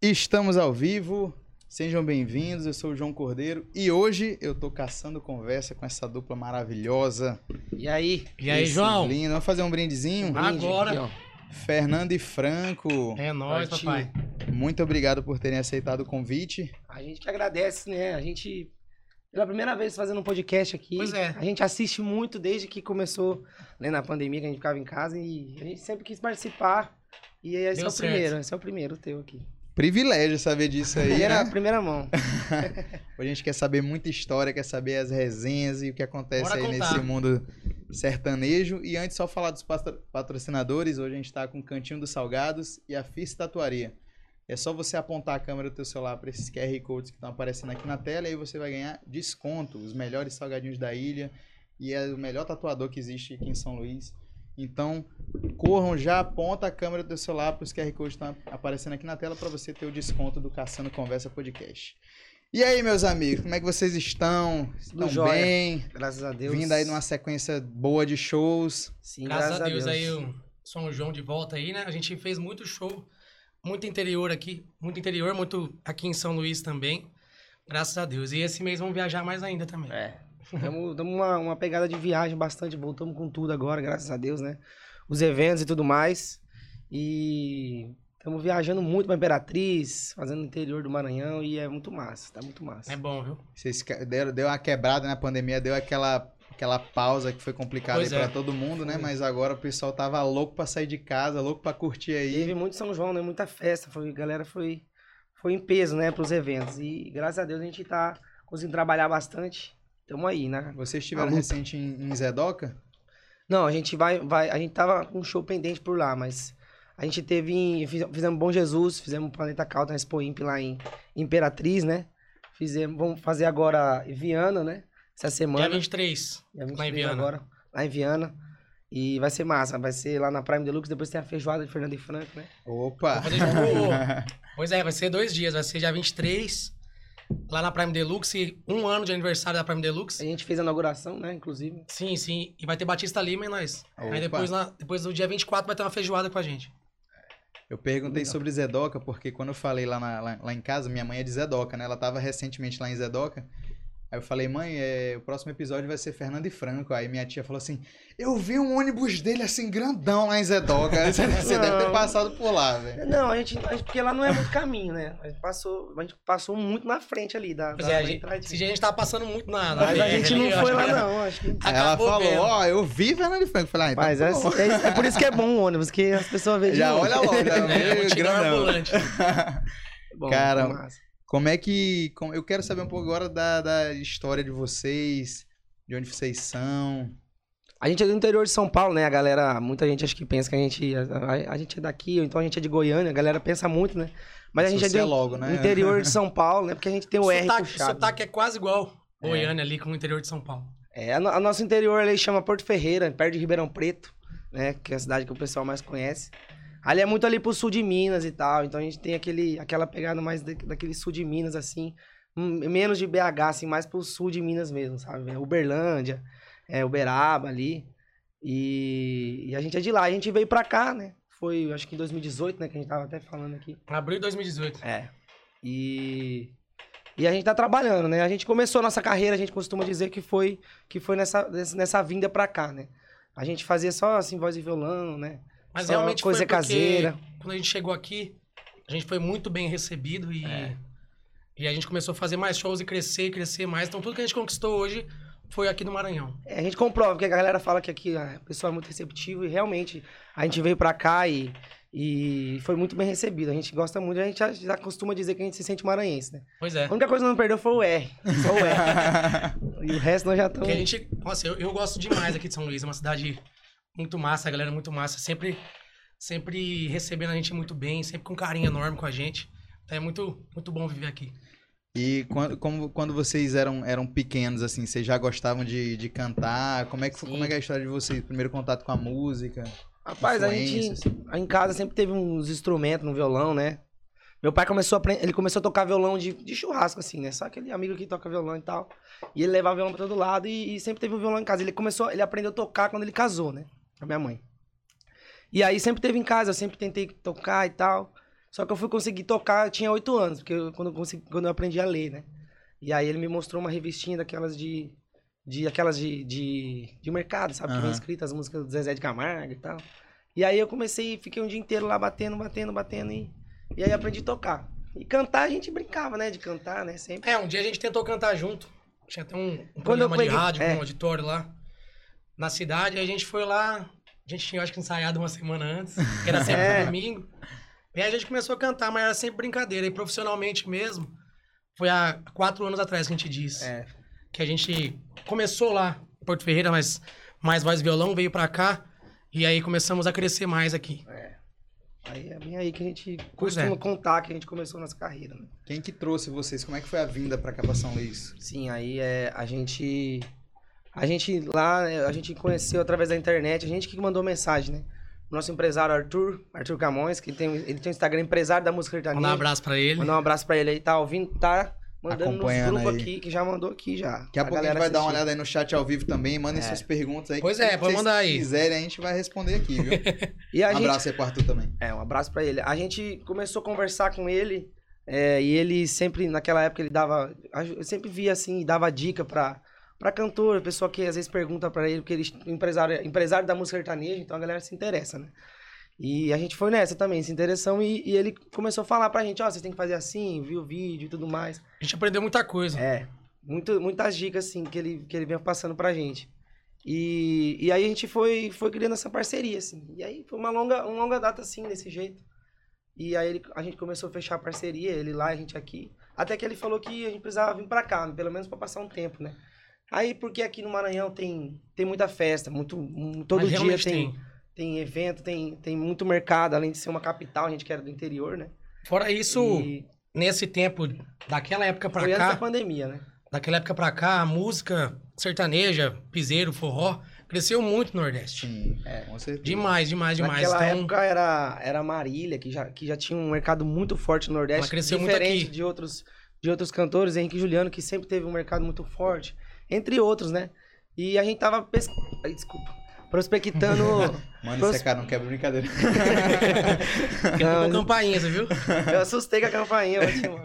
Estamos ao vivo, sejam bem-vindos. Eu sou o João Cordeiro e hoje eu tô caçando conversa com essa dupla maravilhosa. E aí? E aí, Esse João? Lindo. Vamos fazer um brindezinho? Brinde Agora. aqui, ó. Fernando e Franco, É nóis, Partiu. papai. muito obrigado por terem aceitado o convite. A gente que agradece, né? A gente, pela primeira vez fazendo um podcast aqui. Pois é. A gente assiste muito desde que começou, né, na pandemia, que a gente ficava em casa e a gente sempre quis participar. E esse Deu é o certo. primeiro, esse é o primeiro teu aqui. Privilégio saber disso aí, Primeira, né? primeira mão. A gente quer saber muita história, quer saber as resenhas e o que acontece Bora aí contar. nesse mundo sertanejo. E antes, só falar dos patro- patrocinadores. Hoje a gente tá com o Cantinho dos Salgados e a FIS Tatuaria. É só você apontar a câmera do teu celular para esses QR Codes que estão aparecendo aqui na tela e aí você vai ganhar desconto. Os melhores salgadinhos da ilha e é o melhor tatuador que existe aqui em São Luís. Então, corram já, aponta a câmera do celular para os QR Codes que estão aparecendo aqui na tela para você ter o desconto do Caçando Conversa Podcast. E aí, meus amigos, como é que vocês estão? Estão bem? Graças a Deus. Vindo aí numa sequência boa de shows. Sim, Graças, a Deus, aí o São João de volta aí, né? A gente fez muito show, muito interior aqui, muito interior, muito aqui em São Luís também. Graças a Deus. E esse mês vamos viajar mais ainda também. É. Damos uma, uma pegada de viagem bastante, voltamos com tudo agora, graças a Deus, né? Os eventos e tudo mais. E estamos viajando muito pra Imperatriz, fazendo o interior do Maranhão e é muito massa, tá muito massa. É bom, viu? Vocês deram, deu uma quebrada na pandemia, deu aquela, aquela pausa que foi complicada aí é. pra todo mundo, né? Foi. Mas agora o pessoal tava louco pra sair de casa, louco pra curtir aí. Teve muito São João, né? Muita festa, foi, a galera foi, foi em peso, né, pros eventos. E graças a Deus a gente tá conseguindo trabalhar bastante. Tamo aí, né? Vocês estiveram recente em, em Zedoca? Não, a gente vai, vai. A gente tava com um show pendente por lá, mas a gente teve. em- fiz- Fizemos Bom Jesus, fizemos Planeta Calda, Expo Imp lá em Imperatriz, né? Fizemos, vamos fazer agora em Viana, né? Essa semana. Dia 23. Dia lá em 23 Viana. agora, lá em Viana. E vai ser massa, vai ser lá na Prime Deluxe, depois tem a feijoada de Fernando e Franco, né? Opa! Fazer. Pois é, vai ser dois dias. Vai ser dia 23, lá na Prime Deluxe. Um ano de aniversário da Prime A Deluxe. gente fez a inauguração, né? Inclusive. Sim, sim. E vai ter Batista Lima e nós. Opa. Aí depois, lá, depois do dia 24 vai ter uma feijoada com a gente. Eu perguntei Legal. sobre Zedoca, porque quando eu falei lá, na- lá, lá em casa, minha mãe é de Zedoca, né? Ela tava recentemente lá em Zedoca. Aí eu falei, mãe, é, o próximo episódio vai ser Fernando e Franco. Aí minha tia falou assim: Eu vi um ônibus dele assim, grandão lá em Zedoca. Você, você deve ter passado por lá, velho. Não, a gente, a gente- Porque lá não é muito caminho, né? A gente passou, a gente passou muito na frente ali da, Pois da, é, a gente, entradinha. esse dia a gente tava passando muito na, na Mas a gente ali, não foi lá, não. Acho que... Ela falou. Ó, eu vi Fernando e Franco. Eu falei, ah, então Mas tá é, bom. é, é por isso que é bom o ônibus, que as pessoas veem Já olha logo, já É, vê multidão grandão. ambulante. Bom, Cara, massa. Como é que. como- eu quero saber um pouco agora da, da história de vocês, de onde vocês são. A gente é do interior de São Paulo, né? A galera, muita gente acha que pensa que a gente, a, a gente é daqui, ou então a gente é de Goiânia, a galera pensa muito, né? Mas a gente é Associa do logo, né? interior de São Paulo, né? Porque a gente tem o R sotaque, puxado. sotaque é quase igual Goiânia ali com o interior de São Paulo. É, a nosso interior ali chama Porto Ferreira, perto de Ribeirão Preto, né? Que é a cidade que o pessoal mais conhece. Ali é muito ali pro sul de Minas e tal, então a gente tem aquele, aquela pegada mais da- daquele sul de Minas, assim, hum, menos de BH, assim, mais pro sul de Minas mesmo, sabe? É Uberlândia, é Uberaba ali. E, e a gente é de lá, a gente veio pra cá, né? Foi, acho que em 2018, né? Que a gente tava até falando aqui. Abril de 2018. É. E, e a gente tá trabalhando, né? A gente começou a nossa carreira, a gente costuma dizer que foi, que foi nessa, nessa- nessa vinda pra cá, né? A gente fazia só assim, voz e violão, né? Mas Só realmente coisa foi porque caseira. quando a gente chegou aqui, a gente foi muito bem recebido e, É. e a gente começou a fazer mais shows e crescer, e crescer mais. Então tudo que a gente conquistou hoje foi aqui no Maranhão. É, a gente comprova, porque a galera fala que aqui o pessoal é muito receptivo e realmente a gente veio pra cá e, e foi muito bem recebido. A gente gosta muito, a gente já, já costuma dizer que a gente se sente maranhense, né? Pois é. A única coisa que não perdeu foi o R. Só o R. e o resto nós já estamos. Porque a gente, nossa, eu, eu gosto demais aqui de São Luís, é uma cidade muito massa, a galera é muito massa, sempre sempre recebendo a gente muito bem, sempre com carinho enorme com a gente. Então é muito muito bom viver aqui. E quando, como, quando vocês eram, eram pequenos, assim, vocês já gostavam de, de cantar? Como é, que, Sim. como é que é a história de vocês? Primeiro contato com a música? Rapaz, a gente em casa sempre teve uns instrumentos no violão, né? Meu pai começou a ele começou a tocar violão de, de churrasco, assim, né? Só aquele amigo que toca violão e tal. E ele levava violão pra todo lado e, e sempre teve um violão em casa. Ele começou, ele aprendeu a tocar quando ele casou, né? A minha mãe. E aí sempre teve em casa, eu sempre tentei tocar e tal. Só que eu fui conseguir tocar, eu tinha oito anos, porque eu, quando, eu consegui, quando eu aprendi a ler, né? E aí ele me mostrou uma revistinha daquelas de. de aquelas de, de, de mercado, sabe? Que vem Aham. escrito as músicas do Zezé de Camargo e tal. E aí eu comecei, fiquei um dia inteiro lá batendo, batendo, batendo e, e aí aprendi a tocar. E cantar a gente brincava, né? De cantar, né? Sempre. É, um dia a gente tentou cantar junto. Tinha até um, um Quando eu programa de peguei- rádio, é. um auditório lá na cidade. Aí a gente foi lá, a gente tinha, acho que, ensaiado uma semana antes, que era sempre É. no domingo. E aí a gente começou a cantar, mas era sempre brincadeira. E profissionalmente mesmo, foi há quatro anos atrás que a gente disse. É. Que a gente começou lá em Porto Ferreira, mas mais voz e violão, veio pra cá. E aí começamos a crescer mais aqui. Aí é bem aí que a gente Pois costuma é. contar que a gente começou nossa carreira, né? Quem que trouxe vocês? Como é que foi a vinda pra cá pra São Luís? Sim, aí é a gente a gente lá, é, a gente conheceu através da internet, a gente que mandou mensagem, né? O nosso empresário Arthur, Arthur Camões, que tem ele tem um Instagram empresário da música sertaneja. Mandar um abraço pra ele. Mandar um abraço pra ele aí, tá ouvindo, tá mandando nos Acompanhando grupos aí. aqui, que já mandou aqui já. Daqui a, pouco a gente vai dar uma olhada aí no chat ao vivo também. Mandem É. suas perguntas aí. Pois que é, se pode mandar aí. quiserem, a gente vai responder aqui, viu? E a um gente abraço aí pro Arthur também. É, um abraço pra ele. A gente começou a conversar com ele é, e ele sempre, naquela época, ele dava. Eu sempre via assim, dava dica pra, pra cantor, pessoa que às vezes pergunta pra ele, porque ele é empresário, empresário da música sertaneja, então a galera se interessa, né? E a gente foi nessa também, se interessamos, e, e ele começou a falar pra gente, ó, vocês tem que fazer assim, viu o vídeo e tudo mais. A gente aprendeu muita coisa. É, muito, muitas dicas, assim, que ele, que ele vem passando pra gente. E, e aí a gente foi, foi criando essa parceria, assim. E aí foi uma longa, uma longa data, assim, desse jeito. E aí ele- a gente começou a fechar a parceria, ele lá, a gente aqui. Até que ele falou que a gente precisava vir pra cá, pelo menos pra passar um tempo, né? Aí, porque aqui no Maranhão tem, tem muita festa, muito, um- todo Mas dia realmente tem, tem evento, tem, tem muito mercado, além de ser uma capital, a gente que era do interior, né? Fora isso, E nesse tempo, daquela época pra foi antes da cá, pandemia, né? daquela época pra cá, a música sertaneja, piseiro, forró, cresceu muito no Nordeste. Sim, é, com certeza. Demais, demais, demais. Naquela Então, época era, era a Marília, que já, que já tinha um mercado muito forte no Nordeste. Ela cresceu muito diferente aqui. de outros de outros cantores, Henrique e Juliano, que sempre teve um mercado muito forte, entre outros, né? E a gente tava. Ai, desculpa. Prospectando. Mano, Pros- esse cara não quebra brincadeira. Não, campainha, você viu? eu assustei com a campainha, mano.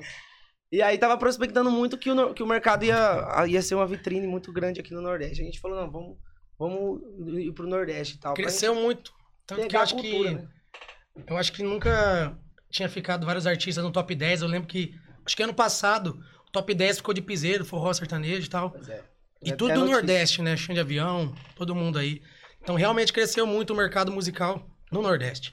E aí tava prospectando muito que o, que o mercado ia, ia ser uma vitrine muito grande aqui no Nordeste. A gente falou, não, vamos, vamos ir pro Nordeste e tal. Cresceu muito. Tanto que eu acho cultura, que. né? Eu acho que nunca tinha ficado vários artistas no top 10. Eu lembro que. Acho que ano passado, o top 10 ficou de piseiro, forró sertanejo e tal. Pois é. E É tudo do notícia. Nordeste, né? Chão de avião, todo mundo aí. Então realmente cresceu muito o mercado musical no Nordeste.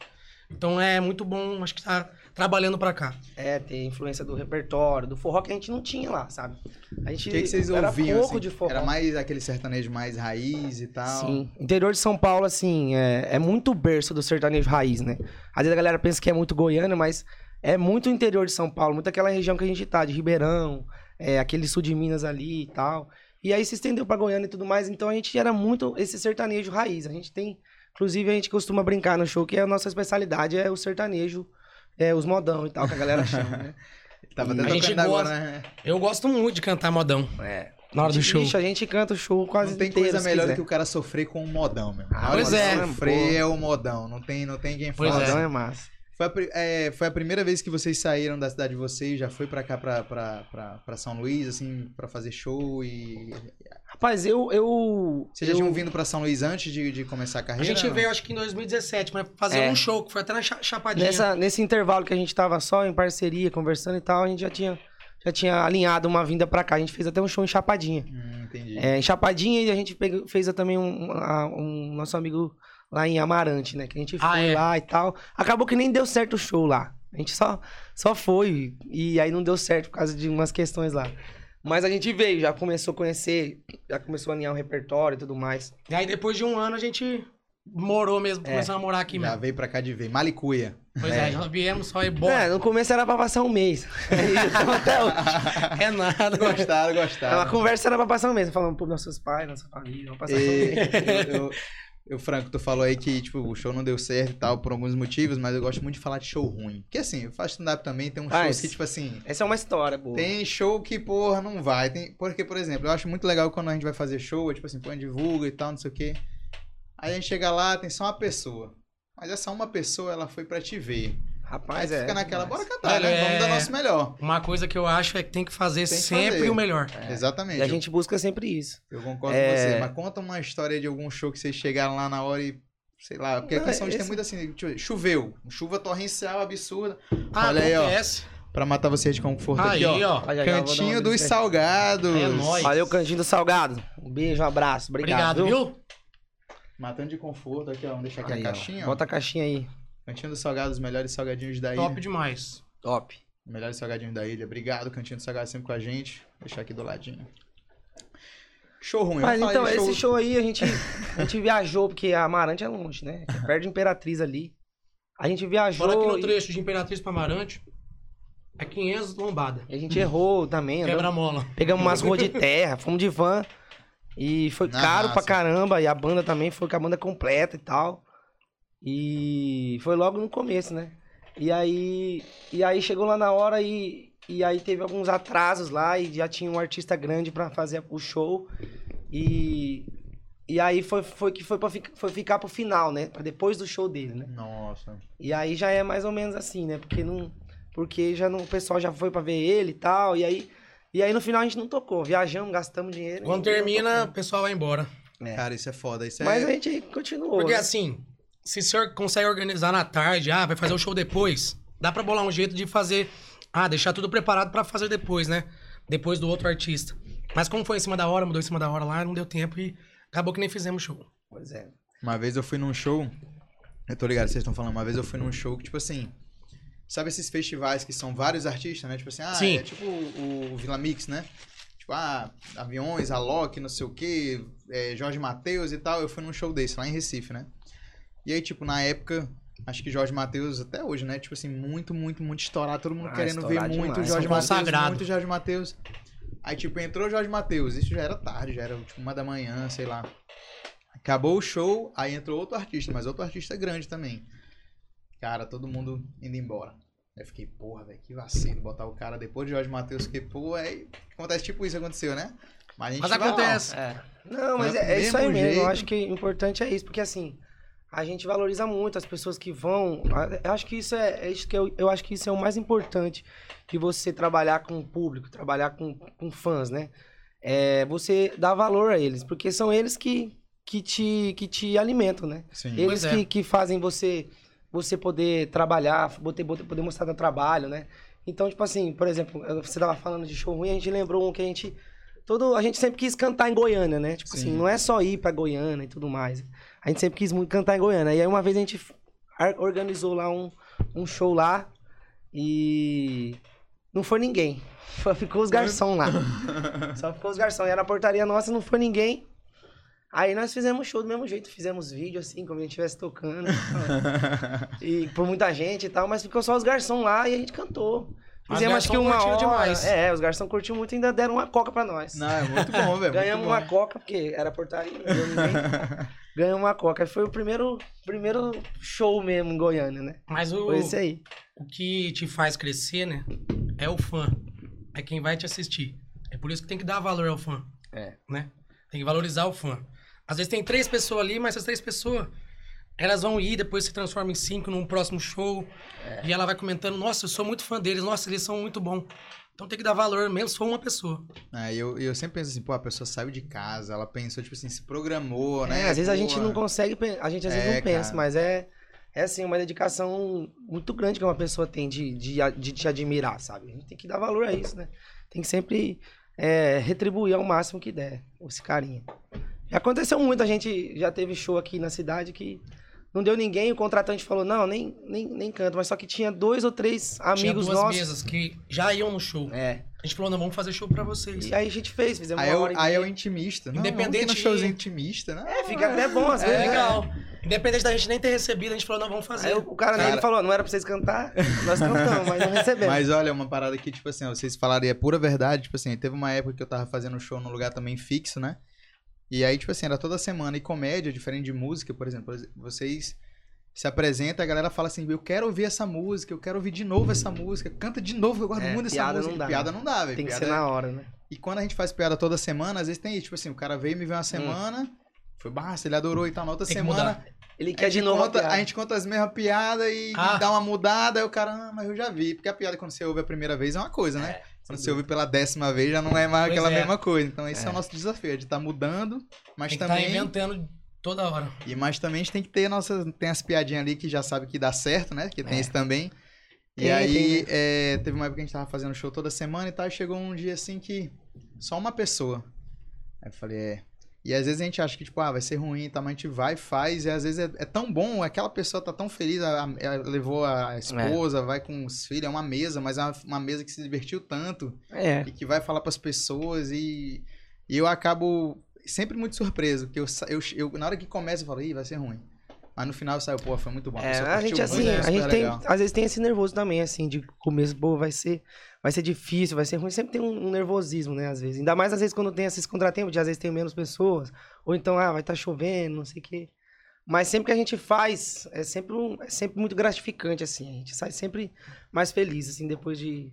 Então é muito bom, acho que tá trabalhando pra cá. É, tem influência do repertório, do forró que a gente não tinha lá, sabe? A gente O que, que vocês era ouviam? pouco assim? de forró. Era mais aquele sertanejo mais raiz e tal. Sim. Interior de São Paulo, assim, é, é muito berço do sertanejo raiz, né? Às vezes a galera pensa que é muito Goiânia, mas é muito interior de São Paulo, muito aquela região que a gente tá, de Ribeirão, é, aquele sul de Minas ali e tal. E aí se estendeu pra Goiânia e tudo mais, então a gente era muito esse sertanejo raiz. A gente tem, inclusive a gente costuma brincar no show que a nossa especialidade é o sertanejo, é, os modão e tal, que a galera chama, né? Tava até A gente tocando agora, gosta. né? Eu gosto muito de cantar modão É. na hora do show. Ixi, a gente canta o show quase Não tem inteiro, coisa melhor do que o cara sofrer com um modão, meu. Ah, pois é. Sofrer é o modão. Não tem, não tem quem Pois fale. é. Modão é massa. Foi a, é, foi a primeira vez que vocês saíram da cidade de vocês, já foi pra cá, pra, pra, pra, pra São Luís, assim, pra fazer show e... Rapaz, eu. eu Vocês já eu- tinham vindo pra São Luís antes de, de começar a A carreira? gente não? veio, acho que em 2017, mas fazer É. um show, que foi até na Cha- Chapadinha. Nessa, nesse intervalo que a gente tava só em parceria, conversando e tal, a gente já tinha, já tinha alinhado uma vinda pra cá. A gente fez até um show em Chapadinha. Hum, entendi. É, em Chapadinha e a gente pegou- fez também um, a- um nosso amigo lá em Amarante, né? Que a gente foi Ah, é? lá e tal. Acabou que nem deu certo o show lá. A gente só, só foi e aí não deu certo por causa de umas questões lá. Mas a gente veio, já começou a conhecer, já começou a alinhar o repertório e tudo mais. E aí depois de um ano a gente morou mesmo, É. começamos a morar aqui já mesmo. veio pra cá de vez. Malicuia. Pois é, já viemos só e É, bora. no começo era pra passar um mês. Até hoje. É nada. Gostaram, A gostaram. conversa era pra passar um mês, falando pros nossos pais, nossa família, vamos passar um mês. E, eu, eu- eu, Franco, tu falou aí que, tipo, o show não deu certo e tal, por alguns motivos, mas eu gosto muito de falar de show ruim. Porque, assim, eu faço stand-up também, tem uns Ah, shows esse- que, tipo assim, Essa é uma história boa. tem show que, porra, não vai. Tem, porque, por exemplo, eu acho muito legal quando a gente vai fazer show, tipo assim, põe, divulga e tal, não sei o quê. Aí a gente chega lá, tem só uma pessoa. Mas essa uma pessoa, ela foi pra te ver. Aí Rapaz, é. fica naquela, demais. bora cantar, né? Vamos é- dar nosso melhor. Uma coisa que eu acho é que tem que fazer Tem que sempre fazer. o melhor. Exatamente. E a gente busca sempre isso. Eu concordo É. com você. Mas conta uma história de algum show que vocês chegaram lá na hora e. Sei lá, porque aqui em São Luís tem esse- muito assim, choveu. Chuva torrencial absurda. Ah, Olha aí, ó. acontece. Pra matar vocês de conforto Aí, aqui, ó. ó. Cantinho dos. Salgados. É nóis. Valeu, Cantinho do Salgado. Um beijo, um abraço. Obrigado. Obrigado, viu? Matando de conforto aqui, ó. Vamos deixar aqui Aí, a caixinha, ó. Bota a caixinha aí. Cantinho dos Salgados, os melhores salgadinhos da Top ilha. demais. Top. Melhores salgadinhos da ilha. Obrigado, Cantinho dos Salgados, sempre com a gente. Vou deixar aqui do ladinho. Show ruim. Mas então, de esse show aí a gente, a gente viajou, porque a Amarante é longe, né? É perto de Imperatriz ali. A gente viajou. Fora que no e- trecho de Imperatriz pra Amarante é 500 lombada. E a gente errou também. andamos- Quebra-mola. Pegamos umas ruas de terra, fomos de van. E foi Na caro pra raça. caramba. E a banda também foi com a banda completa e tal. E foi logo no começo, né? E aí, e aí chegou lá na hora e, e aí teve alguns atrasos lá e já tinha um artista grande pra fazer o show. E, e aí foi, foi que foi, pra, fi- foi ficar pro final, né? Pra depois do show dele, né? Nossa. E aí já é mais ou menos assim, né? Porque não. Porque já não, o pessoal já foi pra ver ele e tal. E aí, e aí no final a gente não tocou. Viajamos, gastamos dinheiro. Quando não termina, o pessoal vai embora. É. Cara, isso é foda. Isso Mas é... a gente continuou. Porque né? assim, se o senhor consegue organizar na tarde, ah, vai fazer o show depois, dá pra bolar um jeito de fazer, ah, deixar tudo preparado pra fazer depois, né? Depois do outro artista. Mas como foi em cima da hora, mudou em cima da hora lá, não deu tempo e acabou que nem fizemos show. Pois é. Uma vez eu fui num show. Eu tô ligado, vocês estão falando. Uma vez eu fui num show que, tipo assim. Sabe esses festivais que são vários artistas, né? Tipo assim, ah, Sim. é tipo o, o Vila Mix, né? Tipo, ah, aviões, Alok, não sei o quê, é, Jorge Matheus e tal. Eu fui num show desse lá em Recife, né? E aí, tipo, na época, acho que Jorge Matheus, até hoje, né? Tipo assim, muito, muito, muito estourado. Todo mundo Ah, querendo ver muito demais. Jorge Matheus. Muito Jorge Matheus. Aí, tipo, entrou Jorge Matheus. Isso já era tarde, já era tipo uma da manhã, sei lá. Acabou o show, aí entrou outro artista, mas outro artista grande também. Cara, todo mundo indo embora. Eu fiquei, porra, velho, que vacilo botar o cara depois de Jorge Matheus, que, pô, aí acontece tipo isso aconteceu, né? Mas a gente Mas acontece. É. Não, mas é, é isso aí mesmo mesmo. Eu acho que o importante é isso, porque assim, a gente valoriza muito as pessoas que vão. Eu acho que isso é, é isso que eu, eu acho que isso é o mais importante de você trabalhar com o público, trabalhar com, com fãs, né? É você dar valor a eles, porque são eles que, que, te, que te alimentam, né? Sim. Eles é. que, que fazem você você poder trabalhar, poder, poder poder mostrar no trabalho, né? Então, tipo assim, por exemplo, você tava falando de show ruim, a gente lembrou um que a gente. Todo, a gente sempre quis cantar em Goiânia, né? Tipo Sim. assim, não é só ir pra Goiânia e tudo mais. A gente sempre quis muito cantar em Goiânia. E aí uma vez a gente organizou lá um, um show lá e não foi ninguém. Só ficou os garçom lá. Só ficou os garçom. E era a portaria nossa, não foi ninguém. Aí nós fizemos show do mesmo jeito, fizemos vídeo assim, como a gente estivesse tocando. e por muita gente e tal, mas ficou só os garçom lá e a gente cantou. Fizemos acho que uma hora. demais. É, os garçom curtiam muito e ainda deram uma coca pra nós. Não, é muito bom, velho. Ganhamos muito uma bom. coca, porque era portaria, não deu ninguém. Ganhamos uma coca. Foi o primeiro, primeiro show mesmo em Goiânia, né? Mas o, Foi esse aí. o que te faz crescer, né? É o fã. É quem vai te assistir. É por isso que tem que dar valor ao fã. É. Né? Tem que valorizar o fã. Às vezes tem três pessoas ali, mas essas três pessoas, elas vão ir, depois se transformam em cinco num próximo show. É. E ela vai comentando, nossa, eu sou muito fã deles, nossa, eles são muito bons. Então tem que dar valor, mesmo se for uma pessoa. É, eu, eu sempre penso assim, pô, a pessoa saiu de casa, ela pensou, tipo assim, se programou, né? É, às vezes a Pô, gente não consegue, a gente às vezes É, não pensa, cara. mas é, é assim, uma dedicação muito grande que uma pessoa tem de, de, a- de te admirar, sabe? A gente tem que dar valor a isso, né? Tem que sempre é, retribuir ao máximo que der esse carinho. E aconteceu muito, a gente já teve show aqui na cidade que não deu ninguém, o contratante falou, não, nem, nem, nem canto, mas só que tinha dois ou três Tinha amigos duas nossos. mesas que já iam no show. É. A gente falou, não, vamos fazer show pra vocês. E aí a gente fez, fizemos Aí, uma é hora o, e aí é o intimista. Não, Independente- no showzinho intimista, né? É, fica até bom às É vezes. né? legal. Independente da gente nem ter recebido, a gente falou, não, vamos fazer. Aí o, o cara, Cara- ele falou, não era pra vocês cantar? Nós cantamos, mas não recebemos. Mas olha, uma parada que, tipo assim, ó, vocês falaram e é pura verdade, tipo assim, teve uma época que eu tava fazendo show num lugar também fixo, né? E aí, tipo assim, era toda semana. E comédia, diferente de música, por exemplo, vocês se apresentam, a galera fala assim, eu quero ouvir essa música, eu quero ouvir de novo essa música, canta de novo, eu gosto É, muito dessa piada música. não dá. Piada não dá, velho. Tem que Piada ser é- na hora, né? E quando a gente faz piada toda semana, às vezes tem isso, tipo assim, o cara veio me ver uma semana, foi massa, ele adorou e tal, na outra Tem que semana, mudar. Ele A quer de novo a conta, piada. a gente conta as mesmas piadas e Ah. dá uma mudada, aí o cara, ah, mas eu já vi. Porque a piada, quando você ouve a primeira vez, é uma coisa, né? Quando você ouve pela décima vez, já não é mais Pois aquela é. mesma coisa. Então, esse é. o nosso desafio, é de estar mudando, mas Tem que estar também. inventando toda hora. E mas também a gente tem que ter nossas. Tem as piadinhas ali que já sabe que dá certo, né? Que tem É. isso também. E Tem, aí, tem, né? é, teve uma época que a gente tava fazendo show toda semana e tal, e chegou um dia assim que só uma pessoa. Aí eu falei, é. E às vezes a gente acha que, tipo, ah, vai ser ruim, tá? Mas a gente vai, faz, e às vezes é, é tão bom, aquela pessoa tá tão feliz, a- a- levou a esposa, vai com os filhos, é uma mesa, mas é uma, uma mesa que se divertiu tanto É. e que vai falar pras pessoas e, e eu acabo sempre muito surpreso, porque eu, eu, eu- na hora que começa eu falo, ih, vai ser ruim. Mas no final saiu, pô, foi muito bom. É, a gente muito, assim, foi a gente tem, legal. às vezes tem esse nervoso também, assim, de começo, pô, vai ser, vai ser difícil, vai ser ruim, sempre tem um, um nervosismo, né, às vezes. Ainda mais às vezes quando tem esses contratempos, de às vezes tem menos pessoas, ou então, ah, vai estar chovendo, não sei o quê. Mas sempre que a gente faz, é sempre, um- é sempre muito gratificante, assim, a gente sai sempre mais feliz, assim, depois de,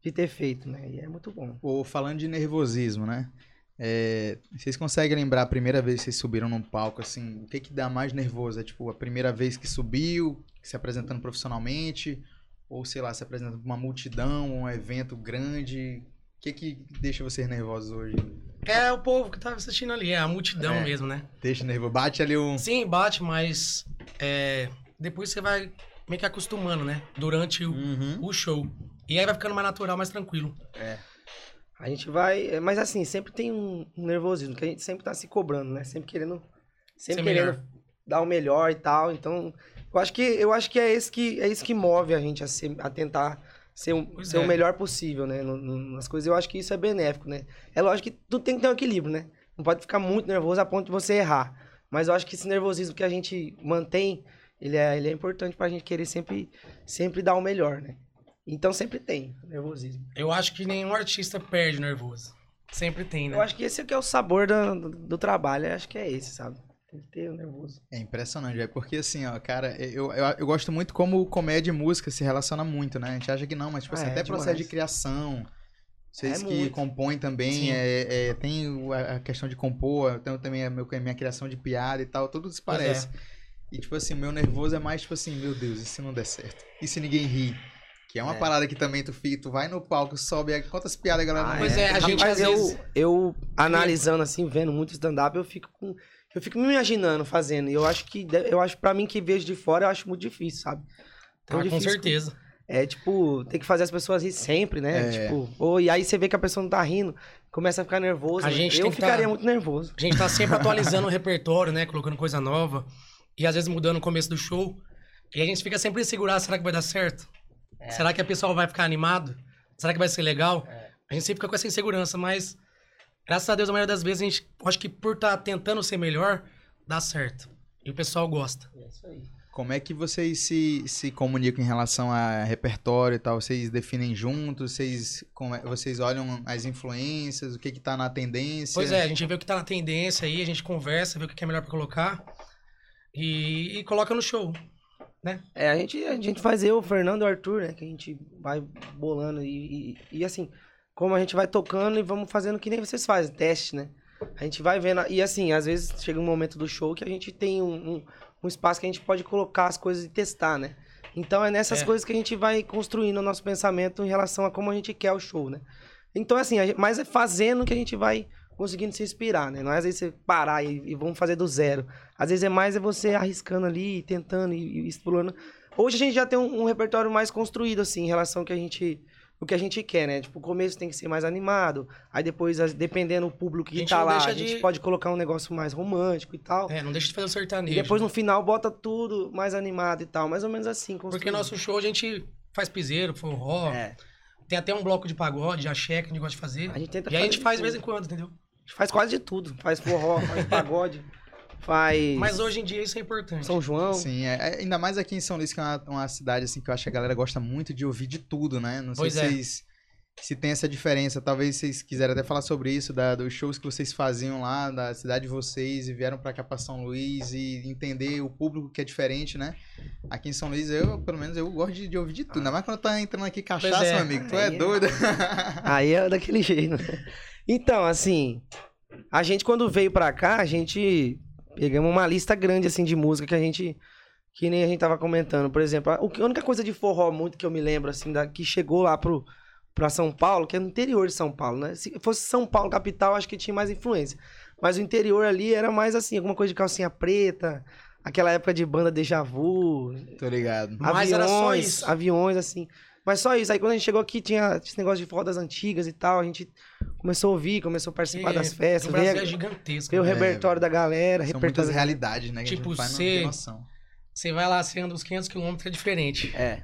de ter feito, né, e é muito bom. Pô, falando de nervosismo, né? É, vocês conseguem lembrar a primeira vez que vocês subiram num palco, assim, o que que dá mais nervoso? É tipo, a primeira vez que subiu, se apresentando profissionalmente, ou sei lá, se apresentando pra uma multidão, um evento grande. O que que deixa vocês nervosos hoje? É o povo que tá assistindo ali, é a multidão É. mesmo, né? Deixa nervoso. Bate ali um. Sim, bate, mas é, depois você vai meio que acostumando, né? Durante o, Uhum. o show. E aí vai ficando mais natural, mais tranquilo. A gente vai. é, Mas assim, sempre tem um, nervosismo, que a gente sempre tá se cobrando, né? Sempre querendo. Sempre Ser querendo melhor. dar o melhor e tal. Então, eu acho que, eu acho que é, esse que é isso que move a gente a, ser- a tentar ser, um- ser é. o melhor possível, né? nas coisas. Eu acho que isso é benéfico, né? É lógico que tudo tem que ter um equilíbrio, né? Não pode ficar muito nervoso a ponto de você errar. Mas eu acho que esse nervosismo que a gente mantém, ele é, ele é importante pra gente querer sempre, sempre dar o melhor, né? Então sempre tem nervosismo. Eu acho que nenhum artista perde nervoso. Sempre tem, né? Eu acho que esse aqui é o sabor do, do, do trabalho, eu acho que é esse, sabe? Tem que ter o nervoso. É impressionante, é porque assim, ó, cara, eu, eu, eu gosto muito como comédia e música se relaciona muito, né? A gente acha que não, mas tipo assim, Ah, é até processo demais. de criação, vocês É que muito. compõem também, é, é, tem a questão de compor, eu tenho também a meu- a minha criação de piada e tal, tudo se é. parece. E tipo assim, o meu nervoso é mais tipo assim, meu Deus, e se não der certo? E se ninguém rir? Que é uma É. parada que também tu fica, tu vai no palco, sobe, aí quantas piadas a galera Ah, não Pois ri? é, a gente Rapaz, às eu, vezes- eu analisando assim, vendo muito stand-up, eu fico com. Eu fico me imaginando fazendo. E eu acho que. Eu acho, pra mim, que vejo de fora, eu acho muito difícil, sabe? Tão Ah, com difícil certeza. É tipo, tem que fazer as pessoas rir sempre, né? É. Tipo, ou, e aí você vê que a pessoa não tá rindo, começa a ficar nervoso. A né? gente eu tem que ficaria tá- muito nervoso. A gente tá sempre atualizando o repertório, né? Colocando coisa nova. E às vezes mudando o começo do show. E a gente fica sempre insegurado, será que vai dar certo? É. Será que a pessoa vai ficar animado? Será que vai ser legal? A gente sempre fica com essa insegurança, mas graças a Deus, a maioria das vezes, a gente, acho que por estar tentando ser melhor, dá certo. E o pessoal gosta. É isso aí. Como é que vocês se, se comunicam em relação a repertório e tal? Vocês definem juntos? Vocês, como é- vocês olham as influências? O que que tá na tendência? Pois é, a gente vê o que tá na tendência aí, a gente conversa, vê o que é melhor pra colocar. E, e coloca no show. É, a gente, a gente faz eu, o Fernando e o Arthur, né? Que a gente vai bolando e, e, e, assim, como a gente vai tocando e vamos fazendo que nem vocês fazem, teste, né? A gente vai vendo. E assim, às vezes chega um momento do show que a gente tem um, um, um espaço que a gente pode colocar as coisas e testar, né? Então é nessas É. coisas que a gente vai construindo o nosso pensamento em relação a como a gente quer o show, né? Então, assim, gente- mas é fazendo que a gente vai conseguindo se inspirar, né? Não é às vezes você parar e, e vamos fazer do zero. Às vezes é mais é você arriscando ali, tentando e, e explorando. Hoje a gente já tem um, um repertório mais construído, assim, em relação ao que a gente, o que a gente quer, né? Tipo, o começo tem que ser mais animado. Aí depois, dependendo do público que gente tá lá, a gente de- pode colocar um negócio mais romântico e tal. É, não deixa de fazer o E sertanejo. depois no final bota tudo mais animado e tal. Mais ou menos assim, Porque construído. nosso show a gente faz piseiro, forró. É, Tem até um bloco de pagode, axé que a gente gosta de fazer. a gente tenta E aí a gente de faz de vez em quando, entendeu? A gente faz quase de tudo. Faz forró, faz pagode, faz Mas hoje em dia isso é importante. São João. Sim, é, é- ainda mais aqui em São Luís, que é uma, uma cidade assim que eu acho que a galera gosta muito de ouvir de tudo, né? Não Pois sei é. se vocês se tem essa diferença. Talvez vocês quiserem até falar sobre isso, da, dos shows que vocês faziam lá, da cidade de vocês, e vieram pra cá pra São Luís e entender o público que é diferente, né? Aqui em São Luís, eu, pelo menos, eu gosto de, de ouvir de tudo. Ainda mais quando tá entrando aqui cachaça, é. meu amigo. Tu é Aí é- doido. Aí é daquele jeito. Então, assim, a gente quando veio pra cá, a gente Pegamos uma lista grande, assim, de música que a gente. Que nem a gente tava comentando. Por exemplo, a, única coisa de forró muito que eu me lembro, assim, da, que chegou lá pro, pra São Paulo, que é no interior de São Paulo, né? Se fosse São Paulo, capital, acho que tinha mais influência. Mas o interior ali era mais assim, alguma coisa de calcinha preta, aquela época de banda déjà vu, Tô ligado. Mas era só aviões, isso. aviões, assim. Mas só isso. Aí quando a gente chegou aqui, tinha esse negócio de fodas antigas e tal. A gente começou a ouvir, começou a participar E, das festas. O Brasil é gigantesco. ver o É, repertório da galera. São repertório muitas realidades, né? Tipo, você-. Você vai lá, você anda uns 500 quilômetros, é diferente. É.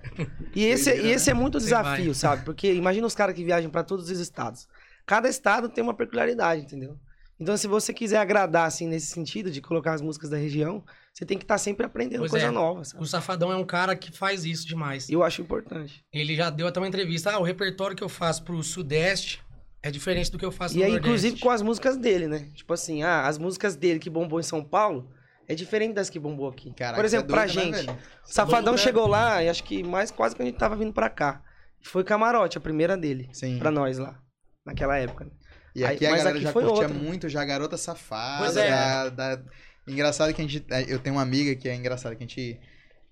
E esse, e esse é muito Você desafio, vai. sabe? Porque imagina os caras que viajam pra todos os estados. Cada estado tem uma peculiaridade, entendeu? Então, se você quiser agradar, assim, nesse sentido, de colocar as músicas da região, você tem que estar sempre aprendendo Pois coisa é. nova, sabe? O Safadão é um cara que faz isso demais. E eu acho importante. Ele já deu até uma entrevista. Ah, o repertório que eu faço pro Sudeste é diferente do que eu faço E no aí, Nordeste. inclusive, com as músicas dele, né? Tipo assim, ah, as músicas dele que bombou em São Paulo é diferente das que bombou aqui. Caraca, Por exemplo, isso é pra né, gente. o Safadão né? chegou lá, e acho que mais quase que a gente tava vindo pra cá. Foi Camarote, a primeira dele, Sim. pra nós lá, naquela época. né? E Aí- aqui a mas galera aqui já foi curtia outra. muito já Garota Safada. Pois é. já da- Engraçado que a gente. Eu tenho uma amiga que é engraçada, que a gente.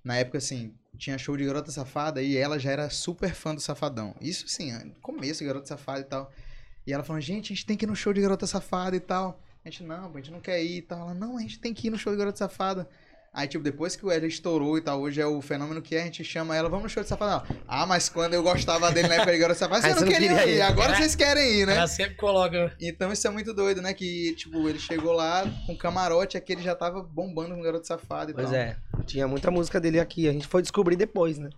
Na época, assim, tinha show de Garota Safada e ela já era super fã do Safadão. Isso, assim, no começo, Garota Safada e tal. E ela falou, gente, a gente tem que ir no show de Garota Safada e tal. A gente, não, a gente não quer ir e tal. Ela, não, a gente tem que ir no show de Garota Safada. Aí, tipo, depois que o Wesley estourou e tal, hoje é o fenômeno que é, a gente chama ela, vamos no show de Safada. Não. Ah, mas quando eu gostava dele na época de Aí vocês não você não queriam queria ir. Agora É. vocês querem ir, né? Ela sempre coloca. Então isso é muito doido, né? Que, tipo, ele chegou lá com camarote, aquele já tava bombando com o Garoto Safado e Pois tal. é, tinha muita música dele aqui, a gente foi descobrir depois, né?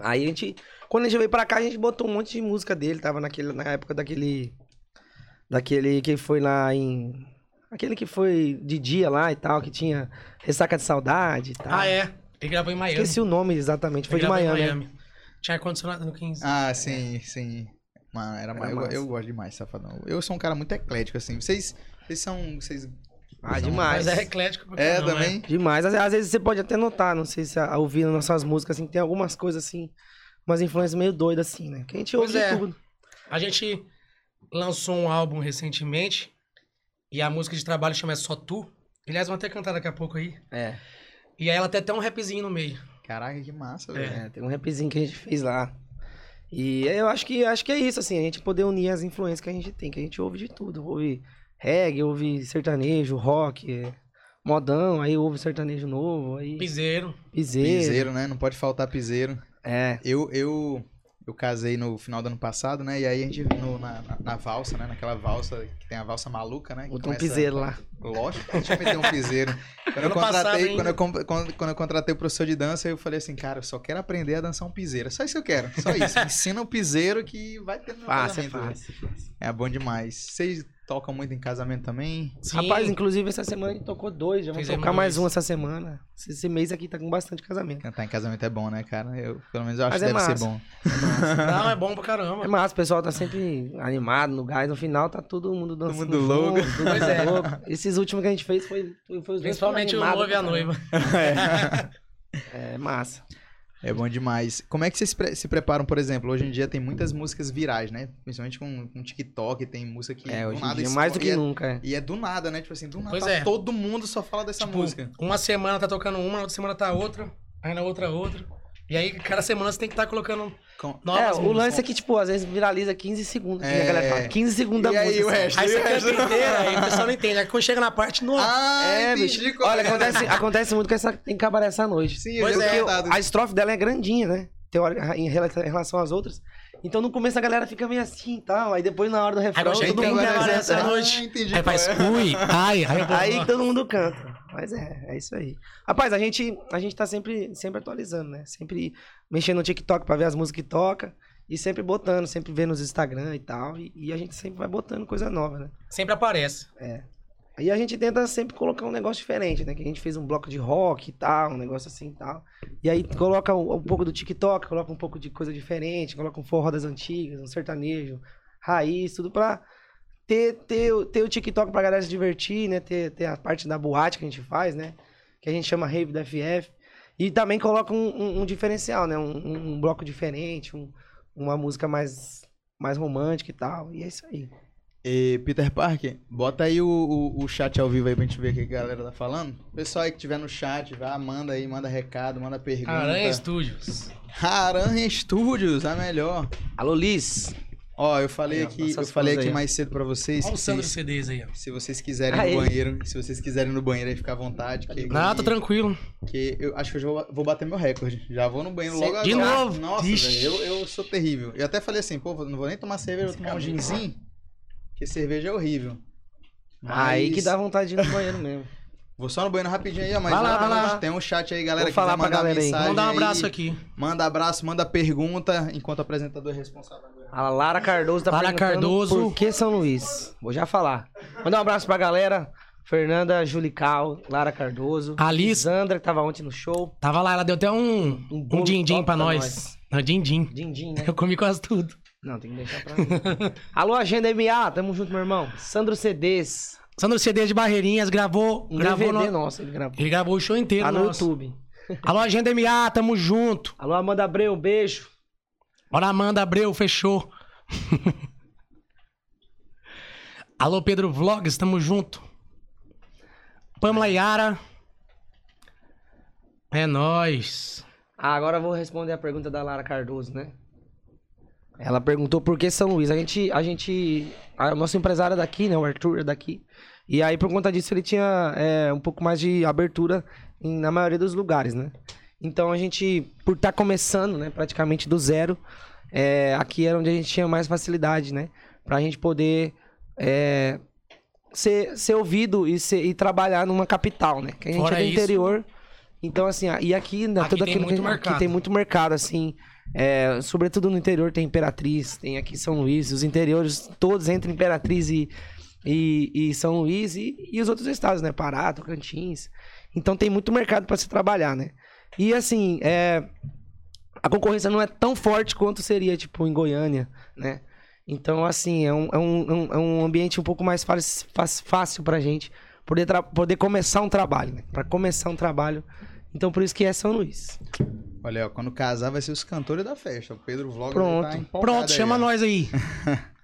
Aí a gente, quando a gente veio pra cá, a gente botou um monte de música dele, tava naquele, na época daquele, daquele que foi lá em, aquele que foi de dia lá e tal, que tinha Ressaca de Saudade e tal. Ah, é. Ele gravou em Miami. Esqueci o nome exatamente, foi de Miami, né? Tinha ar-condicionado no 15. Ah, sim, sim. Mano, era, Era eu, eu gosto demais de Safadão. Eu sou um cara muito eclético, assim. Vocês, vocês são. Vocês... Ah, são- demais. Mas é eclético pra É, caramba, também. Demais. Às, às vezes você pode até notar, não sei se a, ouvindo nossas músicas, assim, tem algumas coisas assim, umas influências meio doidas, assim, né? Que a gente ouve Pois de é. tudo. A gente lançou um álbum recentemente e a música de trabalho chama É Só Tu. Aliás, vamos até cantar daqui a pouco aí. É. E aí ela tem até um rapzinho no meio. Caraca, que massa, velho. É, tem um rapzinho que a gente fez lá. E eu acho que acho que é isso, assim, a gente poder unir as influências que a gente tem, que a gente ouve de tudo. Ouve reggae, ouve sertanejo, rock, é, modão, aí ouve sertanejo novo, aí Piseiro. piseiro. Piseiro, né? Não pode faltar piseiro. É, Eu, eu, eu casei no final do ano passado, né? E aí a gente, no- na, na, na valsa, né? Naquela valsa, que tem a valsa maluca, né? que botou começa- piseiro lá. Lógico que a gente meteu um piseiro. Quando eu contratei, quando eu, quando, quando eu contratei o professor de dança, eu falei assim, cara, eu só quero aprender a dançar um piseiro. É Só isso que eu quero. Só isso. Ensina o piseiro que vai ter no Fácil, é casamento. fácil. É bom demais. Vocês tocam muito em casamento também? Sim. Rapaz, inclusive essa semana a gente tocou dois, já vamos Fizemos tocar mais dois. um essa semana. Esse, mês aqui tá com bastante casamento. Cantar em casamento é bom, né, cara? Eu, pelo menos eu acho Mas que é deve ser massa. bom. Não, é bom pra É caramba. massa, o pessoal tá sempre animado no gás, no final tá todo mundo dançando. mundo louco. junto, todo Pois mundo é. louco. Esses últimos que a gente fez foi, foi, foi os dois Principalmente o noivo e a noiva. caramba. É massa. É bom demais. Como é que vocês pre- se preparam, por exemplo? Hoje em dia tem muitas músicas virais, né? Principalmente com, com TikTok, tem música que É, do hoje em nada dia, mais do que. E é- nunca. é. E é do nada, né? Tipo assim, do nada Pois tá é. todo mundo só fala dessa Tipo, música. uma semana tá tocando uma, na outra semana tá outra, aí na outra outra. E aí, cada semana você tem que estar colocando Com- novas É, o músicas. lance é que, tipo, às vezes viraliza 15 segundos. que É. a galera fala. 15 segundos da E aí, música. o sabe? resto? Aí você o canta inteira, aí o pessoal não entende. Aí quando chega na parte, nossa. Ah, É, bicho. Olha, é. acontece, acontece muito com essa. Tem que cabaré essa noite. Sim, Pois é, Porque dado. a estrofe dela é grandinha, né? Teórica, em rela- em relação às outras. Então no começo a galera fica meio assim e tal. Aí depois na hora do refrão, todo mundo canta. essa Ah, noite. entendi Aí faz, é. ui, ai, aí, Aí todo mundo canta. Mas é, é isso aí. Rapaz, a gente, a gente tá sempre, sempre atualizando, né? Sempre mexendo no TikTok pra ver as músicas que toca. E sempre botando, sempre vendo nos Instagram e tal. E, e a gente sempre vai botando coisa nova, né? Sempre aparece. Aí a gente tenta sempre colocar um negócio diferente, né? Que a gente fez um bloco de rock e tal, um negócio assim e tal. E aí coloca um, um pouco do TikTok, coloca um pouco de coisa diferente, coloca um forró das antigas, um sertanejo, raiz, tudo pra ter, ter, o- ter o TikTok pra galera se divertir, né? Ter, ter a parte da boate que a gente faz, né? Que a gente chama Rave da FF. E também coloca um, um- um diferencial, né? Um, um- bloco diferente, um- uma música mais, mais romântica e tal. E é isso aí. E Peter Parker, bota aí o, o, o chat ao vivo aí pra gente ver o que a galera tá falando. Pessoal aí que tiver no chat, vai, manda aí, manda recado, manda pergunta. Aranha Studios. Aranha Studios, a melhor. Alô, Liz. Ó, eu falei Aí, ó, aqui, eu falei aqui aí, mais cedo pra vocês. Olha o que Sandro se, CDs aí, ó. se vocês quiserem Aí. no banheiro, se vocês quiserem no banheiro aí, ficar à vontade. Que, Não, tá tranquilo. que eu acho que eu já vou, vou bater meu recorde. Já vou no banheiro Cê- logo De agora. novo? Nossa, velho, eu, eu sou terrível. Eu até falei assim, pô, não vou nem tomar cerveja, vou tomar um ginzinho. Porque cerveja é horrível. Aí Mas que dá vontade de ir no banheiro mesmo. Vou só no banheiro rapidinho aí, ó, mas Vai lá, vai lá. tem um chat aí, galera, Vou que falar quiser pra mandar galera aí. mensagem Vamos dar um aí, abraço aqui. Manda abraço, manda pergunta, enquanto o apresentador é responsável. A Lara Cardoso tá Lara perguntando Cardoso. por que São Luís. Vou já falar. Mandar um abraço pra galera. Fernanda Julical, Lara Cardoso. Alice. Sandra, que tava ontem no show. Tava lá, ela deu até um, Um um din-din pra pra nós. nós. Não, din-din. Dindim, né? Eu comi quase tudo. Não, tem que deixar pra mim. Alô, Agenda MA, tamo junto, meu irmão. Sandro CDs. Sandro CD de Barreirinhas gravou, Um gravou DVD no- nosso, ele gravou. Ele gravou o show inteiro Tá no nosso. YouTube. Alô, Agenda MA, tamo junto. Alô, Amanda Abreu, beijo. Bora, Amanda Abreu, fechou. Alô, Pedro Vlogs, tamo junto. Pamela Yara. É nóis. Ah, agora eu vou responder a pergunta da Lara Cardoso, né? Ela perguntou por que São Luís. A gente, a gente, a nosso empresário é daqui, né? O Arthur é daqui. E aí, por conta disso, ele tinha é, um pouco mais de abertura em- na maioria dos lugares, né? Então, a gente, por estar começando, né? Praticamente do zero, é, aqui era onde a gente tinha mais facilidade, né? Pra gente poder é, ser, ser ouvido e, ser- e trabalhar numa capital, né? Que a gente Fora é do isso- interior. Então, assim, e aqui, né, Aqui tudo tem aquilo muito que mercado. aqui tem muito mercado, assim. É, sobretudo no interior tem Imperatriz, tem aqui São Luís, os interiores todos entre Imperatriz e, e, e São Luís e, e os outros estados, né? Pará, Tocantins. Então tem muito mercado para se trabalhar, né? E assim, é, a concorrência não é tão forte quanto seria, tipo, em Goiânia, né? Então, assim, é um, é um, é um- é ambiente um pouco mais fácil, fácil pra gente poder, poder começar um trabalho, né? Pra começar um trabalho. Então, por isso que é São Luís. Olha, ó, quando casar vai ser os cantores da festa. O Pedro Vlog Pronto. tá Pronto, aí, chama ó. nós aí.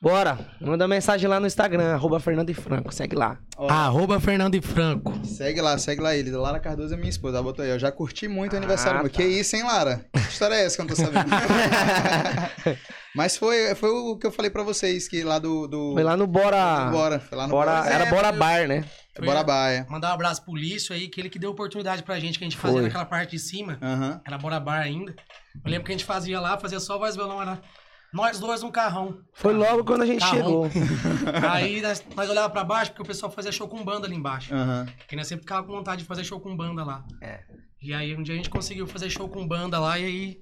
Bora! Manda mensagem lá no Instagram, arroba Fernando e Franco. Segue lá. Ó, Arroba Fernando e Franco. Segue lá, segue lá ele. Lara Cardoso é minha esposa. Ela botou aí. Eu já curti muito o Ah, aniversário. meu. tá. Que isso, hein, Lara? Que história é essa que eu não tô sabendo? Mas foi, foi o que eu falei pra vocês, que lá do... do... Foi lá no Bora. Bora. Foi lá no Bora Bora. era É, Bora Bar, né? É Bora Baia. Mandar um abraço pro Lício aí, que ele que deu oportunidade pra gente, que a gente fazia Foi. naquela parte de cima. Aham. Era Bora Bar ainda. Eu lembro que a gente fazia lá, fazia só voz e violão, era nós dois num carrão. Foi logo quando a gente Carrão. chegou. Aí nós, nós olhava pra baixo, porque o pessoal fazia show com banda ali embaixo. Aham. Porque nós sempre ficava com vontade de fazer show com banda lá. É. E aí um dia a gente conseguiu fazer show com banda lá e aí.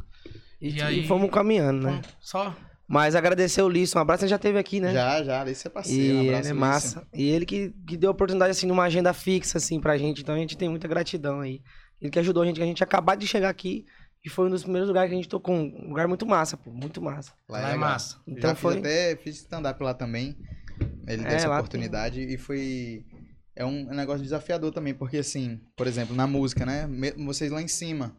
E, E aí- e fomos caminhando, né? Só. Mas agradecer o Lício. Um abraço, ele já teve aqui, né? Já, já. Alice é parceiro. E um ele abraço, é Alice. massa. E ele que, que deu oportunidade, assim, numa agenda fixa, assim, pra gente. Então a gente tem muita gratidão aí. Ele que ajudou a gente, que a gente acabou de chegar aqui. E foi um dos primeiros lugares que a gente tocou. Um lugar muito massa, pô. Muito massa. Lá Lá é legal. massa. Então já foi- fiz até fiz stand-up lá também. Ele deu É, essa lá oportunidade e foi. É um negócio desafiador também, porque assim, por exemplo, na música, né? Vocês lá em cima.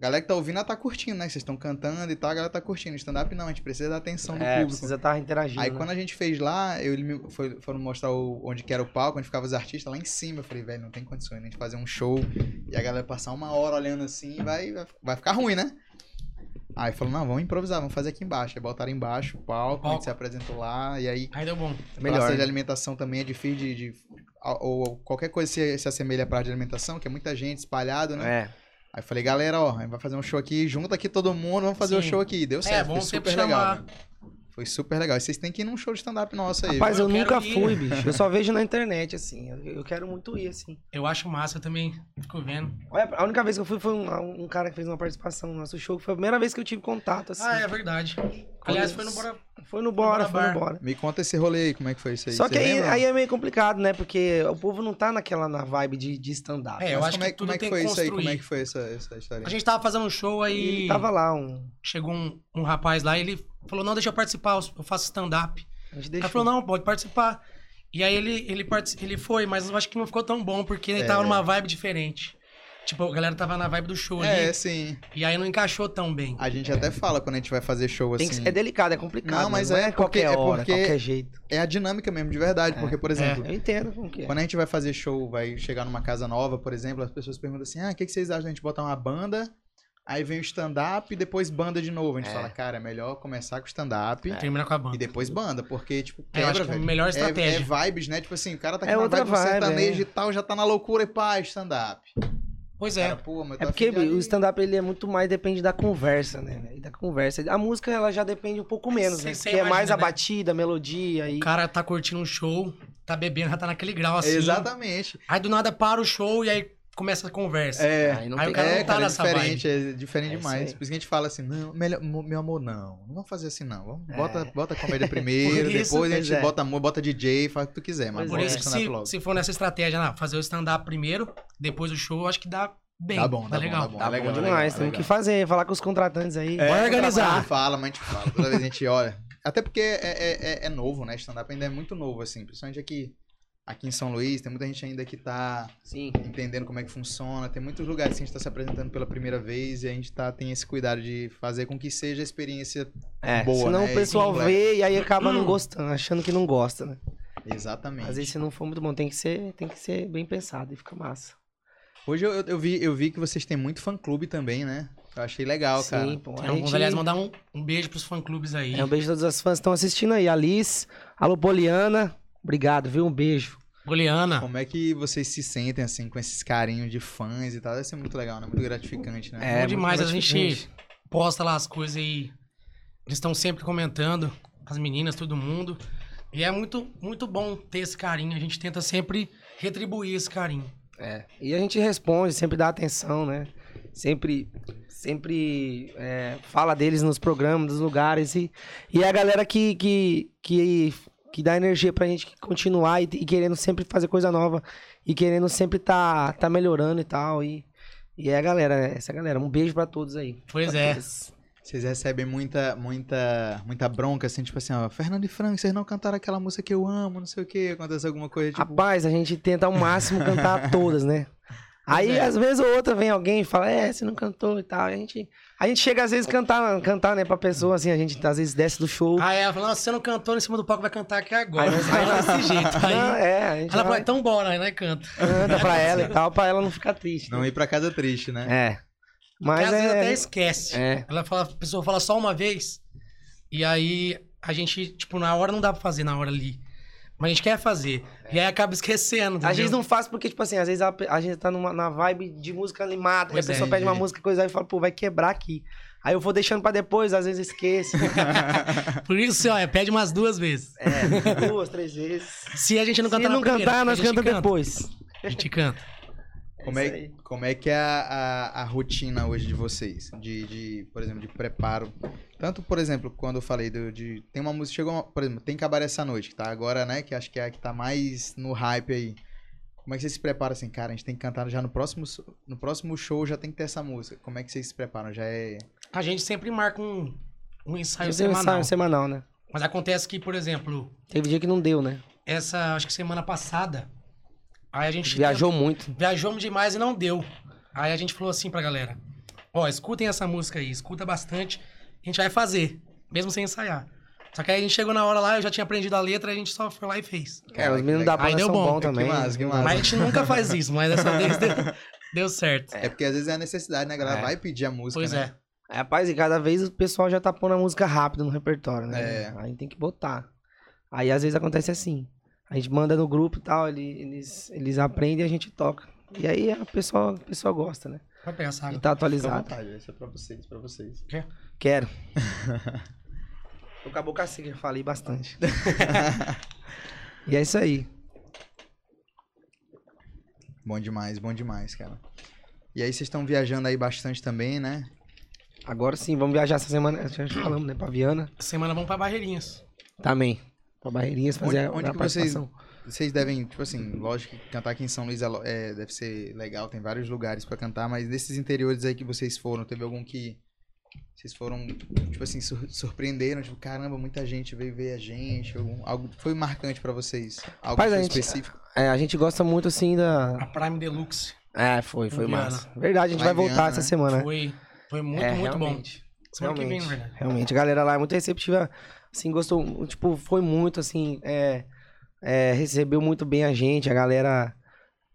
A galera que tá ouvindo, ela tá curtindo, né? Vocês estão cantando e tal, a galera tá curtindo. Stand-up não, a gente precisa da atenção do É, público. precisa estar interagindo. Aí né? quando a gente fez lá, eu, ele me- foi, foram mostrar o- onde que era o palco, onde ficavam os artistas, lá em cima. Eu falei, velho, não tem condições, né? A gente fazer um show e a galera passar uma hora olhando assim, vai, vai, vai ficar ruim, né? Aí falou, não, vamos improvisar, vamos fazer aqui embaixo. Aí botaram embaixo o palco, a gente Palco. se apresentou lá, e aí Aí deu bom. Melhor, praça de né? alimentação também é difícil de. de- ou, ou qualquer coisa se, se assemelha à praça de alimentação, que é muita gente espalhada, né? É. Aí falei, galera, ó, a gente vai fazer um show aqui, junta aqui todo mundo, vamos fazer o Sim. show aqui. Deu certo, É, bom super legal. chamar. velho. Foi super legal. E vocês têm que ir num show de stand-up nosso aí. Rapaz, eu eu, nunca ir. fui, bicho. Eu só vejo na internet, assim. Eu, eu quero muito ir, assim. Eu acho massa eu também. Fico vendo. Olha, a única vez que eu fui foi um, um cara que fez uma participação no nosso show. que Foi a primeira vez que eu tive contato, assim. Ah, é verdade. Aliás, foi no Bora. Foi no Bora, foi no. Bora. Me conta esse rolê aí, como é que foi isso aí. Só Você que aí, aí é meio complicado, né? Porque o povo não tá naquela na vibe de, de stand-up. É, eu Mas acho como é, que como tudo é que tem foi que isso aí? construir. Como é que foi essa, essa história? A gente tava fazendo um show E aí. ele tava lá, um. Chegou um, um rapaz lá e ele falou: Não, deixa eu participar, eu faço stand-up. A gente Ele deixou. falou: Não, pode participar. E aí ele, ele, partici- ele foi, mas eu acho que não ficou tão bom, porque ele É. tava numa vibe diferente. tipo, a galera tava na vibe do show É, ali. sim. E aí não encaixou tão bem. A gente até fala quando a gente vai fazer show Tem que assim. ser- é delicado, é complicado. Não, mas não é é qualquer porque- é hora, porque- qualquer jeito. É a dinâmica mesmo, de verdade. Porque, por exemplo, Eu entendo como que é. Quando a gente vai fazer show, vai chegar numa casa nova, por exemplo, as pessoas perguntam assim: ah, o que, que vocês acham da gente botar uma banda? Aí vem o stand-up e depois banda de novo. A gente É. fala, cara, é melhor começar com stand-up Termina com a banda. e depois banda, porque, tipo, É, quebra, acho que é a melhor É- estratégia. É, vibes, né? Tipo assim, o cara tá É aqui na outra vibe vibe, sertanejo é. e tal, já tá na loucura e pá, stand-up. Pois Cara, é. pô, mas É porque o stand-up ele é muito mais, depende da conversa, né? E da conversa. A música ela já depende um pouco menos, Cê- né? cê Porque é mais imagina, a né? batida, a melodia e. O cara tá curtindo um show, tá bebendo, já tá naquele grau assim. Exatamente. Aí do nada para o show e aí começa a conversa. É. Aí não Aí tem o cara é, não tá cara, é nessa diferente, é diferente É demais. Por isso que a gente fala assim, não, melhor, meu amor, não. Não vamos fazer assim, não. Vamos, É. bota, bota a comédia primeiro, isso, depois a gente é. bota amor, bota DJ, faz o que tu quiser, mas Por é. isso que se, logo. se for nessa estratégia, não, fazer o stand-up primeiro, depois o show, eu acho que dá bem. Tá bom, tá tá bom, legal. tá bom. Tá legal, bom legal, demais, temos que fazer, falar com os contratantes aí. É, A organizar. gente fala, mas a gente fala. Toda vez a gente olha. Até porque é, é, é- é novo, né? Stand-up ainda é muito novo, assim. Principalmente aqui, aqui em São Luís, tem muita gente ainda que tá Sim. entendendo como é que funciona. Tem muitos lugares que a gente tá se apresentando pela primeira vez e a gente tá, tem esse cuidado de fazer com que seja a experiência É, boa, senão né? o pessoal E- vê e aí acaba não gostando, achando que não gosta, né? Exatamente. Às vezes se não for muito bom, tem que ser, tem que ser bem pensado e fica massa. Hoje eu, eu, eu vi, eu vi que vocês têm muito fã-clube também, né? Eu achei legal, cara. Sim, pô. Então, vamos, gente... aliás, mandar um, um beijo pros fã-clubes aí. É um beijo a todos os fãs que estão assistindo aí. Alice, alô Poliana, obrigado, viu? Um beijo. Goliana. Como é que vocês se sentem, assim, com esses carinhos de fãs e tal? Deve ser muito legal, né? Muito gratificante, né? É, É, bom demais. A gente posta lá as coisas aí. Eles estão sempre comentando, as meninas, todo mundo. E é muito, muito bom ter esse carinho. A gente tenta sempre retribuir esse carinho. É. E a gente responde, sempre dá atenção, né? Sempre, sempre é, fala deles nos programas, dos lugares. E, e a galera que, que, que, que dá energia pra gente continuar e, e querendo sempre fazer coisa nova. E querendo sempre tá, tá melhorando e tal. E, e é a galera, essa é a galera. Um beijo pra todos aí. Pois Pra é. todos. Vocês recebem muita, muita, muita bronca, assim, tipo assim, ó, Fernando e Franco, vocês não cantaram aquela música que eu amo, não sei o que, acontece alguma coisa, tipo... Rapaz, a gente tenta ao máximo cantar todas, né? Aí, é. às vezes, ou outra vem alguém e fala, é, você não cantou e tal. A gente, a gente chega, às vezes, cantar, cantar, né, pra pessoa, assim, a gente, às vezes, desce do show. Ah, é, nossa, você não cantou em cima do palco, vai cantar aqui agora. Aí Aí ela desse jeito. Aí, Não, é, a gente ela vai, então bora, aí nós canta. canta pra ela e tal, pra ela não ficar triste. Não né? ir pra casa triste, né? É. Porque Mas às vezes até é... esquece. É, Ela fala, a pessoa fala só uma vez, e aí a gente, tipo, na hora não dá pra fazer na hora ali. Mas a gente quer fazer. E aí acaba esquecendo. a gente entendeu? não faz porque, tipo assim, às vezes a, a gente tá numa, na vibe de música animada, e a Pois é, pessoa pede uma entendi. música, coisa e fala, pô, vai quebrar aqui. Aí eu vou deixando pra depois, às vezes esqueço. Por isso, ó, pede umas duas vezes. é, duas, três vezes. Se a gente não Se cantar não na primeira, cantar, a nós gente cantamos canta. depois. A gente canta. Como isso é, como é que é a, a, a rotina hoje de vocês? De, de, por exemplo, de preparo. Tanto, por exemplo, quando eu falei do, de. Tem uma música, chegou, uma- por exemplo, tem Cabaré essa noite, que tá agora, né? Que acho que é a que tá mais no hype aí. Como é que vocês se preparam assim, cara? A gente tem que cantar já no próximo, no próximo show, já tem que ter essa música. Como é que vocês se preparam? Já é. A gente sempre marca um, um ensaio Fazer um semanal. ensaio semanal, né? Mas acontece que, por exemplo, Teve dia que não deu, né? essa, acho que semana passada, aí a gente Viajou muito. Viajamos demais e não deu. Aí a gente falou assim pra galera: Ó, escutem essa música aí, escuta bastante. A gente vai fazer, mesmo sem ensaiar. Só que aí a gente chegou na hora lá, eu já tinha aprendido a letra, a gente só foi lá e fez. É, os meninos da Aí banda deu são bom. bons Que também. massa, que massa. Mas a gente nunca faz isso, mas dessa vez deu, deu certo. É porque às vezes é a necessidade, né? A galera É. vai pedir a música. Pois né? é. É, Rapaz, e cada vez o pessoal já tá pondo a música rápido no repertório, né? É. Aí tem que botar. Aí às vezes acontece assim. A gente manda no grupo e tal, ele- eles, eles aprendem e a gente toca. E aí a pessoa, a pessoa gosta, né? Vai pegar essa E água. tá Fica à atualizado. vontade, isso é pra vocês, pra vocês. Quero. Tô com a boca seca, já falei bastante. e é isso aí. Bom demais, bom demais, cara. E aí vocês estão viajando aí bastante também, né? Agora sim, vamos viajar essa semana. Já falamos, né? Pra Viana. Semana vamos pra Barreirinhas. Também. Pra Barreirinhas fazer Onde- onde a que vocês- participação. Vocês devem, tipo assim, lógico que cantar aqui em São Luís é é, deve ser legal, tem vários lugares pra cantar, mas desses interiores aí que vocês foram, teve algum que vocês foram, tipo assim, sur- surpreenderam, tipo, caramba, muita gente veio ver a gente, algum, algo que foi marcante pra vocês? Algo Rapaz, que a gente- específico? É, a gente gosta muito assim da. A Prime Deluxe. É, foi, foi Viana. massa. Verdade, a gente Vai vai voltar essa né? semana. Foi, foi muito, É, muito bom. realmente. Semana que vem, Realmente, na verdade. realmente. A galera lá é muito receptiva, assim, gostou, tipo, foi muito, assim, é, é, recebeu muito bem a gente, a galera,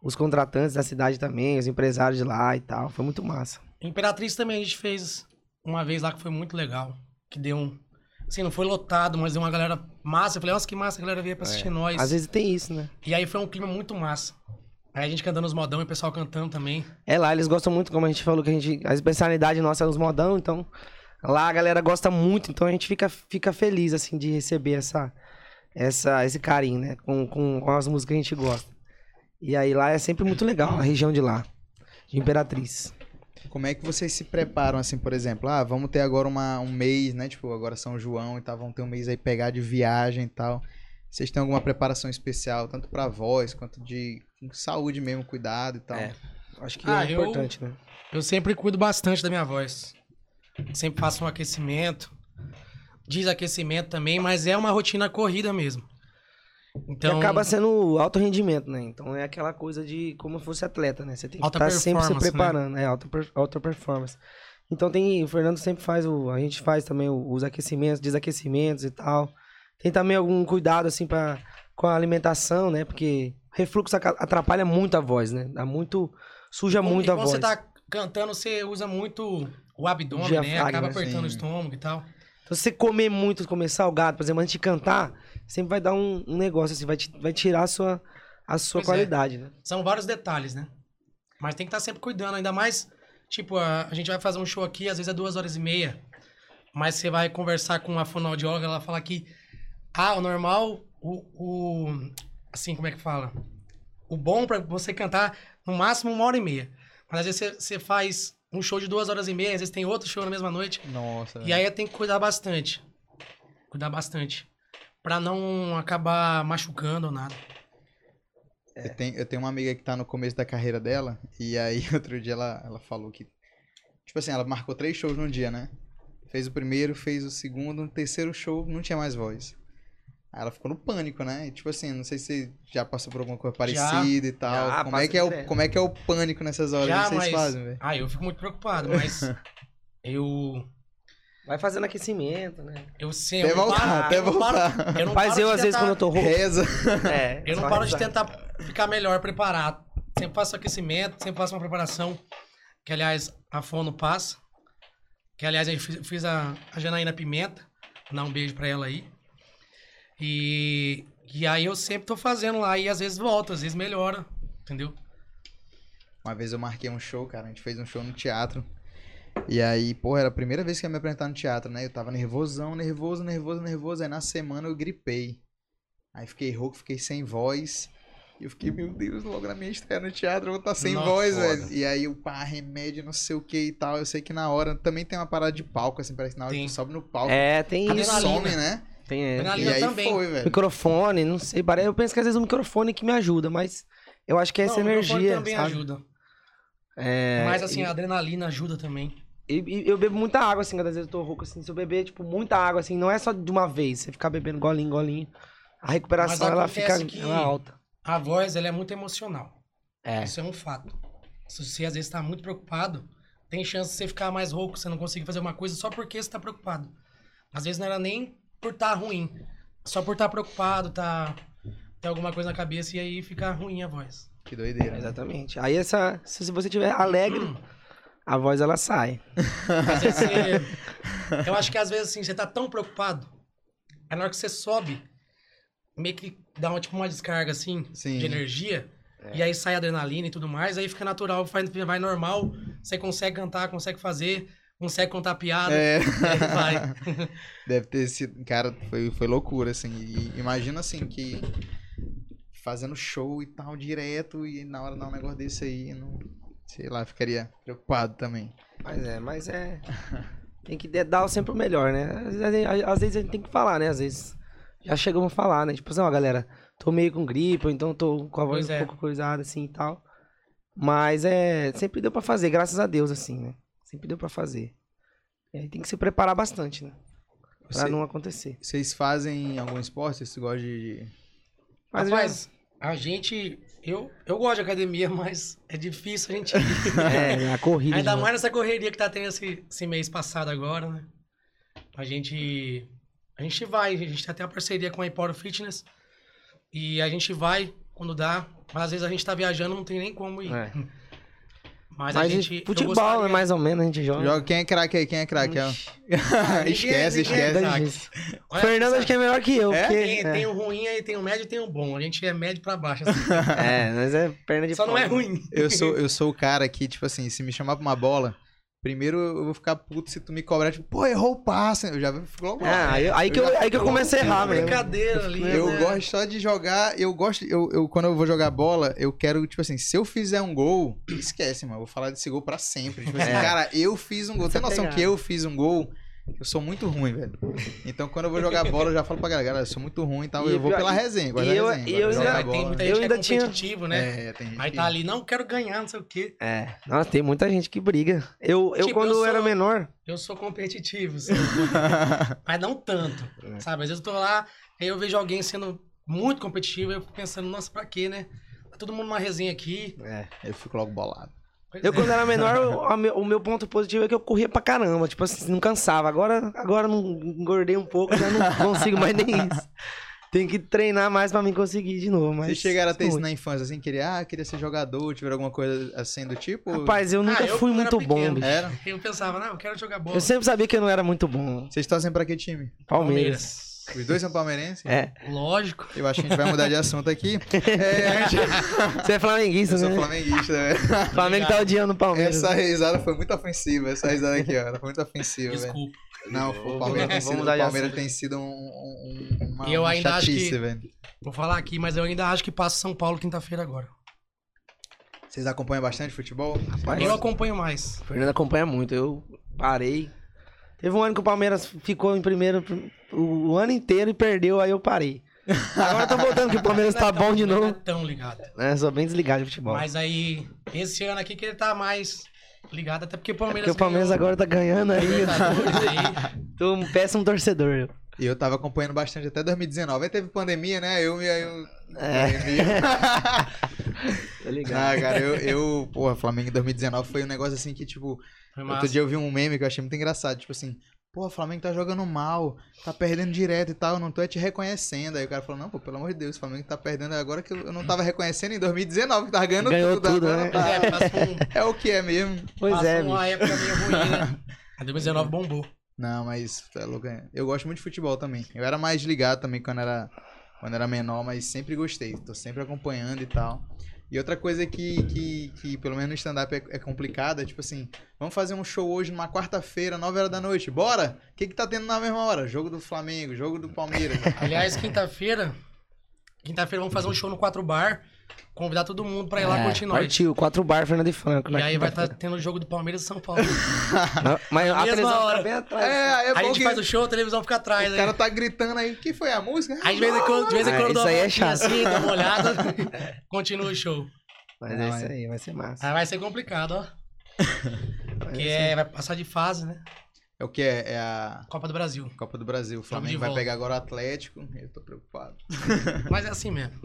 os contratantes da cidade também, os empresários de lá e tal, foi muito massa. Imperatriz também a gente fez uma vez lá que foi muito legal. Que deu um. Assim, não foi lotado, mas deu uma galera massa. Eu falei, nossa, que massa a galera veio pra assistir nós. É. Às vezes tem isso, né? E aí foi um clima muito massa. Aí a gente cantando os modão e o pessoal cantando também. É lá, eles gostam muito, como a gente falou, que a gente, a especialidade nossa é os modão, então lá a galera gosta muito, então a gente fica, fica feliz, assim, de receber essa, essa, esse carinho, né, com, com, com as músicas que a gente gosta. E aí lá é sempre muito legal, a região de lá, de Imperatriz. Como é que vocês se preparam, assim, por exemplo? Ah, vamos ter agora uma, um mês, né? Tipo, agora São João e tal, vamos ter um mês aí pegar de viagem e tal. Vocês têm alguma preparação especial, tanto pra voz, quanto de saúde mesmo, cuidado e tal? É. Acho que Ah, é eu- importante, né? Eu sempre cuido bastante da minha voz. Sempre faço um aquecimento. Desaquecimento também, mas é uma rotina corrida mesmo. Então, E acaba sendo alto rendimento, né? Então é aquela coisa de como se fosse atleta, né? Você tem que estar sempre se né? preparando, é alta, alta performance. Então tem, o Fernando sempre faz o, a gente faz também os aquecimentos, desaquecimentos e tal. Tem também algum cuidado assim para com a alimentação, né? Porque refluxo atrapalha muito a voz, né? Dá muito suja quando- muito e a quando voz. você tá cantando, você usa muito o abdômen, né? Acaba apertando o estômago e tal. Então se você comer muito, comer salgado, por exemplo, antes de cantar, sempre vai dar um, um negócio assim, vai, te- vai tirar a sua a sua Pois é. qualidade, né? São vários detalhes, né? Mas tem que estar sempre cuidando, ainda mais, tipo, a, a gente vai fazer um show aqui, às vezes é duas horas e meia, mas você vai conversar com uma fonoaudióloga, ela fala que, ah, o normal, o, o assim, como é que fala? O bom pra você cantar, no máximo, uma hora e meia. Mas às vezes você, você faz um show de duas horas e meia, às vezes tem outro show na mesma noite, Nossa. e aí tem que cuidar bastante. Cuidar bastante. Pra não acabar machucando ou nada. Eu, tenho, eu tenho uma amiga que tá no começo da carreira dela, e aí outro dia ela, ela falou que. Tipo assim, ela marcou três shows num dia, né? Fez o primeiro, fez o segundo, no terceiro show não tinha mais voz. Aí ela ficou no pânico, né? E, tipo assim, não sei se você já passou por alguma coisa parecida e tal. Já, como, é que é o, como é que é o pânico nessas horas? Já, o que vocês mas... fazem, velho? Ah, eu fico muito preocupado, mas eu Vai fazendo aquecimento, né? eu sei, Até eu voltar, paro- até eu voltar. paro- eu não Mas paro eu, de às vezes, quando eu tô rouco. Reza. É, eu não paro de rezar. tentar ficar melhor preparado. Sempre faço aquecimento, sempre faço uma preparação que aliás a Fono passa. Que aliás eu fiz, fiz a, a Janaína Pimenta, dar um beijo pra ela aí. E e aí eu sempre tô fazendo lá e às vezes volta, às vezes melhora, entendeu? Uma vez eu marquei um show, cara. A gente fez um show no teatro. E aí, pô, era a primeira vez que eu ia me apresentar no teatro, né? Eu tava nervosão, nervoso, nervoso, nervoso. Aí na semana eu gripei. Aí fiquei rouco, fiquei sem voz. E eu fiquei, meu Deus, logo na minha estreia no teatro eu vou estar sem Nossa, voz, foda. velho. E aí o pá, remédio, não sei o que e tal. Eu sei que na hora também tem uma parada de palco, assim, parece que na hora que tu sobe no palco. É, tem isso. Some, né? Tem. Adrenalina. E aí também. foi, velho. Microfone, não sei. Eu penso que às vezes o microfone que me ajuda, mas eu acho que é essa Não, o microfone energia. também sabe? ajuda. É, Mas assim, e- a adrenalina ajuda também. E, e eu bebo muita água, assim, quando às vezes eu tô rouco, assim. Se eu beber, tipo, muita água, assim, não é só de uma vez. Você ficar bebendo golinho, golinho. A recuperação, ela fica ela alta. A voz, ela é muito emocional. É. Isso é um fato. Se você às vezes tá muito preocupado, tem chance de você ficar mais rouco, você não conseguir fazer uma coisa só porque você tá preocupado. Às vezes não era nem por estar ruim, só por estar preocupado, tá ter alguma coisa na cabeça e aí fica ruim a voz. Que doideira. né? Exatamente. Aí essa. Se você tiver alegre, a voz ela sai. Você, eu acho que às vezes assim, você tá tão preocupado, aí na hora que você sobe, meio que dá uma, tipo, uma descarga assim Sim. de energia. E aí sai adrenalina e tudo mais, aí fica natural, vai, vai normal, você consegue cantar, consegue fazer, consegue contar piada, É. aí vai. Deve ter sido. Cara, foi, foi loucura, assim. E imagina assim que. Fazendo show e tal direto, e na hora de dar um negócio desse aí, não. Sei lá, ficaria preocupado também. Mas é, mas é. Tem que dar sempre o melhor, né? Às vezes, às vezes a gente tem que falar, né? Às vezes já chegamos a falar, né? Tipo assim, ó, galera, tô meio com gripe, ou então tô com a voz Pois um é. pouco coisada assim e tal. Mas é. Sempre deu pra fazer, graças a Deus, assim, né? Sempre deu pra fazer. E aí tem que se preparar bastante, né? Pra Você- não acontecer. Vocês fazem algum esporte? Vocês gostam de. Mas Rapaz, a gente, Eu, eu gosto de academia, mas é difícil a gente. É, a corrida. Ainda mais nessa correria que tá tendo esse, esse mês passado agora, né? A gente. A gente vai, a gente tem até uma parceria com a Emporo Fitness. E a gente vai quando dá. Mas às vezes a gente tá viajando, não tem nem como ir. É. Mas, a Mas gente. eu futebol, gostaria- né? Mais ou menos, a gente joga. Joga, quem é craque aí? Quem é craque? esquece, é esquece. dias. Olha, Fernando sabe, acho que é melhor que eu. É? porque- Tem, é. tem o ruim aí, tem o médio e tem o bom. A gente é médio pra baixo. assim. É, mas é perna de Só não é ruim. Eu sou, eu sou o cara que, tipo assim, se me chamar pra uma bola, primeiro eu vou ficar puto se tu me cobrar, tipo, pô, errou o passe. Eu já fico logo. É, aí, aí que eu, aí que eu comecei a errar mesmo. brincadeira ali. Eu né? gosto só de jogar, eu gosto, eu, eu, quando eu vou jogar bola, eu quero, tipo assim, se eu fizer um gol, esquece, mano, eu vou falar desse gol pra sempre. Tipo assim, É. cara, eu fiz um gol. Tem noção pegada. que eu fiz um gol? Eu sou muito ruim, velho. Então quando eu vou jogar bola, eu já falo pra galera, galera, eu sou muito ruim, então E eu vou pela resenha, gosto e da eu- resenha. e eu de ainda- jogar É, tem muita Eu gente que é ainda tinha- competitivo, né? É, tem gente Aí que- tá ali, não quero ganhar, não sei o quê. É. Nossa, tem muita gente que briga. Eu, eu Tipo, quando eu eu era sou- menor. Eu sou competitivo, sou- mas não tanto, sabe? Às vezes eu tô lá, aí eu vejo alguém sendo muito competitivo, eu fico pensando, nossa, pra quê, né? Tá todo mundo numa resenha aqui. É. Eu fico logo bolado. Eu, quando era menor, o meu ponto positivo é que eu corria pra caramba. Tipo assim, não cansava. Agora, agora não engordei um pouco, já não consigo mais nem isso. Tem que treinar mais pra mim conseguir de novo. Mas Vocês chegaram a ter isso na infância, assim, queria, ah, queria ser jogador, tiver alguma coisa assim do tipo? Rapaz, eu nunca Ah, eu fui muito bom, pequeno. bicho. Era? Eu pensava, não, eu quero jogar bola. Eu sempre sabia que eu não era muito bom. Vocês torcem pra que time? Palmeiras. Os dois são palmeirenses? É. Lógico. Eu acho que a gente vai mudar de assunto aqui. É, gente... Você é flamenguista, Eu sou né? flamenguista, velho. O Flamengo tá odiando o Palmeiras. Essa risada foi muito ofensiva. Essa risada aqui, ó. Ela foi muito ofensiva, velho. Desculpa. Não, o Palmeiras, tem sido, o Palmeiras tem sido um, um, um- uma, eu uma ainda acho chatice, que- velho. Vou falar aqui, mas eu ainda acho que passa São Paulo quinta-feira agora. Vocês acompanham bastante futebol? Rapaz, Eu acompanho mais. O Fernando acompanha muito. Eu parei. Teve um ano que o Palmeiras ficou em primeiro o, o ano inteiro e perdeu, aí eu parei. Agora eu tô voltando que o Palmeiras é tá tão- bom de não novo. é tão ligado. É, sou bem desligado de futebol. Mas aí, esse ano aqui que ele tá mais ligado, até porque o Palmeiras. Porque o Palmeiras ganhou agora tá ganhando aí. Libertadores aí. Tô um péssimo torcedor. eu. E eu tava acompanhando bastante até 2019. Aí teve pandemia, né? Eu e aí eu. É. Tá ligado? Ah, cara, eu, eu. Porra, Flamengo em 2019 foi um negócio assim que, tipo. Outro dia eu vi um meme que eu achei muito engraçado. Tipo assim, pô, o Flamengo tá jogando mal, tá perdendo direto e tal, eu não tô é te reconhecendo. Aí o cara falou, não, pô, pelo amor de Deus, o Flamengo tá perdendo agora que eu não tava reconhecendo em 2019, que tava ganhando Ganhou tudo. tudo, né? Tá- é, um, É o que é mesmo. Pois passa é, uma bicho. época meio ruim, né? A 2019 bombou. Não, mas tá louco. é. Eu gosto muito de futebol também. Eu era mais ligado também quando era, quando era menor, mas sempre gostei. Tô sempre acompanhando e tal. E outra coisa que, que, que pelo menos no stand-up é, é complicada, tipo assim, vamos fazer um show hoje numa quarta-feira, 9 horas da noite. Bora? O que, que tá tendo na mesma hora? Jogo do Flamengo, jogo do Palmeiras. Aliás, quinta-feira. Quinta-feira vamos fazer um show no 4 Bar. Convidar todo mundo pra ir lá É, curtir nós. Partiu, quatro bar, Fernando e Franco. E na aí vai estar quinta-feira. tendo o jogo do Palmeiras e São Paulo. Não, Mas a televisão hora. fica bem atrás. É, aí é Aí a gente que faz o show, a televisão fica atrás. o né? cara tá gritando aí, que foi a música? Aí de vez em quando, de vez em Ah, quando isso uma aí é assim, dá uma olhada. continua o show. Mas é é. isso aí, vai ser massa. Aí vai ser complicado, ó. Vai Porque é, vai passar de fase, né? É o que é? É a Copa do Brasil. Copa do Brasil. O Flamengo vai volta. pegar agora o Atlético. Eu tô preocupado. Mas é assim mesmo.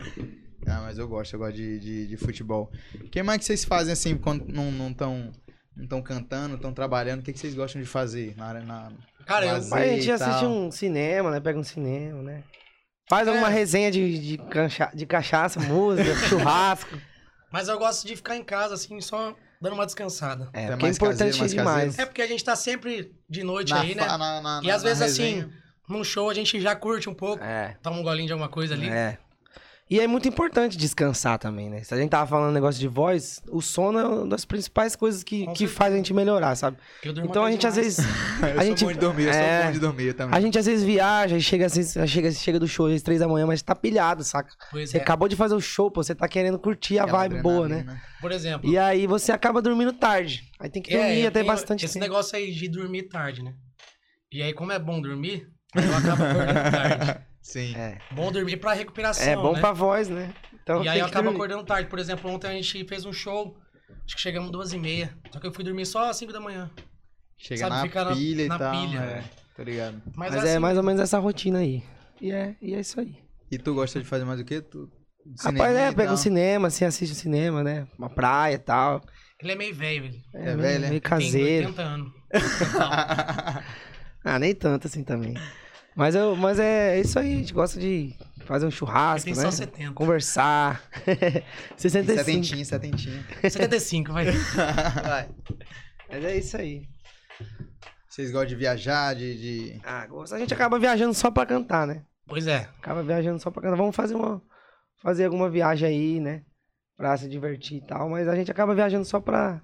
Ah, mas eu gosto, eu gosto de, de, de futebol. O que mais que vocês fazem assim quando não não estão não tão cantando, estão trabalhando? O que, que vocês gostam de fazer na área? Na... Cara, eu. Mas a gente assiste um cinema, né? Pega um cinema, né? Faz alguma É. resenha de, de, cancha- de cachaça, música, churrasco. mas eu gosto de ficar em casa, assim, só dando uma descansada. É, porque é mais importante caseiro, mais demais. caseiro. É porque a gente tá sempre de noite na aí, né? na- na- E às na vezes, assim, num show a gente já curte um pouco, É, toma um golinho de alguma coisa ali. é. E é muito importante descansar também, né? Se a gente tava falando negócio de voz, o sono é uma das principais coisas que, Com que certeza. faz a gente melhorar, sabe? Eu durmo Então a gente às demais. vezes. eu a gente, sou bom de dormir, eu é, sou bom de dormir também. A gente às vezes viaja e chega, assim, chega, chega do show às três da manhã, mas tá pilhado, saca? Pois Você é. acabou de fazer o show, pô, você tá querendo curtir a Aquela vibe boa, né? Por exemplo, E aí você acaba dormindo tarde. Aí tem que é, dormir eu até tenho bastante esse tempo. negócio aí de dormir tarde, né? E aí, como é bom dormir, eu acabo acordando tarde. Sim. É, Bom dormir pra recuperação, é bom né? pra voz, né? Então E aí tem acabo dormir. acordando tarde. Por exemplo, ontem a gente fez um show, acho que chegamos duas e meia. Só que eu fui dormir só às 5 da manhã. Chega Sabe, na ficar na- pilha na e tal. pilha. É, tá ligado. Mas, Mas assim, é mais ou menos essa rotina aí. E é, e é isso aí. E tu gosta de fazer mais o quê? Tu Rapaz, é, pega um cinema, assim, assiste o cinema, né? Uma praia e tal. Ele é meio velho, ele. É meio- velho, é? Meio Tem caseiro. 80 anos. Ah, nem tanto assim também. Mas, eu, mas é isso aí, a gente gosta de fazer um churrasco, né? tem só 70. Conversar. 65. Setentinha, setentinha. 75, vai. Vai. Mas é isso aí. Vocês gostam de viajar, de. de- Ah, gosto. A gente acaba viajando só pra cantar, né? Pois é. Acaba viajando só pra cantar. Vamos fazer uma. Fazer alguma viagem aí, né? Pra se divertir e tal. Mas a gente acaba viajando só pra.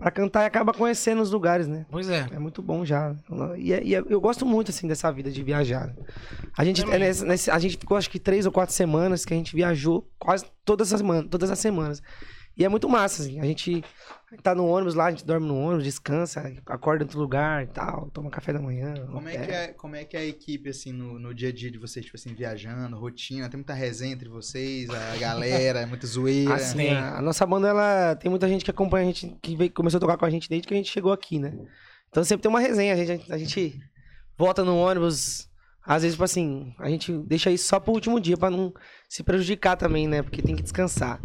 Pra cantar e acaba conhecendo os lugares, né? Pois é. É muito bom já. E, é- e é- eu gosto muito, assim, dessa vida de viajar. A gente, é nesse- nesse- a gente ficou, acho que, três ou quatro semanas que a gente viajou quase todas as, todas as semanas. E é muito massa, assim. A gente tá no ônibus lá, a gente dorme no ônibus, descansa, acorda em outro lugar e tal, toma café da manhã. Como é, que é, como é que é a equipe, assim, no, no dia a dia de vocês, tipo assim, viajando, rotina? Tem muita resenha entre vocês, a galera, é muita zoeira. Assim, a, a nossa banda, ela tem muita gente que acompanha a gente, que veio, começou a tocar com a gente desde que a gente chegou aqui, né? Então sempre tem uma resenha, a gente, a gente volta no ônibus, às vezes, tipo assim, a gente deixa isso só pro último dia pra não se prejudicar também, né? Porque tem que descansar.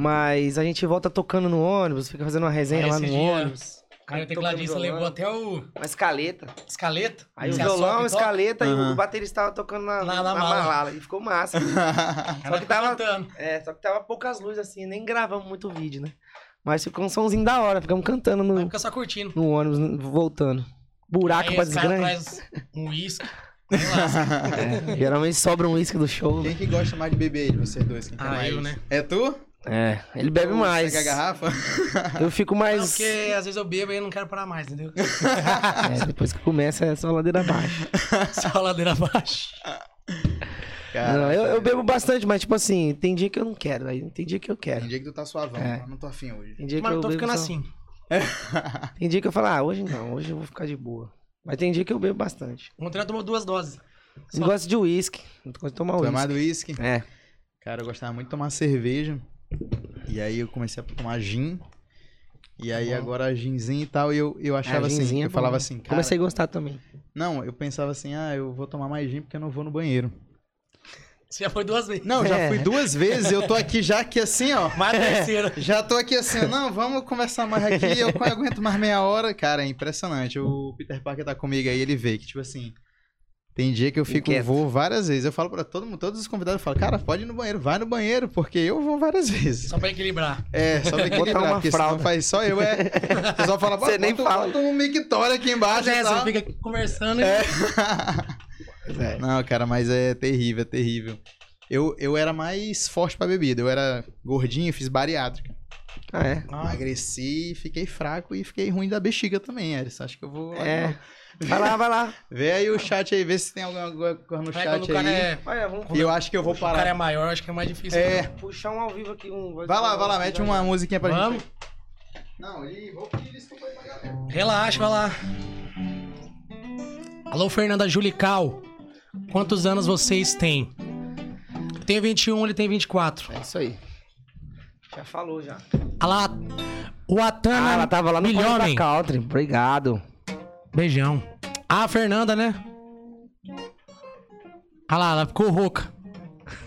Mas a gente volta tocando no ônibus, fica fazendo uma resenha Aí lá no dia, ônibus. Aí o tecladista levou até o Uma escaleta. escaleta. Aí o violão, a e escaleta e Aham. o baterista tava tocando na, Na- na, na mala. malala. E ficou massa. Ela que tava- cantando. É, só que tava poucas luzes assim, nem gravamos muito vídeo, né? Mas ficou um somzinho da hora, ficamos cantando no, Vai ficar só curtindo. no ônibus, voltando. Buraco Aí pra cara desgrande. traz um uísque. É, geralmente sobra um uísque do show. Quem que gosta mais de beber aí, de vocês dois? Quem que é Ah, mais? eu, né? É tu? É, ele bebe Tu mais. Pega a garrafa? Eu fico Não, mais. porque às vezes eu bebo e eu não quero parar mais, entendeu? É, depois que começa é só ladeira abaixo. Só a ladeira abaixo. Cara, Não, eu, eu bebo bastante, mas tipo assim, tem dia que eu não quero, aí tem dia que eu quero. Tem dia que tu tá suavão, É. eu não tô afim hoje. Tem dia Mas que eu eu tô ficando só- assim. Tem dia que eu falo, ah, hoje não, hoje eu vou ficar de boa. Mas tem dia que eu bebo bastante. Ontem ela tomou duas doses. Eu gosto de uísque, eu gosto de tomar uísque. do uísque? É. Cara, eu gostava muito de tomar cerveja. E aí eu comecei a tomar gin. E aí agora ginzinho e tal, e eu, eu achava assim, é eu bom. falava assim, cara... Comecei a gostar também. Não, eu pensava assim, ah, eu vou tomar mais gin porque eu não vou no banheiro. Você já foi duas vezes. Não, já É. fui duas vezes, eu tô aqui já aqui assim, ó. Mais a terceira. Já tô aqui assim, não, vamos conversar mais aqui, eu aguento mais meia hora. Cara, é impressionante. O Peter Parker tá comigo aí, ele vê que, tipo assim, tem dia que eu fico, Inquieto. vou várias vezes. Eu falo pra todo mundo, todos os convidados, eu falo, cara, pode ir no banheiro, vai no banheiro, porque eu vou várias vezes. Só pra equilibrar. É, só pra equilibrar, uma porque senão faz só eu, é. O pessoal fala, Você "Bota- nem fala. Bota um mictório aqui embaixo é, e você fica conversando e... É. É. Não, cara, mas é terrível, é terrível. Eu, eu era mais forte pra bebida, eu era gordinho, fiz bariátrica. Ah, é? Ah, Emagreci, fiquei fraco e fiquei ruim da bexiga também, Eris. Acho que eu vou. É. Vai lá, vai lá. Vê aí o chat aí, vê se tem alguma coisa no Aí quando chat o cara aí. é... Olha, vamos E eu acho que eu vou O cara é parar. maior, acho que é mais difícil. É. puxar um ao vivo aqui. Um... Vai lá, vai lá, mete uma musiquinha pra Vamos? gente. Não, e vou pedir desculpa aí pra galera. Relaxa, vai lá. Alô, Fernanda Julical. Quantos anos vocês têm? Eu tenho 21, ele tem 24. É isso aí. Já falou, já. Olha lá. O Atana Ah, ela tava lá no Milhomem. Country. Obrigado. Beijão. Ah, a Fernanda, né? Olha lá, ela ficou rouca.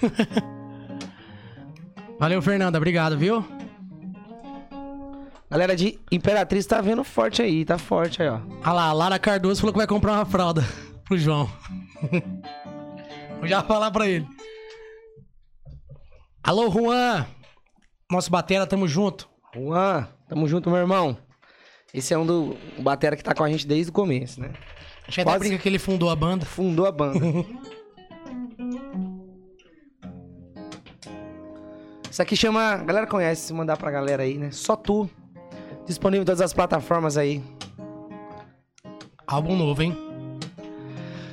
Valeu, Fernanda. Obrigado, viu? Galera de Imperatriz tá vendo forte aí, tá forte aí, ó. Olha lá, a Lara Cardoso falou que vai comprar uma fralda pro João. Vou já falar pra ele. Alô, Juan. Nosso batera, tamo junto. Juan, tamo junto, meu irmão. Esse é um do batera que tá com a gente desde o começo, né? A gente até Quase. brinca que ele fundou a banda. Fundou a banda. Isso aqui chama. A galera conhece, se mandar pra galera aí, né? Só tu. Disponível em todas as plataformas aí. Álbum novo, hein?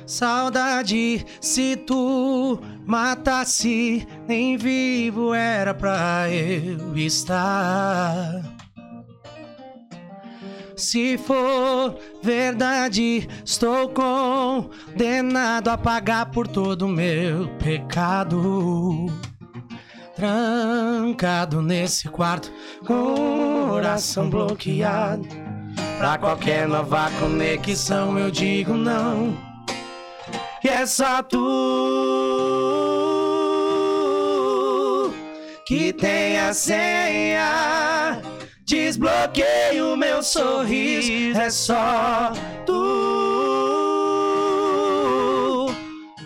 Saudade, se tu matasse, nem vivo era pra eu estar. Se for verdade, estou condenado a pagar por todo o meu pecado. Trancado nesse quarto, coração bloqueado. Pra qualquer nova conexão eu digo não. E é só tu. que tem a senha. Desbloqueia o meu sorriso, é só tu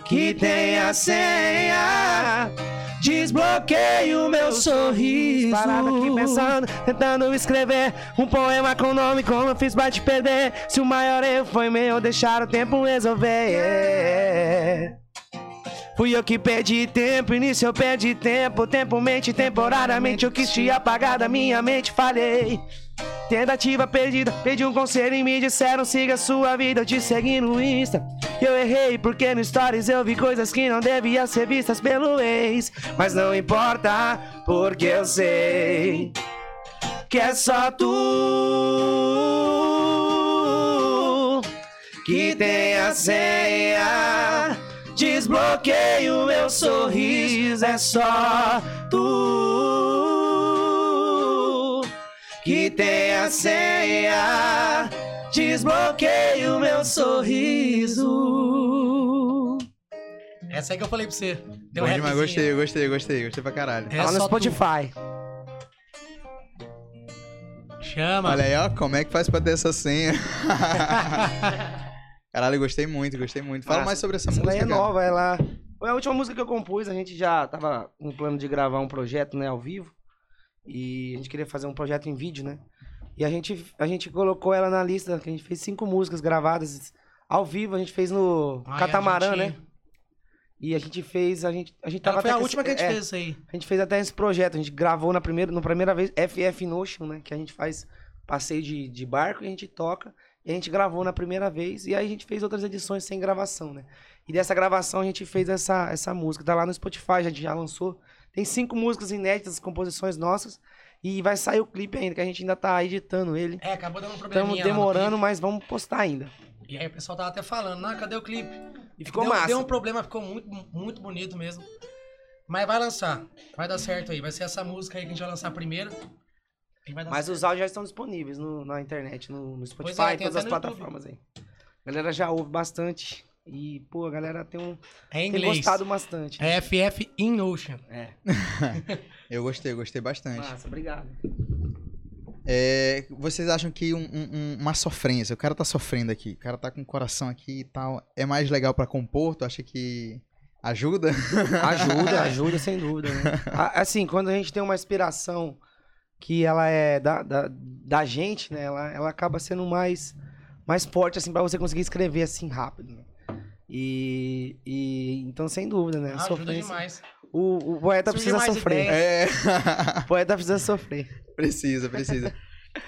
que tem a senha. Desbloqueia o meu sorriso. Parado aqui pensando, tentando escrever um poema com nome como eu fiz pra te perder. Se o maior erro foi meu, deixar o tempo resolver. Fui eu que perdi tempo, início eu perdi tempo, tempo mente temporariamente eu quis te apagar da minha mente, falhei. Tentativa perdida, pedi um conselho e me disseram siga sua vida, eu te segui no Insta. Eu errei porque no Stories eu vi coisas que não deviam ser vistas pelo ex. Mas não importa, porque eu sei que é só tu que tem a senha. Desbloqueia o meu sorriso, é só tu que tem a senha. Desbloqueia o meu sorriso. Essa aí que eu falei pra você. Deu Bom gostei, gostei, gostei, gostei pra caralho. É Lá no só tu. Spotify. Chama. Olha aí, ó, como é que faz pra ter essa senha? Caralho, gostei muito, gostei muito. Fala Massa. mais sobre essa, Essa música. daí é cara. nova, ela. Foi a última música que eu compus, a gente já tava com plano de gravar um projeto, né, ao vivo. E a gente queria fazer um projeto em vídeo, né? E a gente, a gente colocou ela na lista, que a gente fez cinco músicas gravadas ao vivo, a gente fez no Aí a Catamarã, gente- né? E a gente fez, a gente, a gente tava Ela foi a última que a esse- gente é, fez aí. A gente fez até esse projeto, a gente gravou na primeira, na primeira vez FF Notion, né? Que a gente faz passeio de, de barco e a gente toca. E a gente gravou na primeira vez e aí a gente fez outras edições sem gravação, né? E dessa gravação a gente fez essa, essa música. Tá lá no Spotify, a gente já lançou. Tem cinco músicas inéditas, composições nossas. E vai sair o clipe ainda, que a gente ainda tá editando ele. É, acabou dando um probleminha Estamos demorando, mas vamos postar ainda. E aí o pessoal tava até falando, não, cadê o clipe? E ficou deu, massa. Deu um problema, ficou muito, muito bonito mesmo. Mas vai lançar, vai dar certo aí. Vai ser essa música aí que a gente vai lançar primeiro. Mas certo. os áudios já estão disponíveis no- na internet, no, no Spotify, Pois é, todas as plataformas aí. A galera já ouve bastante. E, pô, a galera tem, um, É em tem inglês. gostado bastante. É FF in Ocean. É. Eu gostei, gostei bastante. Massa, obrigado. É, vocês acham que um- um- um- uma sofrência, o cara tá sofrendo aqui, o cara tá com o coração aqui e tal, é mais legal pra compor? Tu acha que ajuda? Ajuda, ajuda, sem dúvida. Né? Assim, quando a gente tem uma inspiração que ela é da, da, da gente, né? Ela, ela acaba sendo mais, mais forte, assim, pra você conseguir escrever assim rápido. né? E, e então, sem dúvida, né? A Ajuda sofrência- demais. O, o poeta Surge precisa sofrer. É. O poeta precisa sofrer. precisa, precisa.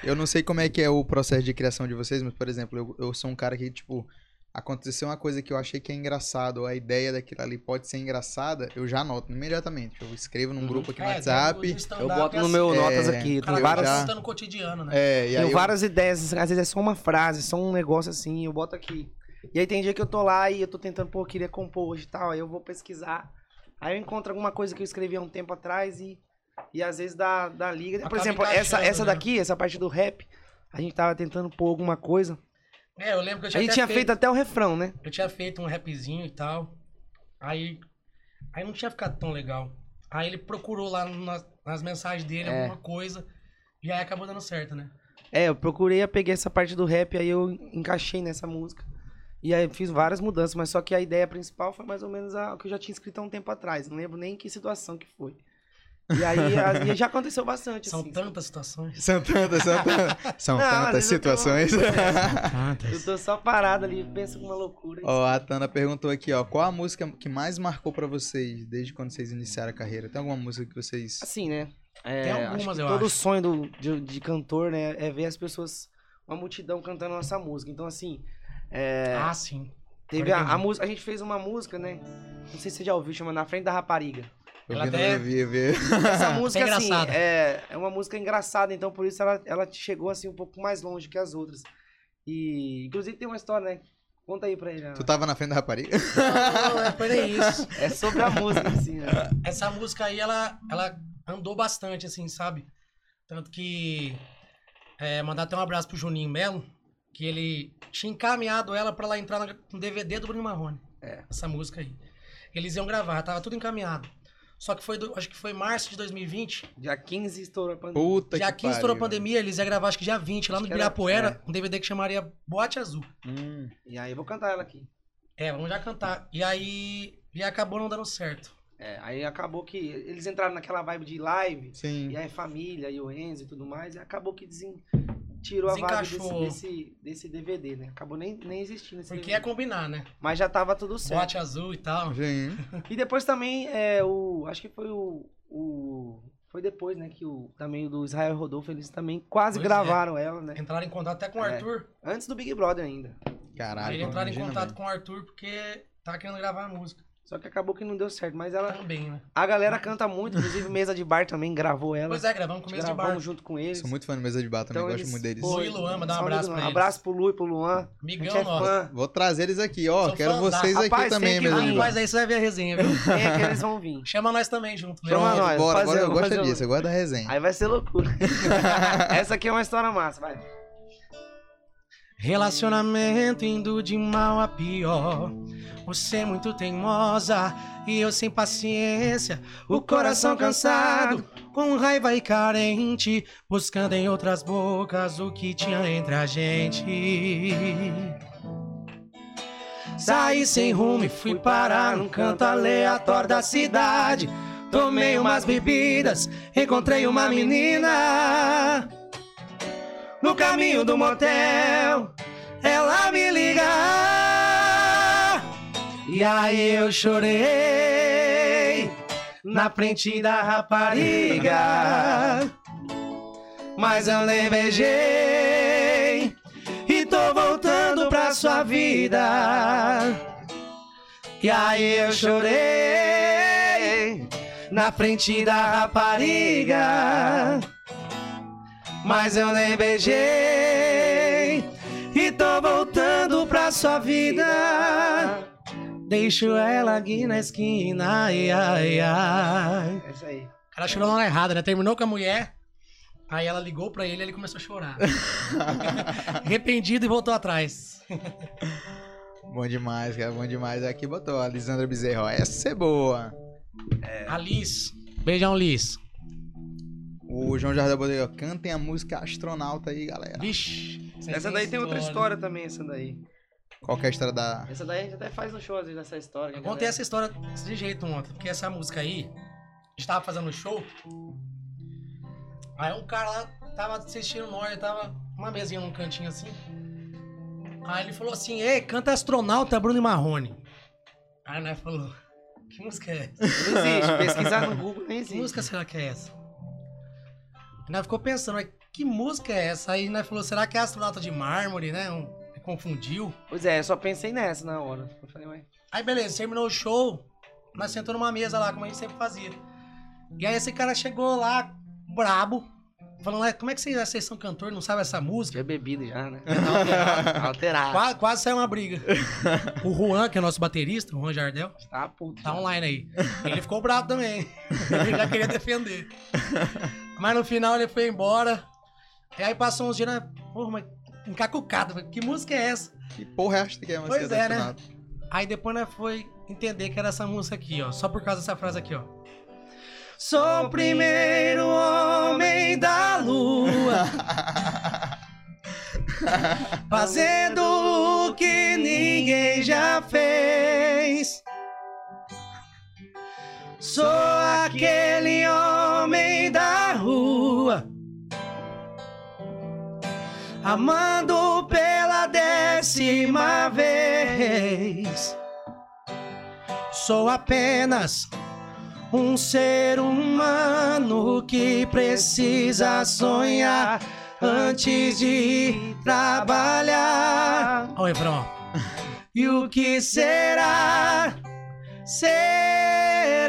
Eu não sei como é que é o processo de criação de vocês, mas, por exemplo, eu, eu sou um cara que, tipo, aconteceu uma coisa que eu achei que é engraçado, ou a ideia daquilo ali pode ser engraçada, eu já anoto imediatamente. Eu escrevo num Uhum. grupo aqui no É, WhatsApp. Eu boto no assim. meu É, notas aqui. Cara várias, já- contando o cotidiano, né? É, e aí tenho eu- várias ideias, às vezes é só uma frase, só um negócio assim, eu boto aqui. E aí tem dia que eu tô lá e eu tô tentando, pô, eu queria compor hoje e tal, aí eu vou pesquisar. Aí eu encontro alguma coisa que eu escrevi há um tempo atrás e, e às vezes dá, dá liga. Por Acaba exemplo, essa, encaixando, essa né? daqui, essa parte do rap, a gente tava tentando pôr alguma coisa. É, eu lembro que eu A tinha, gente até tinha feito até o refrão, né? Eu tinha feito um rapzinho e tal. Aí. Aí não tinha ficado tão legal. Aí ele procurou lá nas, nas mensagens dele É. alguma coisa. E aí acabou dando certo, né? É, eu procurei, eu peguei essa parte do rap, aí eu encaixei nessa música. E aí fiz várias mudanças, mas só que a ideia principal foi mais ou menos a o que eu já tinha escrito há um tempo atrás. Não lembro nem em que situação que foi. E aí a- e já aconteceu bastante, São assim. tantas situações. São tantas, são tantas, são Não, tantas vezes eu tô- situações. Eu tô só parado ali, penso com uma loucura. Ó, a Tana perguntou aqui, ó, qual a música que mais marcou pra vocês desde quando vocês iniciaram a carreira? Tem alguma música que vocês... Assim, né? É, Tem acho algumas, que eu todo acho. sonho do, de, de cantor, né, é ver as pessoas, uma multidão cantando a nossa música. Então, assim, é, Ah, sim. teve a, a música, a gente fez uma música, né? Não sei se você já ouviu, chama Na Frente da Rapariga. Eu Ela vi, até- vi, vi. Essa música, É assim, engraçada. é, é uma música engraçada, então por isso ela, ela chegou, assim, um pouco mais longe que as outras. E, inclusive, tem uma história, né? Conta aí pra ele. Ana. Tu tava na frente da rapariga? Não, não, é nem isso. É sobre a música, assim, né? Essa música aí, ela, ela andou bastante, assim, sabe? Tanto que. É, mandar até um abraço pro Juninho Melo, que ele tinha encaminhado ela pra ela entrar no DVD do Bruno Marrone. É. Essa música aí. Eles iam gravar, tava tudo encaminhado. Só que foi, do- acho que foi março de 2020. Dia 15 estourou a pandemia. Puta dia que 15 estourou a pandemia, eles iam gravar acho que dia 20, lá no Acho que era- Ibirapuera, um DVD que chamaria Boate Azul. Hum. E aí eu vou cantar ela aqui. É, vamos já cantar. E aí. E acabou não dando certo. É, aí acabou que eles entraram naquela vibe de live, Sim. e aí família, e o Enzo e tudo mais, e acabou que desen... tirou a vibe desse, desse, desse DVD, né? Acabou nem, nem existindo esse Porque é DVD. combinar, né? Mas já tava tudo certo. Boate Azul e tal. Sim. E depois também, é, o. Acho que foi o. o foi depois, né? Que o. Também o do Israel Rodolfo, eles também quase Pois é. gravaram ela, né? Entraram em contato até com o É. Arthur. Antes do Big Brother ainda. Caralho. Aí entraram em contato velho. com o Arthur porque tava querendo gravar a música. Só que acabou que não deu certo. Mas ela. Também, né? A galera canta muito, inclusive Mesa de Bar também gravou ela. Pois é, gravamos com mês de gravamos bar. junto com eles. Sou muito fã de mesa de bar também, Então gosto eles- muito deles. Lu e Luan, mandar um abraço pra eles. Abraço pro Lu e pro Luan. Gente é nosso. fã. Vou trazer eles aqui, ó. Sou Quero vocês aqui Rapaz, também, mesa de vir. bar. Rapaz, aí você vai ver a resenha, viu? É que eles vão vir? Chama nós também junto. Chama Leandro. nós. Bora, fazer- bora, eu gosto disso, eu gosto da resenha. Aí vai ser loucura. Essa aqui é uma história massa, vai. Relacionamento indo de mal a pior. Você é muito teimosa e eu sem paciência. O coração cansado, com raiva e carente. Buscando em outras bocas o que tinha entre a gente. Saí sem rumo e fui parar num canto aleatório da cidade. Tomei umas bebidas, encontrei uma menina. No caminho do motel, ela me liga. E aí eu chorei na frente da rapariga. Mas eu beijei e tô voltando pra sua vida. E aí eu chorei na frente da rapariga. Mas eu nem beijei e tô voltando pra sua vida. Deixo ela aqui na esquina, ai, ai, ai. É isso aí. O cara chorou na hora errada, né? Terminou com a mulher, aí ela ligou pra ele e ele começou a chorar. Arrependido e voltou atrás. Bom demais, cara, bom demais. Aqui botou a Lisandra Bezerra, ó. Essa é boa. A Liz. Beijão, Liz. O João aí, ó. Cantem a música astronauta aí, galera. Vixe. Essa daí tem outra história também, essa daí. Qual que é a história da. Essa daí a gente até faz no show, às vezes, essa história. que Eu a contei essa história desse jeito ontem, porque essa música aí, a gente tava fazendo show. Aí um cara lá tava assistindo nós, tava uma mesinha num cantinho assim. Aí ele falou assim: Ei, canta astronauta Bruno e Marrone. Aí nós falou: Que música é essa? Não existe. Pesquisar no Google nem Que existe. música será que é essa? E nós ficou pensando, mas que música é essa? Aí nós falou: Será que é astronauta de mármore, né? Um, confundiu. Pois é, eu só pensei nessa na hora. Eu falei, ué. Aí beleza, terminou o show, nós sentamos numa mesa lá, como a gente sempre fazia. E aí esse cara chegou lá, brabo, falando, "Ué, como é que vocês, vocês são cantor, não sabem essa música? Tinha bebido já, né? Alterado. Alterado. quase, quase saiu uma briga. O Juan, que é o nosso baterista, o Juan Jardel, Tá puto. tá online aí. Ele ficou bravo também. Ele já queria defender. Mas no final ele foi embora. E aí passou uns dias, né? Porra, mas encacucado. Que música é essa? Que porra é esta que é a música Pois é, né? Aí depois nós foi entender que era essa música aqui, ó. Só por causa dessa frase aqui, ó. Sou o primeiro homem da lua. Fazendo o que ninguém já fez. Sou aquele homem da Amando pela décima vez. Sou apenas um ser humano que precisa sonhar antes de trabalhar. Olha o refrão. ó. E o que será? Será.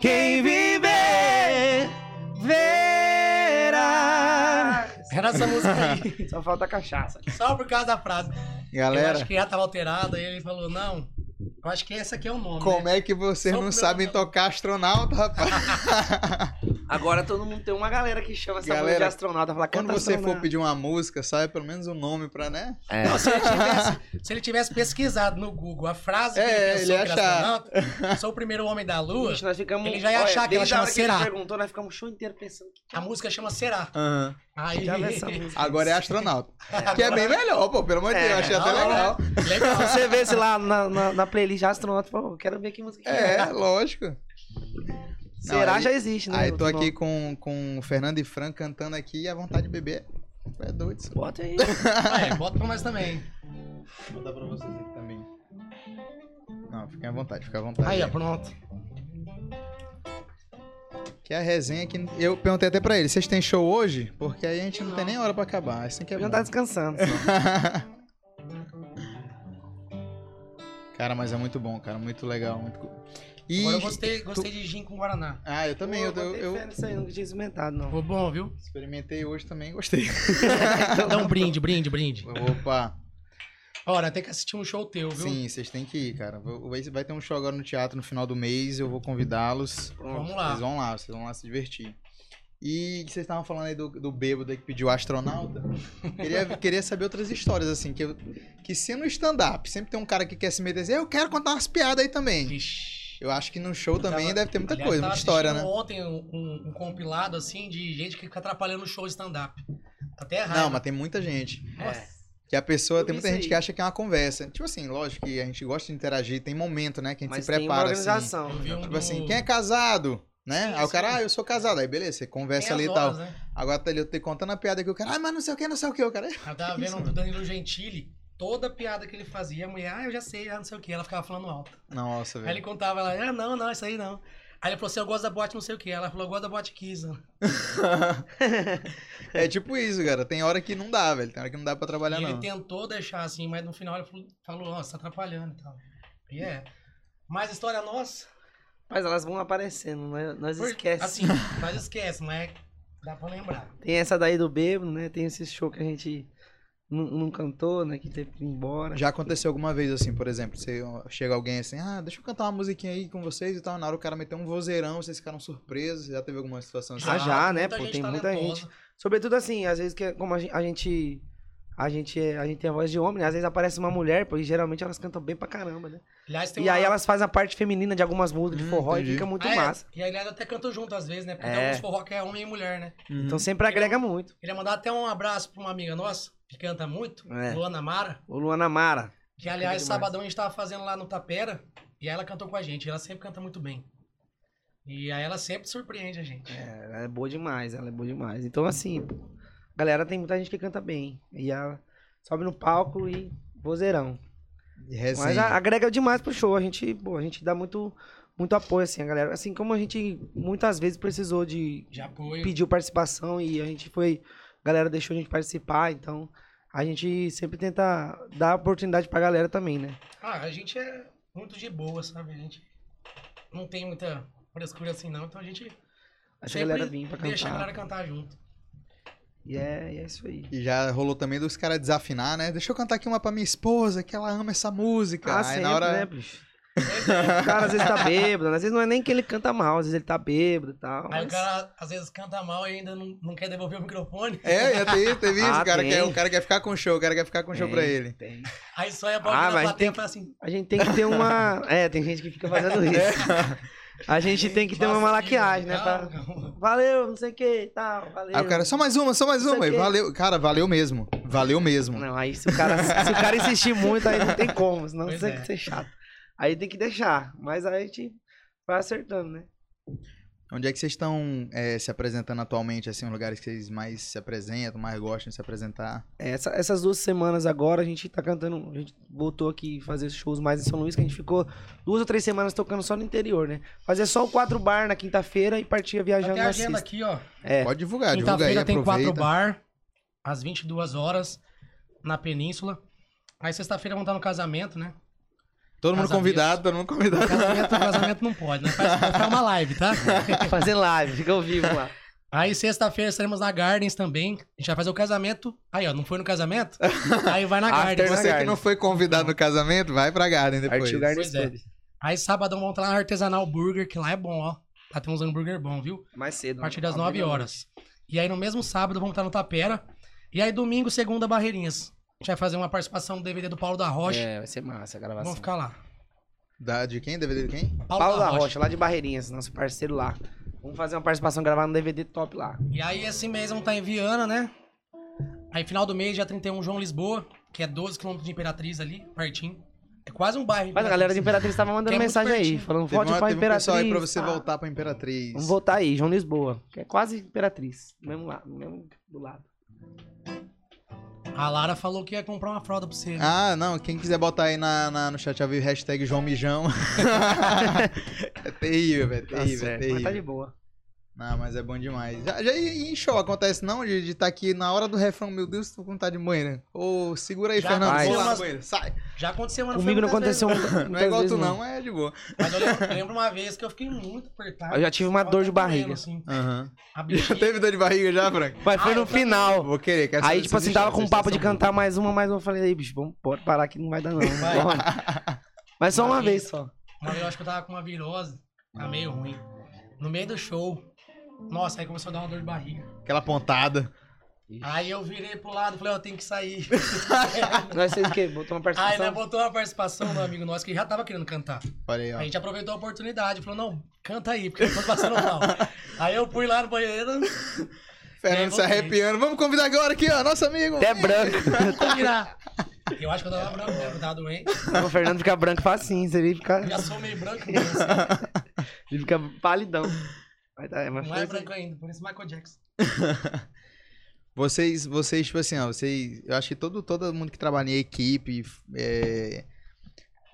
Quem viver, Era essa música aí. Só falta cachaça. Só por causa da frase. Eu Galera, acho que já tava alterado, aí ele falou, não, eu acho que esse aqui é o nome. como né? é que vocês Só não sabem tocar astronauta, rapaz? Agora todo mundo tem uma galera que chama essa Galera, música de astronauta. Fala, Quando você for astronauta. pedir uma música, sabe pelo menos o nome pra, né? É. Não, se, ele tivesse, se ele tivesse pesquisado no Google a frase que É, ele ele pensou ia que era achar. astronauta, sou o primeiro homem da Lua, Ixi, nós ficamos... Ele já ia achar que ela chama hora que ele Será. perguntou, nós ficamos o show inteiro pensando... a música chama Será. Aham. Aí... Já vê essa música. Agora é astronauta. Que é bem melhor, pô, pelo amor de É, Deus. Achei até não, legal. Legal. Se você vê, sei lá, na, na, na playlist astronauta, pô, quero ver que música que É, lógico. Será aí- já existe, né? Aí tô aqui com, com o Fernando e Fran cantando aqui e a vontade de beber é doido. isso. Bota aí. É, bota pra nós também. Vou dar pra vocês aqui também. Não, fiquem à vontade, fiquem à vontade. Aí, ó, pronto. Que é a resenha que eu perguntei até pra ele, vocês têm show hoje? Porque aí a gente não tem nem hora pra acabar. Assim que é Já bom. tá descansando. Cara, mas é muito bom, cara, muito legal, muito E Agora eu gostei, gostei de gin com Guaraná. Ah, eu também, eu, Pô, eu, eu fé nisso aí, nunca tinha experimentado, não. Ficou bom, viu? experimentei hoje também, gostei. Dá um brinde, brinde, brinde. Opa, Ora, tem que assistir um show teu, viu? sim, vocês têm que ir, cara. Vai ter um show agora no teatro no final do mês, eu vou convidá-los. Vamos lá. Vocês vão lá, vocês vão lá se divertir. E vocês estavam falando aí do, do bêbado aí que pediu astronauta. Queria, queria saber outras histórias, assim, que, eu- que se no stand-up sempre tem um cara que quer se meter assim, eu quero contar umas piadas aí também. Vixe. Eu acho que no show também Tava- deve ter muita Aliás, coisa, muita história, né? ontem um, um- um compilado, assim, de gente que fica atrapalhando o show stand-up. Tá até errado. Não, mas tem muita gente. Nossa. Que a pessoa, Eu tem muita gente aí. que acha que é uma conversa. Tipo assim, lógico que a gente gosta de interagir, tem momento, né? Que a gente Mas se tem uma prepara assim. organização. Um Tipo assim, quem é casado? Né? Sim, aí o cara, sim. ah, eu sou casado. Aí beleza, você conversa tem ali e tal. né? Agora tá ali, eu tô contando a piada que o cara, ah, mas não sei o que, não sei o que, o cara. Eu tava vendo do Danilo Gentili, toda piada que ele fazia, a mulher, ah, eu já sei, ah, não sei o que, ela ficava falando alto. Nossa, Aí ele velho. contava, ela, ah, não, não, isso aí não. Aí ele falou assim, eu gosto da boate não sei o que. Ela falou, eu gosto da boate Kiss. né? é tipo isso, cara. Tem hora que não dá, velho. Tem hora que não dá pra trabalhar, E ele não. tentou deixar assim, mas no final ele falou, falou ó, você tá atrapalhando e tal. E é. Mas história nossa, Mas elas vão aparecendo, nós, nós por- esquece. assim, nós esquece, mas dá pra lembrar. Tem essa daí do bêbado, né? Tem esse show que a gente não, não cantou, né? Que teve que ir embora. Já aconteceu alguma vez assim, por exemplo, você chega alguém assim, ah, deixa eu cantar uma musiquinha aí com vocês e tal. Na hora o cara meteu um vozeirão, vocês ficaram surpresos. Já teve alguma situação assim? Ah, já, né, muita pô, gente tem muita talentosa. gente. Sobretudo assim, às vezes que é como a gente. A gente, a gente, é- tem a voz de homem, né? Às vezes aparece uma mulher, pô, e geralmente elas cantam bem pra caramba, né? Aliás, tem E aí uma- elas fazem a parte feminina de algumas músicas de Hum, forró entendi. e fica muito Ah, é. massa. E aliás até cantam junto às vezes, né? Porque É. tem alguns forró que é homem e mulher, né? Então sempre agrega muito. Queria mandar até um abraço pra uma amiga nossa, que canta muito, É. Luana Mara. O Luana Mara. Que, aliás, sabadão a gente tava fazendo lá no Tapera e ela cantou com a gente. Ela sempre canta muito bem. E aí ela sempre surpreende a gente. É, ela é boa demais, ela é boa demais. Então, assim, pô, galera, tem muita gente que canta bem. E ela sobe no palco e vozeirão. E. Mas a- agrega demais pro show. A gente, pô, a gente dá muito, muito apoio, assim, a galera. Assim como a gente muitas vezes precisou de. De apoio. pediu participação e a gente foi. A galera deixou a gente participar, então a gente sempre tenta dar oportunidade pra galera também, né? Ah, a gente é muito de boa, sabe? A gente não tem muita frescura assim, não. Então a gente Deixa a galera vir pra deixa a cantar. galera cantar junto. E é, e é isso aí. E já rolou também dos caras desafinar, né? Deixa eu cantar aqui uma pra minha esposa, que ela ama essa música. Ah, Aí sempre, na hora. né, bicho? O cara às vezes tá bêbado, às vezes não é nem que ele canta mal, às vezes ele tá bêbado e tal. Aí mas- o cara às vezes canta mal e ainda não, não quer devolver o microfone. É, já teve, teve isso. Ah, o, cara tem. quer, o cara quer ficar com show, o cara quer ficar com show Tem, pra ele. tem. Aí só é bom Ah, na plateia e fala assim. A gente tem que ter uma. É, tem gente que fica fazendo isso. A gente tem que ter uma "Faça malaquiagem, né? pra- calma, calma." Valeu, não sei o que tal, valeu. Aí o cara, só mais uma, só mais uma. o valeu. Cara, valeu mesmo. Valeu mesmo. Não, aí se o cara, se o cara insistir muito, aí não tem como, senão Pois você é. tem que ser chato. Aí tem que deixar, mas aí a gente vai acertando, né? Onde é que vocês estão é, se apresentando atualmente, assim, os lugares que vocês mais se apresentam, mais gostam de se apresentar? Essa- essas duas semanas agora a gente tá cantando, a gente voltou aqui fazer shows mais em São Luís, que a gente ficou duas ou três semanas tocando só no interior, né? Fazia só o quatro bar na quinta-feira e partia viajando Tem a na agenda sexta. aqui, ó. É, Pode divulgar, divulga aí, Quinta-feira tem aproveita. quatro bar, às 22 horas, na Península. Aí sexta-feira vão estar no casamento, né? Todo mundo convidado, todo mundo convidado. Casamento, casamento não pode, né? Faz, uma live, tá? fazer live, fica ao vivo lá. Aí sexta-feira estaremos na Gardens também. A gente vai fazer o casamento. Aí, ó, não foi no casamento? Aí vai na Gardens. Você que não foi convidado no casamento, vai pra Garden depois. Artil Garden Pois é. Aí sábado vamos estar lá no Artesanal Burger, que lá é bom, ó. Lá tem uns hambúrguer bom, viu? Mais cedo. A partir das Nove 9 da horas. E aí no mesmo sábado vamos estar no Tapera. E aí domingo, segunda, Barreirinhas. A gente vai fazer uma participação do DVD do Paulo da. Rocha. É, vai ser massa a gravação. Vamos ficar lá. Da, de quem? DVD de quem? Paulo da Rocha, lá de Barreirinhas, nosso parceiro lá. Vamos fazer uma participação gravada no DVD top lá. E aí esse mês vamos estar em Viana, né? Aí final do mês, dia 31, João Lisboa, que é 12 km de Imperatriz ali, pertinho. É quase um bairro. Mas a galera de Imperatriz tava Que mandando é mensagem aí, pertinho. falando, Teve, volte uma, pra teve um Imperatriz. pessoal aí pra você tá? voltar pra Imperatriz. Vamos voltar aí, João Lisboa, que é quase Imperatriz, mesmo lado, no mesmo do lado. A Lara falou que ia comprar uma fralda pra você. né? Ah, não, quem quiser botar aí na, na- no chat ao vivo, hashtag João Mijão. é terrível, velho, Tá terrível, é terrível. mas tá de boa. Não, mas é bom demais. Já, já e em show acontece não de estar aqui na hora do refrão, meu Deus, tô com vontade de banheiro. Ô, segura aí, Já Fernando, vai. vou lá no Umas- banheiro, sai. Já aconteceu, não Comigo não aconteceu vezes, muita, Não é igual tu não, é de boa. Mas eu lembro, eu lembro uma vez que eu fiquei muito apertado. Eu já tive uma dor de barriga. assim. Aham. A Já teve dor de barriga já, Frank? Mas foi Ah, no final. Vou querer, quero Aí, tipo assim, tava com histórias, papo de cantar mais uma, mais uma. Eu falei, aí, bicho, vamos pode parar que não vai dar não. Vai. Bora. Mas só uma Uma vez vez. só. Uma vez eu acho que eu tava com uma virose. Tá meio ruim. No meio do show. Nossa, aí começou a dar uma dor de barriga. Aquela pontada. Aí eu virei pro lado e falei, ó, eu tenho que sair. Nós fez o quê? Botou uma Aí participação? né, botou uma participação do amigo nosso que já tava querendo cantar. Aí, ó. A gente aproveitou a oportunidade, falou, não, canta aí, porque eu tô passando mal. aí eu fui lá no banheiro, Fernando se arrepiando. Vamos convidar agora aqui, ó, nosso amigo. Até branco. vou virar. Eu acho que eu tava branco mesmo, tava doente. o Fernando fica branco facinho, você fica, Eu já sou meio branco mesmo, assim. ele fica palidão. Mas tá, mas Não foi é branco ainda, por isso Michael Jackson. Vocês, vocês, tipo assim, ó, vocês. Eu acho que todo, todo mundo que trabalha em equipe, é,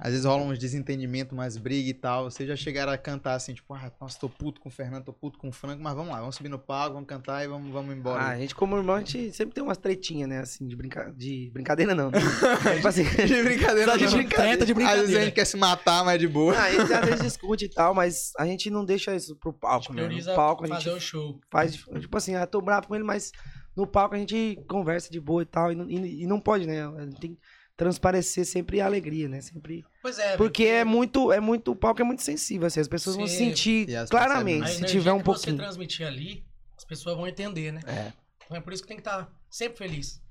às vezes rola uns desentendimentos, umas brigas e tal. Vocês já chegaram a cantar assim, tipo, ah, nossa, tô puto com o Fernando, tô puto com o Franco, mas vamos lá, vamos subir no palco, vamos cantar e vamos, vamos embora. Ah, a gente como irmão, a gente sempre tem umas tretinhas, né? Assim, de, brinca... de brincadeira não. né? tipo assim, de brincadeira, Só de não. brincadeira. Treta de Às vezes a brincadeira. gente quer se matar, mas de boa. ah, a gente às vezes discute e tal, mas a gente não deixa isso pro palco, né? No palco a fazer gente o show. faz, tipo assim, ah, tô bravo com ele, mas no palco a gente conversa de boa e tal, e não, e- e não pode, né? A gente tem transparecer sempre a alegria, né? Sempre... Pois é. Porque é muito, é muito, o palco é muito sensível, assim, as pessoas vão Sim. sentir E as claramente, se tiver um pouquinho. você transmitir ali, as pessoas vão entender, né? É. Então é por isso que tem que estar sempre feliz.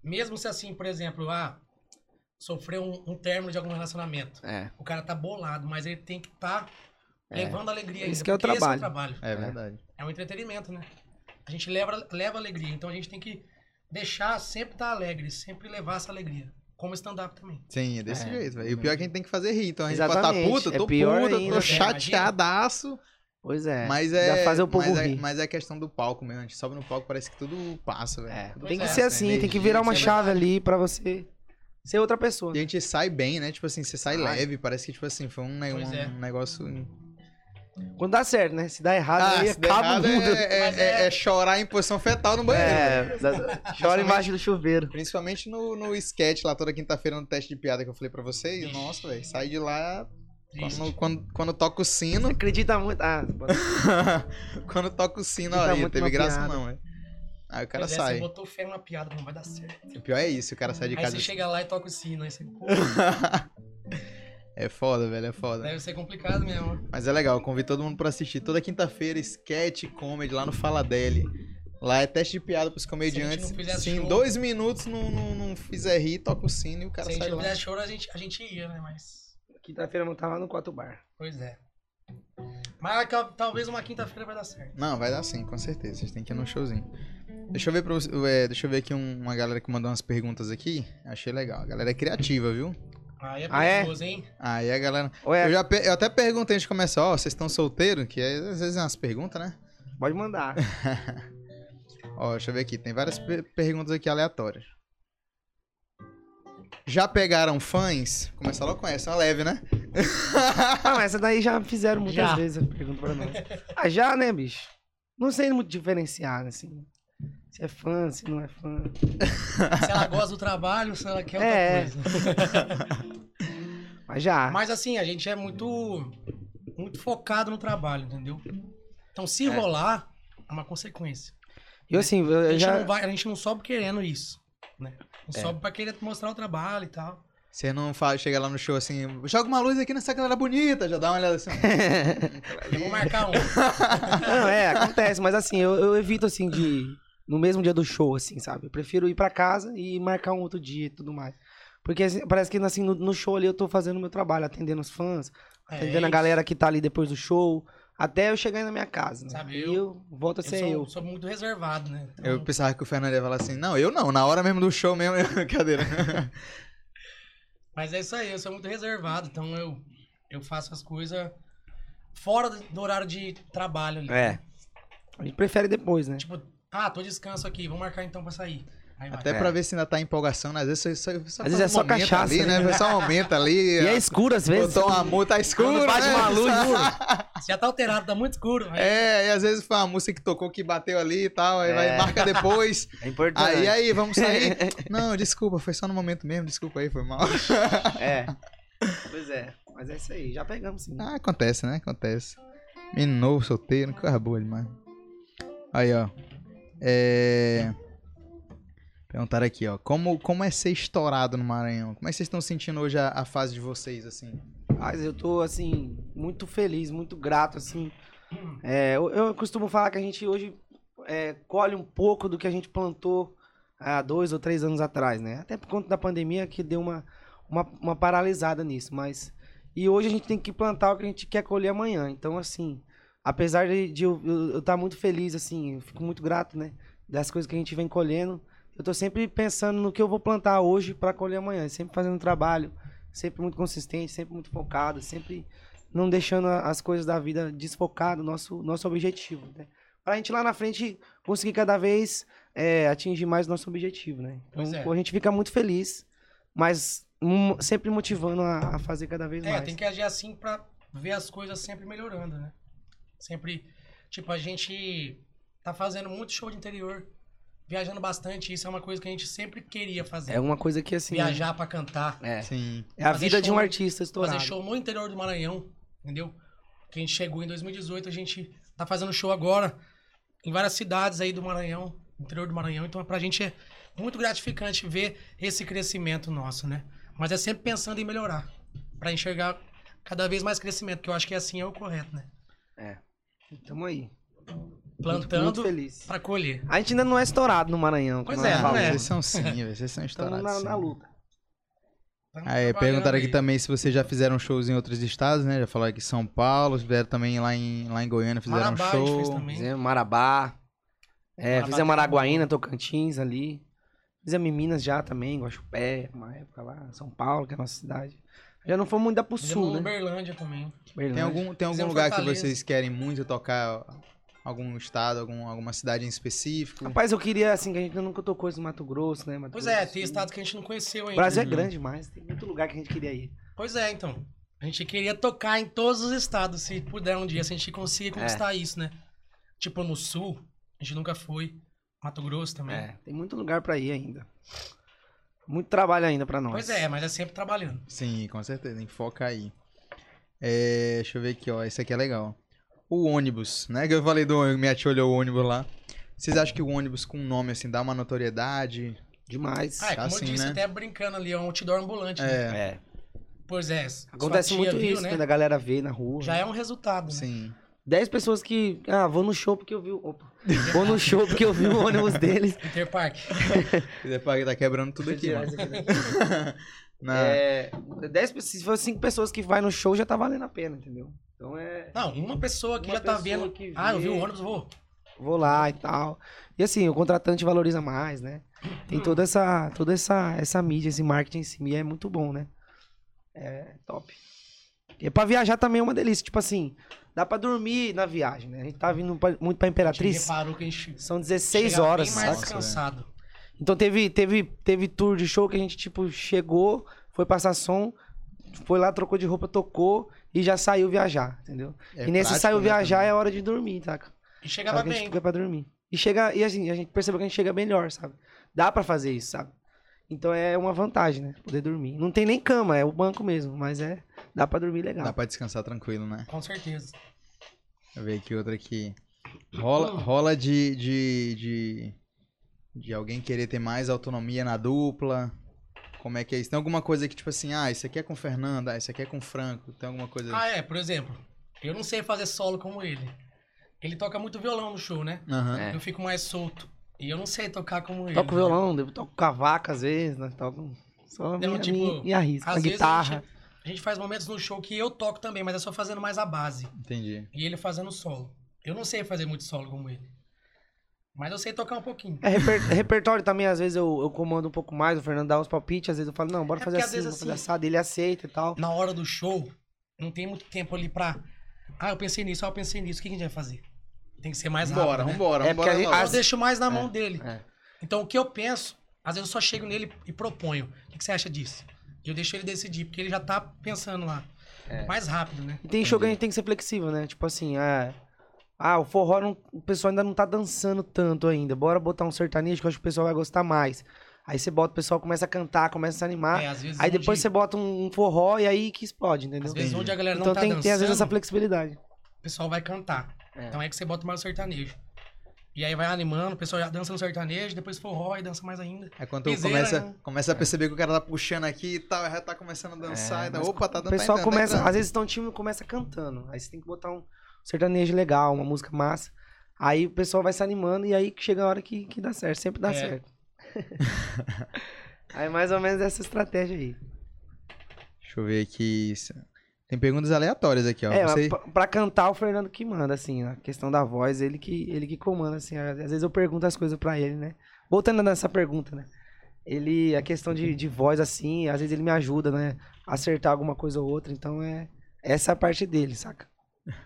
Mesmo se assim, por exemplo, ah, sofreu um, um término de algum relacionamento. É. O cara tá bolado, mas ele tem que estar levando alegria ainda, que é o Esse é trabalho. o trabalho. É verdade. É um entretenimento, né? A gente leva, leva alegria, então a gente tem que deixar sempre estar alegre, sempre levar essa alegria. Como stand-up também. Sim, é desse É. jeito, velho. E o pior é que a gente tem que fazer rir. Então a gente pode estar puto, eu é tô pior puto, eu ainda, tô né? chateadaço. Pois é. Mas é. Fazer o povo mas, é rir. mas é questão do palco mesmo. A gente sobe no palco, parece que tudo passa, velho. É, tem que é, ser passa, assim, tem que virar uma é chave ali pra você ser outra pessoa. E a gente sai bem, né? Tipo assim, você sai Sai. leve, parece que, tipo assim, foi um, ne- Pois um é. negócio. Quando dá certo, né? Se dá errado, Ah, aí acaba o mundo. é, é- Mas é- é- chorar em posição fetal no banheiro. É, chora embaixo do chuveiro. Principalmente no, no sketch lá toda quinta-feira no teste de piada que eu falei pra vocês. Nossa, velho, sai de lá. Quando, quando, quando toca o sino. Acredita muito. Ah, quando toca o sino, aí, muito teve graça piada. não, velho. Aí o cara Pois é, sai. Você botou fé numa piada, não vai dar certo. O pior é isso, o cara sai de Aí casa. você chega lá e toca o sino, aí você, É foda, velho, é foda. deve ser complicado mesmo. Mas é legal, eu convido todo mundo pra assistir. Toda quinta-feira, sketch comedy lá no Fala Deli. Lá é teste de piada pros comediantes. Se a gente não fizesse Se em show- dois minutos não, não, não fizer rir, toca o sino e o cara Se a sai gente não lá. fizesse choro, a gente, a gente ia, né? Mas. Quinta-feira eu tava no Quatro Bar. Pois é. Mas ca- talvez uma quinta-feira vai dar certo. Não, vai dar sim, com certeza. Vocês têm que ir no showzinho. Deixa eu ver, pra você- é, deixa eu ver aqui um- uma galera que mandou umas perguntas aqui. Achei legal. A galera é criativa, viu? Aí é Ah, é? perigoso, hein? Aí a galera. Ou é, Eu, já, pe- eu até perguntei antes de começar, ó, vocês estão solteiros? Que é, às vezes é umas perguntas, né? pode mandar. Ó, deixa eu ver aqui. Tem várias pe- perguntas aqui aleatórias. Já pegaram fãs? Começar logo com essa, uma leve, né? Ah, mas essa daí já fizeram muitas Já. vezes a pergunta pra nós. Ah, já, né, bicho? Não sei muito diferenciar, né, assim. Se é fã, se não é fã. Se ela gosta do trabalho, se ela quer outra É. coisa. Mas já. Mas assim, a gente é muito, muito focado no trabalho, entendeu? Então, se É. rolar, é uma consequência. Eu assim, eu, A gente, já. não vai, a gente não sobe querendo isso, né? Não É. sobe pra querer mostrar o trabalho e tal. Você não fala, chega lá no show assim, joga uma luz aqui nessa galera bonita, já dá uma olhada assim. Eu vou marcar um. Não, é, acontece, mas assim, eu, eu evito assim de. No mesmo dia do show, assim, sabe? Eu prefiro ir pra casa e marcar um outro dia e tudo mais. Porque assim, parece que assim, no, no show ali eu tô fazendo o meu trabalho, atendendo os fãs, É atendendo a isso. galera que tá ali depois do show, até eu chegar aí na minha casa, né? Sabe, e eu- eu volto a Eu ser sou, eu. sou muito reservado, né? Então, Eu pensava que o Fernando ia falar assim, não, eu não, na hora mesmo do show mesmo, brincadeira. Mas é isso aí, eu sou muito reservado, então eu, eu faço as coisas fora do do horário de trabalho ali. É. A gente prefere depois, né? Tipo, ah, tô descanso aqui, vamos marcar então pra sair. Aí vai. Até É. pra ver se ainda tá empolgação, né? às vezes só, só, só vezes é um só momento cachaça, ali, né? né? Só aumenta ali. E é escuro às vezes. Botou uma multa, tá escuro, Quando bate né? uma luz, Já tá alterado, tá muito escuro. É, e às vezes foi uma música que tocou que bateu ali e tal, aí vai É. marca depois. É importante. aí, aí, vamos sair. Não, desculpa, foi só no momento mesmo, desculpa aí, foi mal. É. Pois é. Mas é isso aí, já pegamos sim. Ah, acontece, né? Acontece. Menino novo, solteiro, coisa boa demais. Aí, ó. É... Perguntaram aqui, ó. Como, como é ser estourado no Maranhão? Como é que vocês estão sentindo hoje a, a fase de vocês, assim? Mas eu tô, assim, muito feliz, muito grato, assim. É, eu, eu costumo falar que a gente hoje é, colhe um pouco do que a gente plantou há dois ou três anos atrás, né? Até por conta da pandemia que deu uma, uma, uma paralisada nisso, mas... E hoje a gente tem que plantar o que a gente quer colher amanhã. Então, assim, apesar de, de eu estar muito feliz, assim, eu fico muito grato, né? Das coisas que a gente vem colhendo. Eu tô sempre pensando no que eu vou plantar hoje para colher amanhã. Sempre fazendo trabalho, sempre muito consistente, sempre muito focado, sempre não deixando as coisas da vida desfocar do nosso, nosso objetivo, né? Pra gente lá na frente conseguir cada vez é, atingir mais nosso objetivo, né? Então, é. a gente fica muito feliz, mas sempre motivando a, a fazer cada vez É, mais. tem que agir assim pra ver as coisas sempre melhorando, né? Sempre, tipo, a gente tá fazendo muito show de interior, viajando bastante, isso é uma coisa que a gente sempre queria fazer. É uma coisa que assim. Viajar pra cantar, É, Sim. é a fazer vida de um show- artista estourado. fazer show no interior do Maranhão, entendeu? Que a gente chegou em 2018, a gente tá fazendo show agora em várias cidades aí do Maranhão, interior do Maranhão, então pra gente é muito gratificante ver esse crescimento nosso, né? Mas é sempre pensando em melhorar, Pra enxergar cada vez mais crescimento, que eu acho que assim é o correto, né? Tamo aí. Plantando Muito, muito feliz. pra colher. A gente ainda não é estourado no Maranhão. Pois é, não é. Vocês são sim, vocês são estourados. na, na luta. Aí, perguntaram aqui aí. também se vocês já fizeram shows em outros estados, né? Já falaram aqui em São Paulo, fizeram também lá em, lá em Goiânia, fizeram Marabá a gente show. fez também. Fizemos Marabá. É, Marabá fizemos tem Araguaína, Tocantins ali. Fizemos em Minas já também, Guaxupé, uma época lá. São Paulo, que é a nossa cidade. Já não fomos muito pro Fizemos sul, né? Uberlândia também. Tem Berlândia. algum, tem algum Fizemos lugar que Fortaleza. vocês querem muito tocar? Algum estado, algum, alguma cidade em específico? Rapaz, eu queria, assim, que a gente nunca tocou isso no Mato Grosso, né? Mato Pois Grosso é, tem Sul. estados que a gente não conheceu O ainda. Brasil é Uhum. grande demais, tem muito lugar que a gente queria ir. Pois é, então. A gente queria tocar em todos os estados, se puder um dia, se a gente conseguir conquistar isso, né? Tipo, no sul, a gente nunca foi. Mato Grosso também. É, tem muito lugar pra ir ainda. Muito trabalho ainda pra nós. Pois é, mas é sempre trabalhando. Sim, com certeza, focar aí. É, deixa eu ver aqui, ó. Esse aqui é legal. O ônibus, né? Que eu falei do minha tia olhou o ônibus lá. Vocês acham que o ônibus com nome assim dá uma notoriedade? Demais. Ah, é, como assim, eu disse, né? até brincando ali, é um outdoor ambulante. né? É, É. Pois é. Acontece muito viu, isso, né? quando a galera vê na rua. Já é um resultado, né? sim. 10 pessoas que. Ah, vou no show porque eu vi. o- Opa. Vou no show porque eu vi o ônibus deles. Interpark. E depois tá quebrando tudo aqui, daqui. Na- É, 10, pe- se for 5 pessoas que vai no show, já tá valendo a pena, entendeu? Então é. Não, uma pessoa que Uma já tá pessoa vendo. que Ah, eu vi vê. o ônibus, vou. Vou lá e tal. E assim, o contratante valoriza mais, né? Tem toda essa, toda essa, essa mídia, esse marketing em cima. E é muito bom, né? É top. E pra viajar também é uma delícia. Tipo assim, dá pra dormir na viagem, né? A gente tá vindo pra- muito pra A gente Imperatriz. reparou que a gente. São 16 chega horas, Bem mais saca? descansado. Então teve, teve, teve tour de show que a gente, tipo, chegou, foi passar som, foi lá, trocou de roupa, tocou e já saiu viajar, entendeu? é e nesse prático, saiu né, viajar também. é hora de dormir, saca? E É chegava que a gente bem. fica pra dormir. E chega, e assim, a gente percebeu que a gente chega melhor, sabe? Dá pra fazer isso, sabe? Então é uma vantagem, né? Poder dormir. Não tem nem cama, é o banco mesmo, mas é. Dá pra dormir legal. Dá pra descansar tranquilo, né? Com certeza. Deixa eu ver aqui outra aqui. Rola, rola de, de, de, de alguém querer ter mais autonomia na dupla. Como é que é isso? Tem alguma coisa que, tipo assim, ah, isso aqui é com o Fernando, ah, isso aqui é com o Franco, tem alguma coisa... Ah, é, por exemplo, eu não sei fazer solo como ele. Ele toca muito violão no show, né? Aham. É. Eu fico mais solto. E eu não sei tocar como ele. Toco né? violão, eu toco cavaca às vezes, né? Toco só Não, minha, tipo, minha, minha risca, Às a vezes guitarra. A gente, a gente faz momentos no show que eu toco também, mas é só fazendo mais a base. Entendi. E ele fazendo solo. Eu não sei fazer muito solo como ele. Mas eu sei tocar um pouquinho. É, reper- repertório também, às vezes eu, eu comando um pouco mais, o Fernando dá uns palpites, às vezes eu falo, não, bora É fazer assim, vamos fazer assim, assado, ele aceita e tal. Na hora do show, não tem muito tempo ali pra. Ah, eu pensei nisso, ah, eu pensei nisso. O que a gente vai fazer? Tem que ser mais rápido. Vambora, né? vambora, É, vambora porque. Eu deixo mais na mão dele. É. Então o que eu penso, às vezes eu só chego nele e proponho. O que que você acha disso? E eu deixo ele decidir, porque ele já tá pensando lá. É. Mais rápido, né? E tem show que a gente tem que ser flexível, né? Tipo assim, ah, ah o forró, não- o pessoal ainda não tá dançando tanto ainda, bora botar um sertanejo que eu acho que o pessoal vai gostar mais. Aí você bota, o pessoal começa a cantar, começa a se animar. É, às vezes aí depois você bota um, um forró e aí que explode, entendeu? Às vezes onde a galera Então não tá tem que ter, às vezes, essa dançando, flexibilidade. o pessoal vai cantar. É. Então é que você bota mais o sertanejo. E aí vai animando, o pessoal já dança no sertanejo, depois forró e dança mais ainda. É quando Piseira, começa, né? começa a perceber que o cara tá puxando aqui e tal, já tá começando a dançar, É, e dá, mas opa, tá O dando pessoal tá entrando, tá começa, às vezes estão time começa cantando. Aí você tem que botar um sertanejo legal, uma música massa. Aí o pessoal vai se animando e aí chega a hora que, que dá certo, sempre dá É. certo. aí mais ou menos essa estratégia aí. Deixa eu ver aqui. isso- Tem perguntas aleatórias aqui, ó. é, Você... pra, pra cantar o Fernando que manda, assim, a questão da voz, ele que, ele que comanda, assim. Às vezes eu pergunto as coisas pra ele, né? Voltando nessa pergunta, né? Ele, a questão de, de voz, assim, às vezes ele me ajuda, né? A acertar alguma coisa ou outra, então é essa é a parte dele, saca?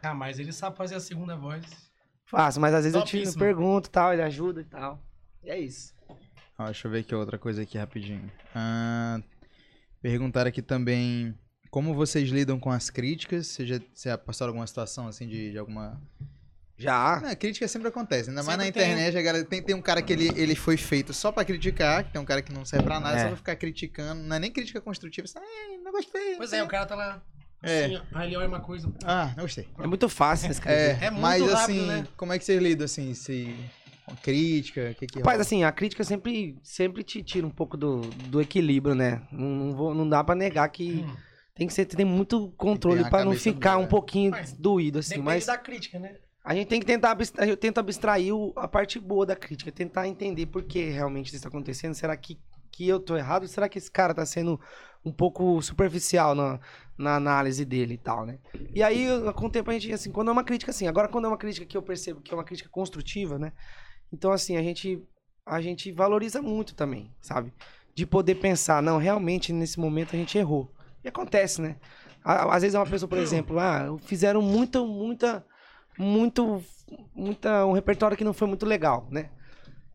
Ah, mas ele sabe fazer a segunda voz. Faço, mas às vezes eu te Topíssimo. pergunto e tal, ele ajuda e tal. E é isso. Ó, deixa eu ver aqui outra coisa aqui rapidinho. Ah, perguntaram aqui também como vocês lidam com as críticas. Você já, você passou alguma situação assim de, de alguma. Já. Não, crítica sempre acontece, ainda mais na tem. internet. A galera, tem, tem um cara que ele, ele foi feito só pra criticar, que tem um cara que não serve pra nada, É. só pra ficar criticando. Não é nem crítica construtiva, você, "Ai, não gostei. Pois é, o cara tá lá. É. Assim, aí ele olha uma coisa. Ah, não gostei. É muito fácil escrever. É, É muito mas rápido, assim, né? como é que vocês lidam assim? Se, crítica, o que que Rapaz, rola? assim, a crítica sempre, sempre te tira um pouco do, do equilíbrio, né? Não, não, vou- não dá pra negar que Hum, tem que ser, tem muito controle uma pra não ficar um pouquinho Mas doído, assim. Depende Mas da crítica, né? a gente tem que tentar, abstrair, eu tento abstrair o- a parte boa da crítica, tentar entender por que realmente isso está acontecendo. Será que, que eu tô errado? Será que esse cara tá sendo um pouco superficial na, na análise dele e tal, né? E aí, eu- com o tempo, a gente, assim, quando é uma crítica, assim, agora quando é uma crítica que eu percebo que é uma crítica construtiva, né? Então, assim, a gente, a gente valoriza muito também, sabe? De poder pensar, não, realmente, nesse momento a gente errou. E acontece, né? Às vezes é uma pessoa, por exemplo, ah, fizeram muita, muita, muito, muita, um repertório que não foi muito legal, né?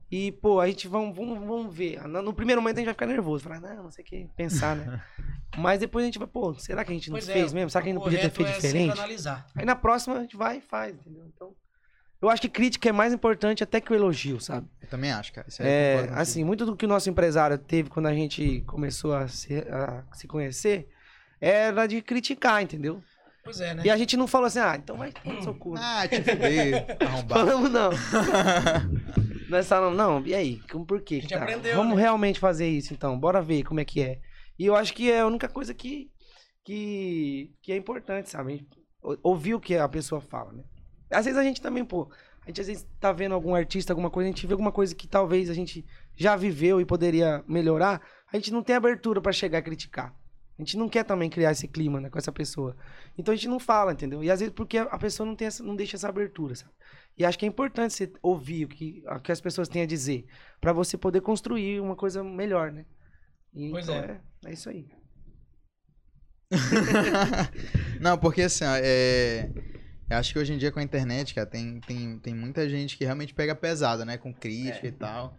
E, pô, a gente vamos, vamos, vamos ver. No, no primeiro momento a gente vai ficar nervoso, falar, não, não sei o que, pensar, né? Mas depois a gente vai, pô, será que a gente não Pois é, fez mesmo? Será que a gente não podia ter correto feito é diferente? analisar. Aí na próxima a gente vai e faz, entendeu? Então, eu acho que crítica é mais importante até que o elogio, sabe? Eu também acho, cara. Isso aí eu É, assim, muito do que o nosso empresário teve quando a gente começou a se, a se conhecer era de criticar, entendeu? Pois é, né? E a gente não falou assim, ah, então vai tomar no seu cu. Ah, te fuder, arrombado. Falamos não. Nós falamos, não, e aí? Como, por quê? A gente tá? aprendeu, Vamos né? realmente fazer isso, então. Bora ver como é que é. E eu acho que é a única coisa que, que, que é importante, sabe? Ouvir o que a pessoa fala, né? Às vezes a gente também, pô, a gente às vezes tá vendo algum artista, alguma coisa, a gente vê alguma coisa que talvez a gente já viveu e poderia melhorar, a gente não tem abertura pra chegar a criticar. A gente não quer também criar esse clima né, com essa pessoa. Então a gente não fala, entendeu? E às vezes porque a pessoa não, tem essa, não deixa essa abertura, sabe? E acho que é importante você ouvir o que, o que as pessoas têm a dizer, pra você poder construir uma coisa melhor, né? E Pois então é. é. É isso aí. Não, porque assim, ó, é... eu acho que hoje em dia com a internet, cara, tem, tem, tem muita gente que realmente pega pesado, né? Com É. crítica e tal.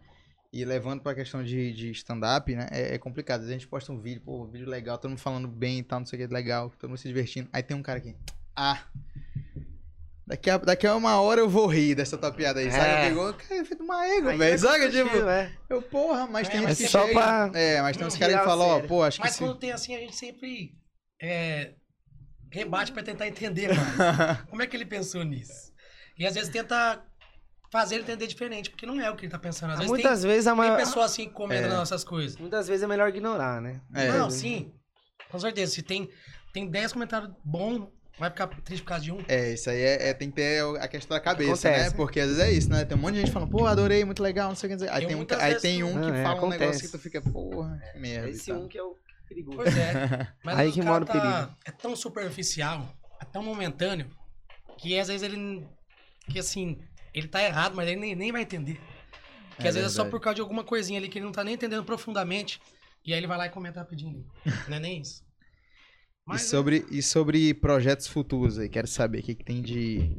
E levando pra questão de, de stand-up, né? É, é complicado. Às vezes a gente posta um vídeo, pô, um vídeo legal, todo mundo falando bem e tal, não sei o que, legal, todo mundo se divertindo. Aí tem um cara aqui. Ah! Daqui a, daqui a uma hora eu vou rir dessa tua piada aí, sabe? É. Pegou, cara, é feito uma ego, velho. é Sabe? Tipo, é. eu, porra, mas tem É, uns mas que só chega- pra É, mas tem uns caras que falam, ó, pô, acho que Mas se... quando tem assim, a gente sempre é, rebate pra tentar entender mais. Como é que ele pensou nisso? E às vezes tenta fazer ele entender diferente, porque não é o que ele tá pensando. Às vezes Muitas vezes a tem, maior. tem pessoa assim que comenta É. nossas coisas. Muitas vezes é melhor ignorar, né? É. Não, sim. Com certeza. Se tem, tem 10 comentários bons, vai ficar triste por causa de um. É, isso aí é, é- tem que ter a questão da cabeça, Acontece. né? Porque às vezes é isso, né? Tem um monte de gente falando, pô, adorei, muito legal, não sei o que dizer. Aí tem um, aí tem um que Não, é, fala um negócio acontece. que tu fica, porra, que merda. Esse tal. um que é o perigoso. Pois é. Mas Aí o que cara mora o tá- perigo. É tão superficial, é tão momentâneo, que às vezes ele. Que assim, ele tá errado, mas ele nem, nem vai entender. Que É às vezes é só verdade. por causa de alguma coisinha ali que ele não tá nem entendendo profundamente. E aí ele vai lá e comenta rapidinho. Não é nem isso. E sobre, e sobre projetos futuros aí, quero saber o que, que tem de,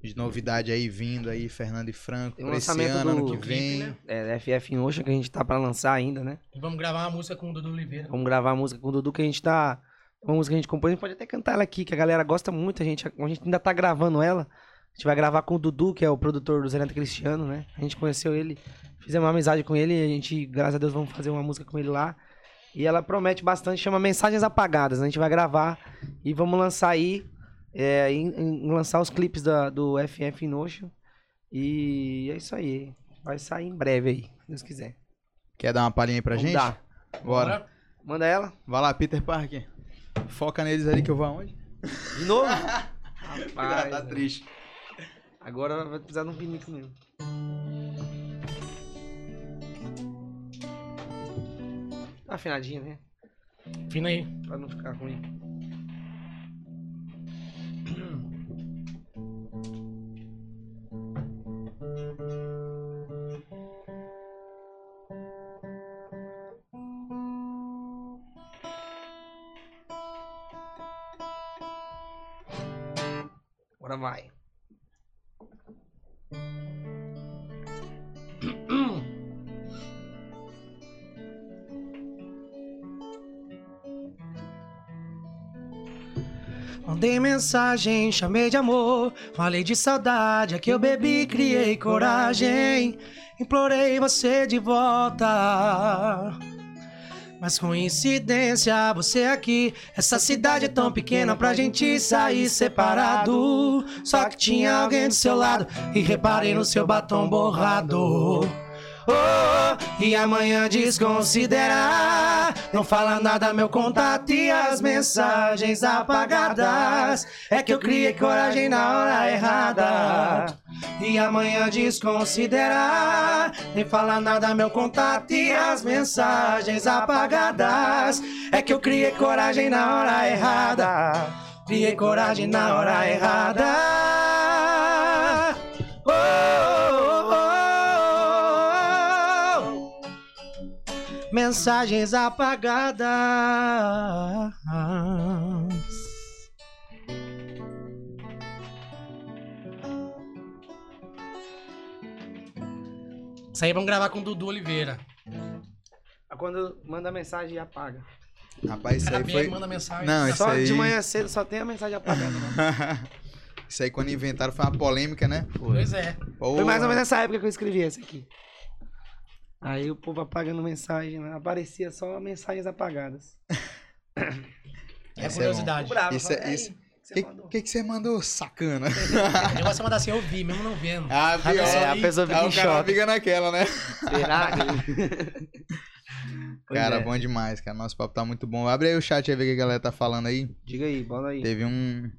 de novidade aí vindo aí, Fernando e Franco, Tem um esse lançamento ano, ano do que clipe, vem. né? É, FF em Ocean que a gente tá pra lançar ainda, né? E vamos gravar uma música com o Dudu Oliveira. Vamos gravar a música com o Dudu que a gente tá. Uma música que a gente compôs, a gente pode até cantar ela aqui, que a galera gosta muito. A gente, a gente ainda tá gravando ela. A gente vai gravar com o Dudu, que é o produtor do Zeneta Cristiano, né? A gente conheceu ele, fizemos uma amizade com ele e a gente, graças a Deus, vamos fazer uma música com ele lá. E ela promete bastante, chama Mensagens Apagadas. A gente vai gravar e vamos lançar aí, é, em- em- lançar os clipes da, do FF Notion. E é isso aí. Vai sair em breve aí, se Deus quiser. Quer dar uma palhinha aí pra Vamos gente? dar. Bora. Manda ela. Vai lá, Peter Parker. Foca neles ali que eu vou aonde? De novo? Rapaz, tá triste. Agora vai precisar de um pinico mesmo. Tá afinadinho, né? Fina aí. Pra não ficar ruim. Mensagem, chamei de amor. Falei de saudade, é que eu bebi, criei coragem. Implorei você de volta. Mas coincidência, você aqui. Essa cidade é tão pequena pra gente sair separado. Só que tinha alguém do seu lado e reparei no seu batom borrado. Oh, e amanhã desconsiderar. Não fala nada, meu contato e as mensagens apagadas. É que eu criei coragem na hora errada. E amanhã desconsiderar. Nem fala nada, meu contato e as mensagens apagadas. É que eu criei coragem na hora errada. Criei coragem na hora errada. Mensagens apagadas. Isso aí vamos gravar com o Dudu Oliveira. Ah, Quando manda mensagem e apaga. Rapaz, isso aí vez foi... manda mensagem. Não, isso Só aí... de manhã cedo só tem a mensagem apagada. Né? isso aí quando inventaram foi uma polêmica, né? Pois é. Foi mais ou menos nessa época que eu escrevi esse aqui. Aí o povo apagando mensagem, né? aparecia só mensagens apagadas. É é curiosidade. Bravo, Isso fala, é- "Ei, isso- o que que, mandou?" que, você mandou, sacana? O negócio é mandar assim, eu vi, mesmo não vendo. Ah, pessoa É, a pessoa fica Aí em o cara fica naquela, né? Será? Cara, é. bom demais, cara. Nosso papo tá muito bom. Abre aí o chat aí, ver o que a galera tá falando aí. Diga aí, bora aí. Teve um.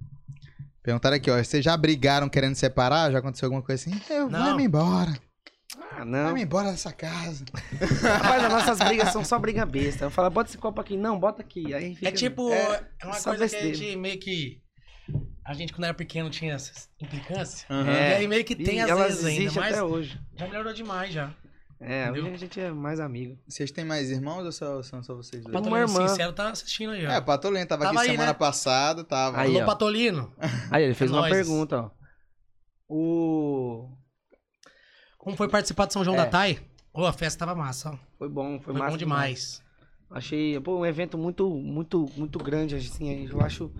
Perguntaram aqui, ó. Vocês já brigaram querendo separar? Já aconteceu alguma coisa assim? Eu Não. vou me embora. Ah, não. Vai-me embora dessa casa. Rapaz, as nossas brigas são só briga besta. Eu falo, bota esse copo aqui. Não, bota aqui. Aí fica... É tipo, É, é, uma coisa que a besteira. gente meio que. A gente, quando era pequeno, tinha essas implicâncias. Aham. É. E aí meio que tem E às elas vezes ainda, mas até hoje. já melhorou demais já. É, Entendeu? hoje a gente é mais amigo. Vocês têm mais irmãos ou só- são só vocês dois? Patolino irmã. Sincero tá assistindo aí, ó. É, o Patolino tava, Tava aqui aí, semana né? passada, tava. Aí, Alô, ó. Patolino. Aí, ele fez É uma nóis. pergunta, ó. O... Como foi participar de São João É. da Tai? Ô, a festa tava massa, ó. Foi bom, foi, Foi, massa bom demais. Achei, pô, um evento muito, muito, muito grande, assim, eu acho...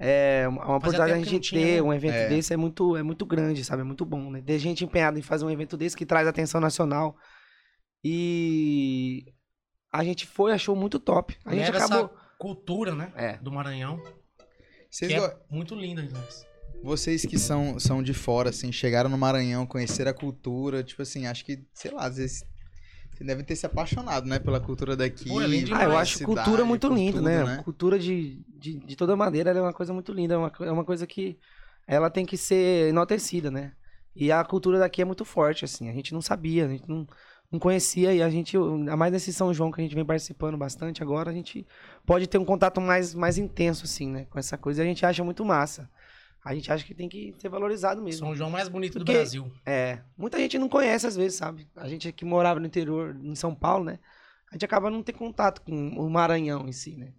É uma uma oportunidade que gente não tinha, ter né? um evento É. desse é muito, é muito grande, sabe? É muito bom, né? Ter gente empenhada em fazer um evento desse que traz atenção nacional. E a gente foi, achou muito top. A gente Leva acabou. essa cultura, né? É. Do Maranhão. Vocês, que go- é muito linda, Inglês. Vocês que são, são de fora, assim, chegaram no Maranhão, conheceram a cultura, tipo assim, acho que, sei lá, às vezes você deve ter se apaixonado, né, pela cultura daqui. Pô, é lindo Ah, eu acho cidade, cultura muito linda, tudo, né? Cultura de, de, de toda maneira é uma coisa muito linda, é uma, é uma coisa que ela tem que ser enaltecida, né? E a cultura daqui é muito forte, assim, a gente não sabia, a gente não, não conhecia e a gente, ainda mais nesse São João que a gente vem participando bastante agora, a gente pode ter um contato mais, mais intenso, assim, né? Com essa coisa e a gente acha muito massa. A gente acha que tem que ser valorizado mesmo. São João mais bonito do Porque- Brasil. É, muita gente não conhece às vezes, sabe? A gente que morava no interior, em São Paulo, né? A gente acaba não ter contato com o Maranhão em si, né?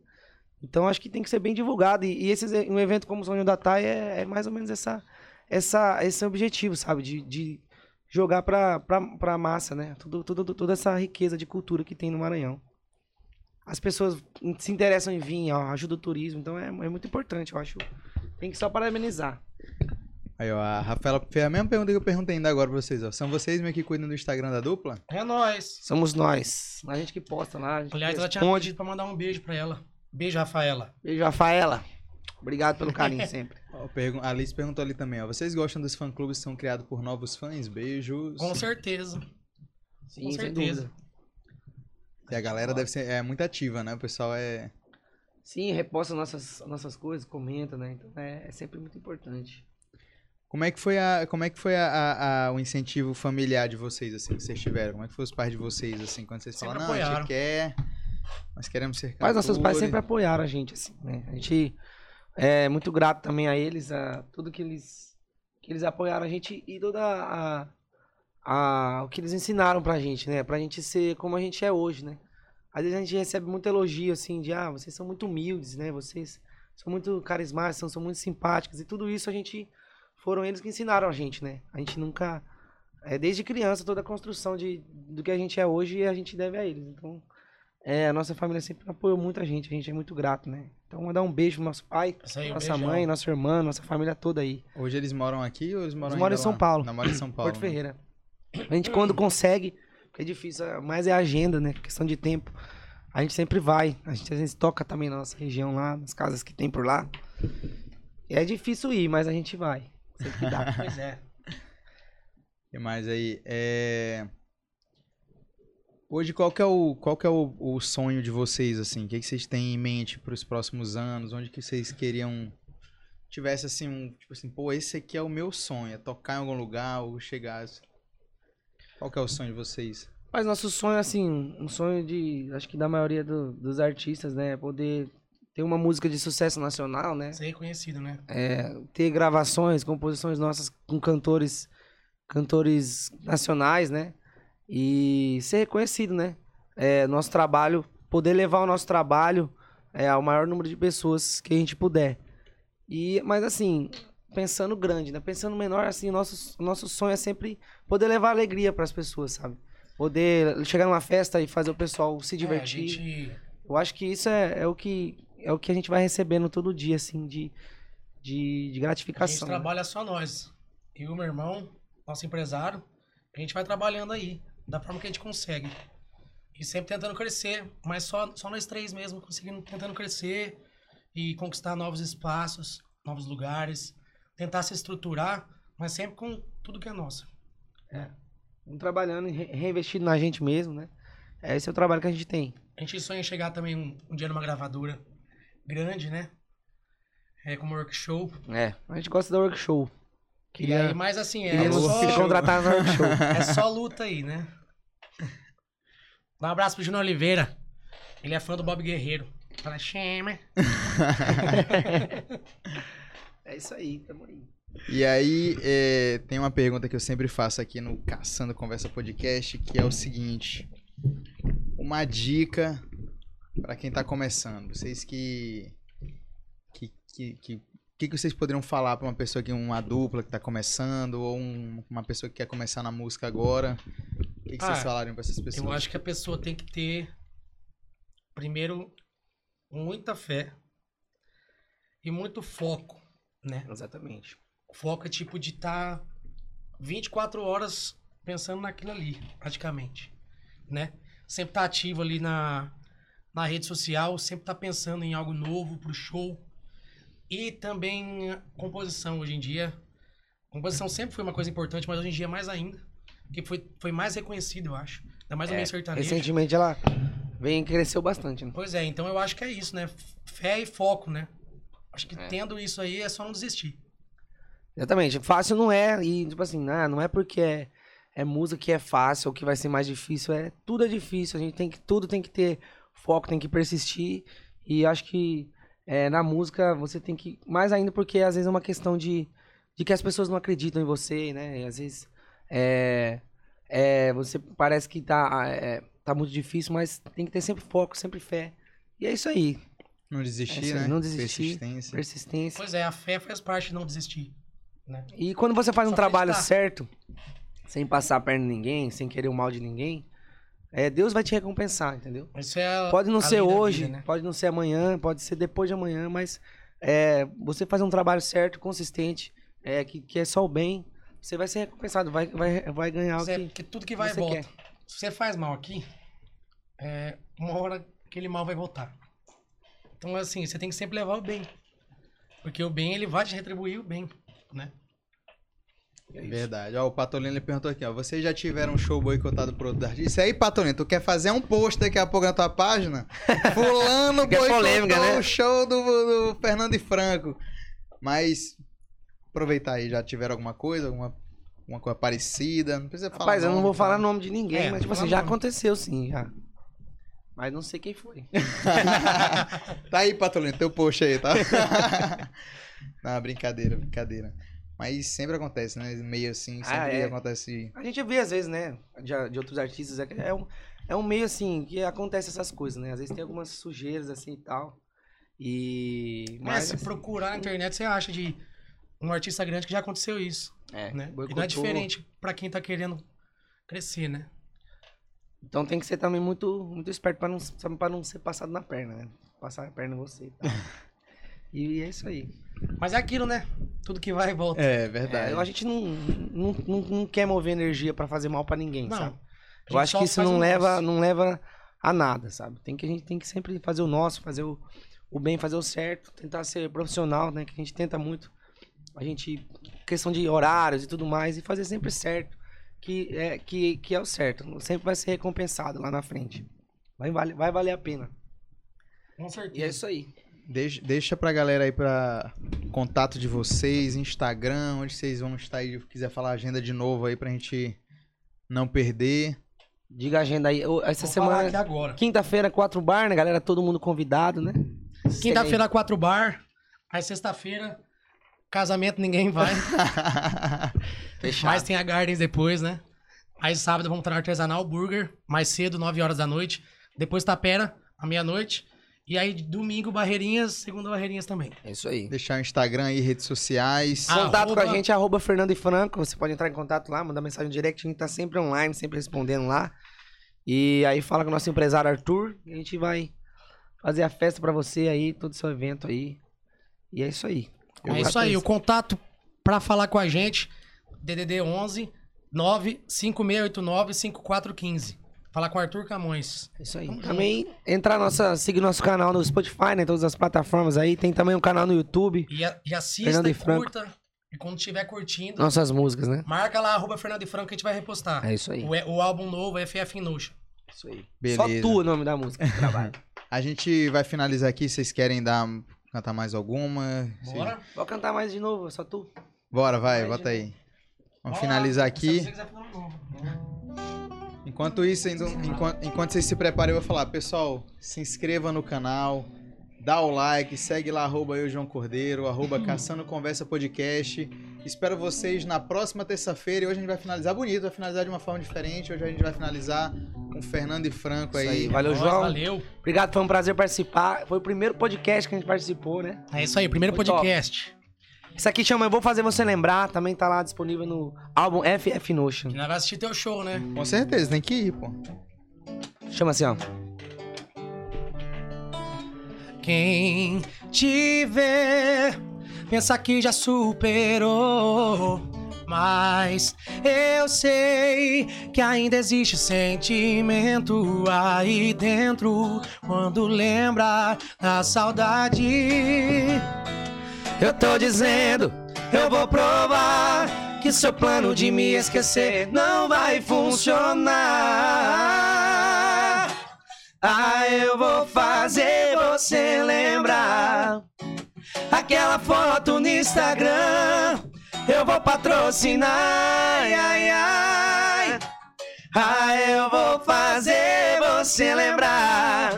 Então acho que tem que ser bem divulgado. E, e esses, um evento como o São João da Tai é, é mais ou menos essa, essa, esse objetivo, sabe? De, de jogar pra, pra, pra massa, né? Tudo, tudo, toda essa riqueza de cultura que tem no Maranhão. As pessoas se interessam em vir, ó, ajuda o turismo, então é, é muito importante, eu acho. Tem que só parabenizar. Aí, ó, a Rafaela fez a mesma pergunta que eu perguntei ainda agora pra vocês, ó. São vocês mesmo que cuidam do Instagram da dupla? É nóis. Somos nós. A gente que posta lá. A gente Aliás, ela tinha pedido pra mandar um beijo pra ela. Beijo, Rafaela. Beijo, Rafaela. Obrigado pelo carinho sempre. Ó, pergun- a Alice perguntou ali também, ó. Vocês gostam dos fã-clubes que são criados por novos fãs? Beijos. Com certeza. Sim, Com sem certeza. dúvida. E a galera deve ser é muito ativa, né? O pessoal é. Sim, reposta nossas, nossas coisas, comenta, né? Então é, é sempre muito importante. Como é que foi, a, como é que foi a, a- a- o incentivo familiar de vocês, assim, que vocês tiveram? Como é que foi os pais de vocês, assim, quando vocês Sempre falaram, não, a apoiaram. gente quer, nós queremos ser Mas nossos pais cantor", sempre apoiaram a gente, assim, né? A gente é muito grato também a eles, a tudo que eles, que eles apoiaram a gente e toda a, a, o que eles ensinaram pra gente, né? Pra gente ser como a gente é hoje, né? Às vezes a gente recebe muito elogio, assim, de, ah, vocês são muito humildes, né? Vocês são muito carismáticos, são, são muito simpáticos. E tudo isso a gente, foram eles que ensinaram a gente, né? A gente nunca, é, desde criança, toda a construção de, do que a gente é hoje, a gente deve a eles. Então, é, a nossa família sempre apoiou muito a gente, a gente é muito grato, né? Então, mandar um beijo pro nosso pai, aí, um nossa beijão. mãe, nossa irmã, nossa família toda aí. Hoje eles moram aqui ou eles moram Eles moram em São lá? Paulo. Não, moram em São Paulo. Porto né? Ferreira. A gente, quando consegue, é difícil, é- mais é a agenda, né? Questão de tempo. A gente sempre vai. A gente às vezes toca também na nossa região lá, nas casas que tem por lá. E é difícil ir, mas a gente vai. Sempre que dá. Pois é. E mais aí, é... Hoje, qual que é o, qual que é o, o sonho de vocês, assim? O que, que vocês têm em mente para os próximos anos? Onde que vocês queriam... Tivesse, assim, um... Tipo assim, pô, esse aqui é o meu sonho. É tocar em algum lugar ou chegar... Qual que é o sonho de vocês? Mas nosso sonho, assim, um sonho de, acho que da maioria do- dos artistas, né? é Poder ter uma música de sucesso nacional, né? Ser reconhecido, né? É, ter gravações, composições nossas com cantores, cantores nacionais, né? E ser reconhecido, né? É, nosso trabalho, poder levar o nosso trabalho é, ao maior número de pessoas que a gente puder. E, mas assim, pensando grande, né? Pensando menor, assim, nosso, nosso sonho é sempre poder levar alegria para as pessoas, sabe? Poder chegar numa festa e fazer o pessoal se É, divertir. gente Eu acho que isso é, é o que é o que a gente vai recebendo todo dia, assim, de, de, de A gente gratificação. né? trabalha só nós. Eu e o meu irmão, nosso empresário, a gente vai trabalhando aí, da forma que a gente consegue. E sempre tentando crescer, mas só, só nós três mesmo, conseguindo, tentando crescer e conquistar novos espaços, novos lugares, tentar se estruturar, mas sempre com tudo que é nosso. Vamos trabalhando e re- reinvestindo na gente mesmo, né? É, Esse é o trabalho que a gente tem. A gente sonha em chegar também um, um dia numa gravadora grande, né? É, como workshop. É, a gente gosta da workshop. E Queria, aí, mas assim, é queríamos só, contratar na workshop. é só luta aí, né? Dá um abraço pro Júnior Oliveira. Ele é fã do Bob Guerreiro. Fala, chama. é isso aí, tamo aí. E aí, é, tem uma pergunta que eu sempre faço aqui no Caçando Conversa Podcast, que é o seguinte. Uma dica para quem tá começando. Vocês que... Que, que, que, que, que vocês poderiam falar para uma pessoa que uma dupla que tá começando ou um- uma pessoa que quer começar na música agora? O que, que vocês Ah, falariam para essas pessoas? Eu acho que a pessoa tem que ter, primeiro, muita fé e muito foco, né? Exatamente. O foco é tipo de estar 24 horas pensando naquilo ali, praticamente, né? Sempre tá ativo ali na, na rede social, sempre tá pensando em algo novo pro show. E também a composição hoje em dia. Composição sempre foi uma coisa importante, mas hoje em dia mais ainda. Porque foi, foi mais reconhecido, eu acho. Ainda mais no meio sertanejo. Recentemente ela vem cresceu bastante, né? Pois é, então eu acho que é isso, né? Fé e foco, né? Acho que É. tendo isso aí é só não desistir. Exatamente. Fácil não é, e tipo assim, ah, não é porque é, é música que é fácil ou que vai ser mais difícil, é tudo é difícil, a gente tem que tudo tem que ter foco, tem que persistir. E acho que é, na música você tem que mais ainda porque às vezes é uma questão de, de que as pessoas não acreditam em você, né? E às vezes é, é, você parece que tá é, tá muito difícil, mas tem que ter sempre foco, sempre fé. E é isso aí, Não desistir, isso aí, né? não desistir. Persistência. persistência. Pois é, a fé faz parte de não desistir. Né? E quando você faz um Só trabalho acreditar. certo, sem passar a perna em ninguém, sem querer o mal de ninguém, é, Deus vai te recompensar, entendeu? Isso é a- Pode não ser hoje, vida, né? pode não ser amanhã, pode ser depois de amanhã, mas é, você faz um trabalho certo, consistente, é, que, que é só o bem, você vai ser recompensado, vai, vai, vai ganhar o Pois é, que porque tudo que vai você volta. quer. Se você faz mal aqui, é, uma hora aquele mal vai voltar. Então, assim, você tem que sempre levar o bem. Porque o bem, ele vai te retribuir o bem, né? É. Verdade. Ó, o Patolino ele perguntou aqui, ó. Vocês já tiveram um show boicotado por outro artista? Isso aí, Patolino, tu quer fazer um post daqui a pouco na tua página? Fulano boicotou polêmica, né? o show do, do Fernando e Franco. Mas, aproveitar aí, já tiveram alguma coisa? Alguma, alguma coisa parecida? Não precisa falar Rapaz, eu não nome, vou tá? falar nome de ninguém, É, mas tipo assim, já nome. aconteceu sim, já. Mas não sei quem foi. tá aí, Patolino, teu post aí, tá? não, brincadeira, brincadeira. Mas sempre acontece, né? Meio assim, sempre Ah, é. acontece. A gente vê às vezes, né, de, de outros artistas, é, é um, é um meio assim, que acontece essas coisas, né? Às vezes tem algumas sujeiras assim e tal. E. Mas se assim, procurar na internet, você acha de um artista grande que já aconteceu isso, é, né? E não é diferente pra quem tá querendo crescer, né? Então tem que ser também muito, muito esperto pra não, pra não ser passado na perna, né? Passar a perna em você e tal. e é isso aí. Mas é aquilo, né? Tudo que vai e volta. É, verdade. É, a gente não, não, não, não quer mover energia pra fazer mal pra ninguém, Não. sabe? Eu acho que isso não o leva, nosso. não leva a nada, sabe? Tem que, a gente tem que sempre fazer o nosso, fazer o, o bem, fazer o certo, tentar ser profissional, né? Que a gente tenta muito. A gente, questão de horários e tudo mais, e fazer sempre certo, que é, que, que é o certo. Sempre vai ser recompensado lá na frente. Vai, vale, vai valer a pena. Com E é certeza. isso aí. Deixa, deixa pra galera aí pra contato de vocês, Instagram, onde vocês vão estar aí, se quiser falar a agenda de novo aí pra gente não perder. Diga a agenda aí. Essa Vou semana, quinta-feira, quatro bar, né, galera? Todo mundo convidado, né? Quinta-feira, quatro bar. Aí sexta-feira, casamento ninguém vai. Fechado. Mas tem a Gardens depois, né? Aí sábado vamos estar no Artesanal Burger, mais cedo, 9 horas da noite. Depois Tapera, à meia-noite. E aí domingo, Barreirinhas, segunda Barreirinhas também. É isso aí. Deixar o Instagram aí, redes sociais. Ah, Contato com a gente, arroba Fernando e Franco. Você pode entrar em contato lá, mandar mensagem direct. A gente tá sempre online, sempre respondendo lá. E aí fala com o nosso empresário Arthur. E a gente vai fazer a festa pra você aí, todo o seu evento aí. E é isso aí. É isso aí, o contato pra falar com a gente, DDD 11 95689 5415. Falar com o Arthur Camões. É isso aí. Tamo Também entrar nossa, seguir nosso canal no Spotify, né? Todas as plataformas aí. Tem também um canal no YouTube. E, a- e assista Fernando e e Franco. curta. E quando estiver curtindo, Nossas músicas, né? marca lá, arroba Fernando e Franco, que a gente vai repostar. É isso aí. O, o álbum novo, FF Notion. Isso aí. Beleza. Só tu o nome da música que trabalha. A gente vai finalizar aqui, vocês querem dar cantar mais alguma? Bora? Vou cantar mais de novo, só tu. Bora, vai, Vai de bota aí. Vamos Bora, finalizar aqui. novo. Enquanto isso, ainda- enquanto, enquanto vocês se preparam, eu vou falar, pessoal, se inscreva no canal, dá o like, segue lá, arroba eu, João Cordeiro, arroba Caçando Conversa Podcast. Espero vocês na próxima terça-feira e hoje a gente vai finalizar bonito, vai finalizar de uma forma diferente. Hoje a gente vai finalizar com Fernando e Franco Isso aí. aí. Valeu, João. Valeu. Obrigado, foi um prazer participar. Foi o primeiro podcast que a gente participou, né? É isso aí, primeiro Foi top. podcast. Isso aqui chama Eu Vou Fazer Você Lembrar, também tá lá disponível no álbum FF Notion. Que nós vamos assistir teu show, né? Com certeza, tem que ir, pô. Chama assim, ó. Quem te vê pensa que já superou. Mas eu sei que ainda existe sentimento aí dentro quando lembra da saudade. Eu tô dizendo, eu vou provar que seu plano de me esquecer não vai funcionar. Ah, eu vou fazer você lembrar aquela foto no Instagram. Eu vou patrocinar, ai, ai, ai. Ah, eu vou fazer você lembrar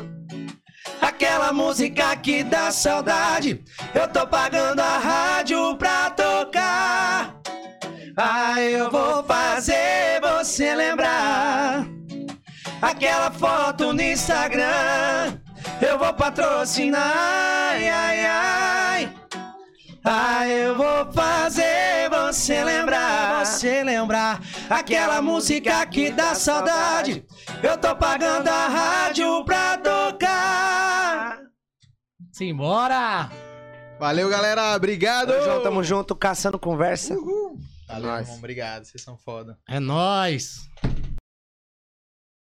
aquela música que dá saudade. Eu tô pagando a rádio pra tocar. Ah, eu vou fazer você lembrar aquela foto no Instagram. Eu vou patrocinar, ai, ai, ai. Ah, eu vou fazer você lembrar, você lembrar aquela música que dá saudade. Eu tô pagando a rádio pra tocar. Simbora! Valeu, galera. Obrigado. Tamo junto, tamo junto, caçando conversa. Valeu, irmão. Obrigado. Vocês são foda. É nóis!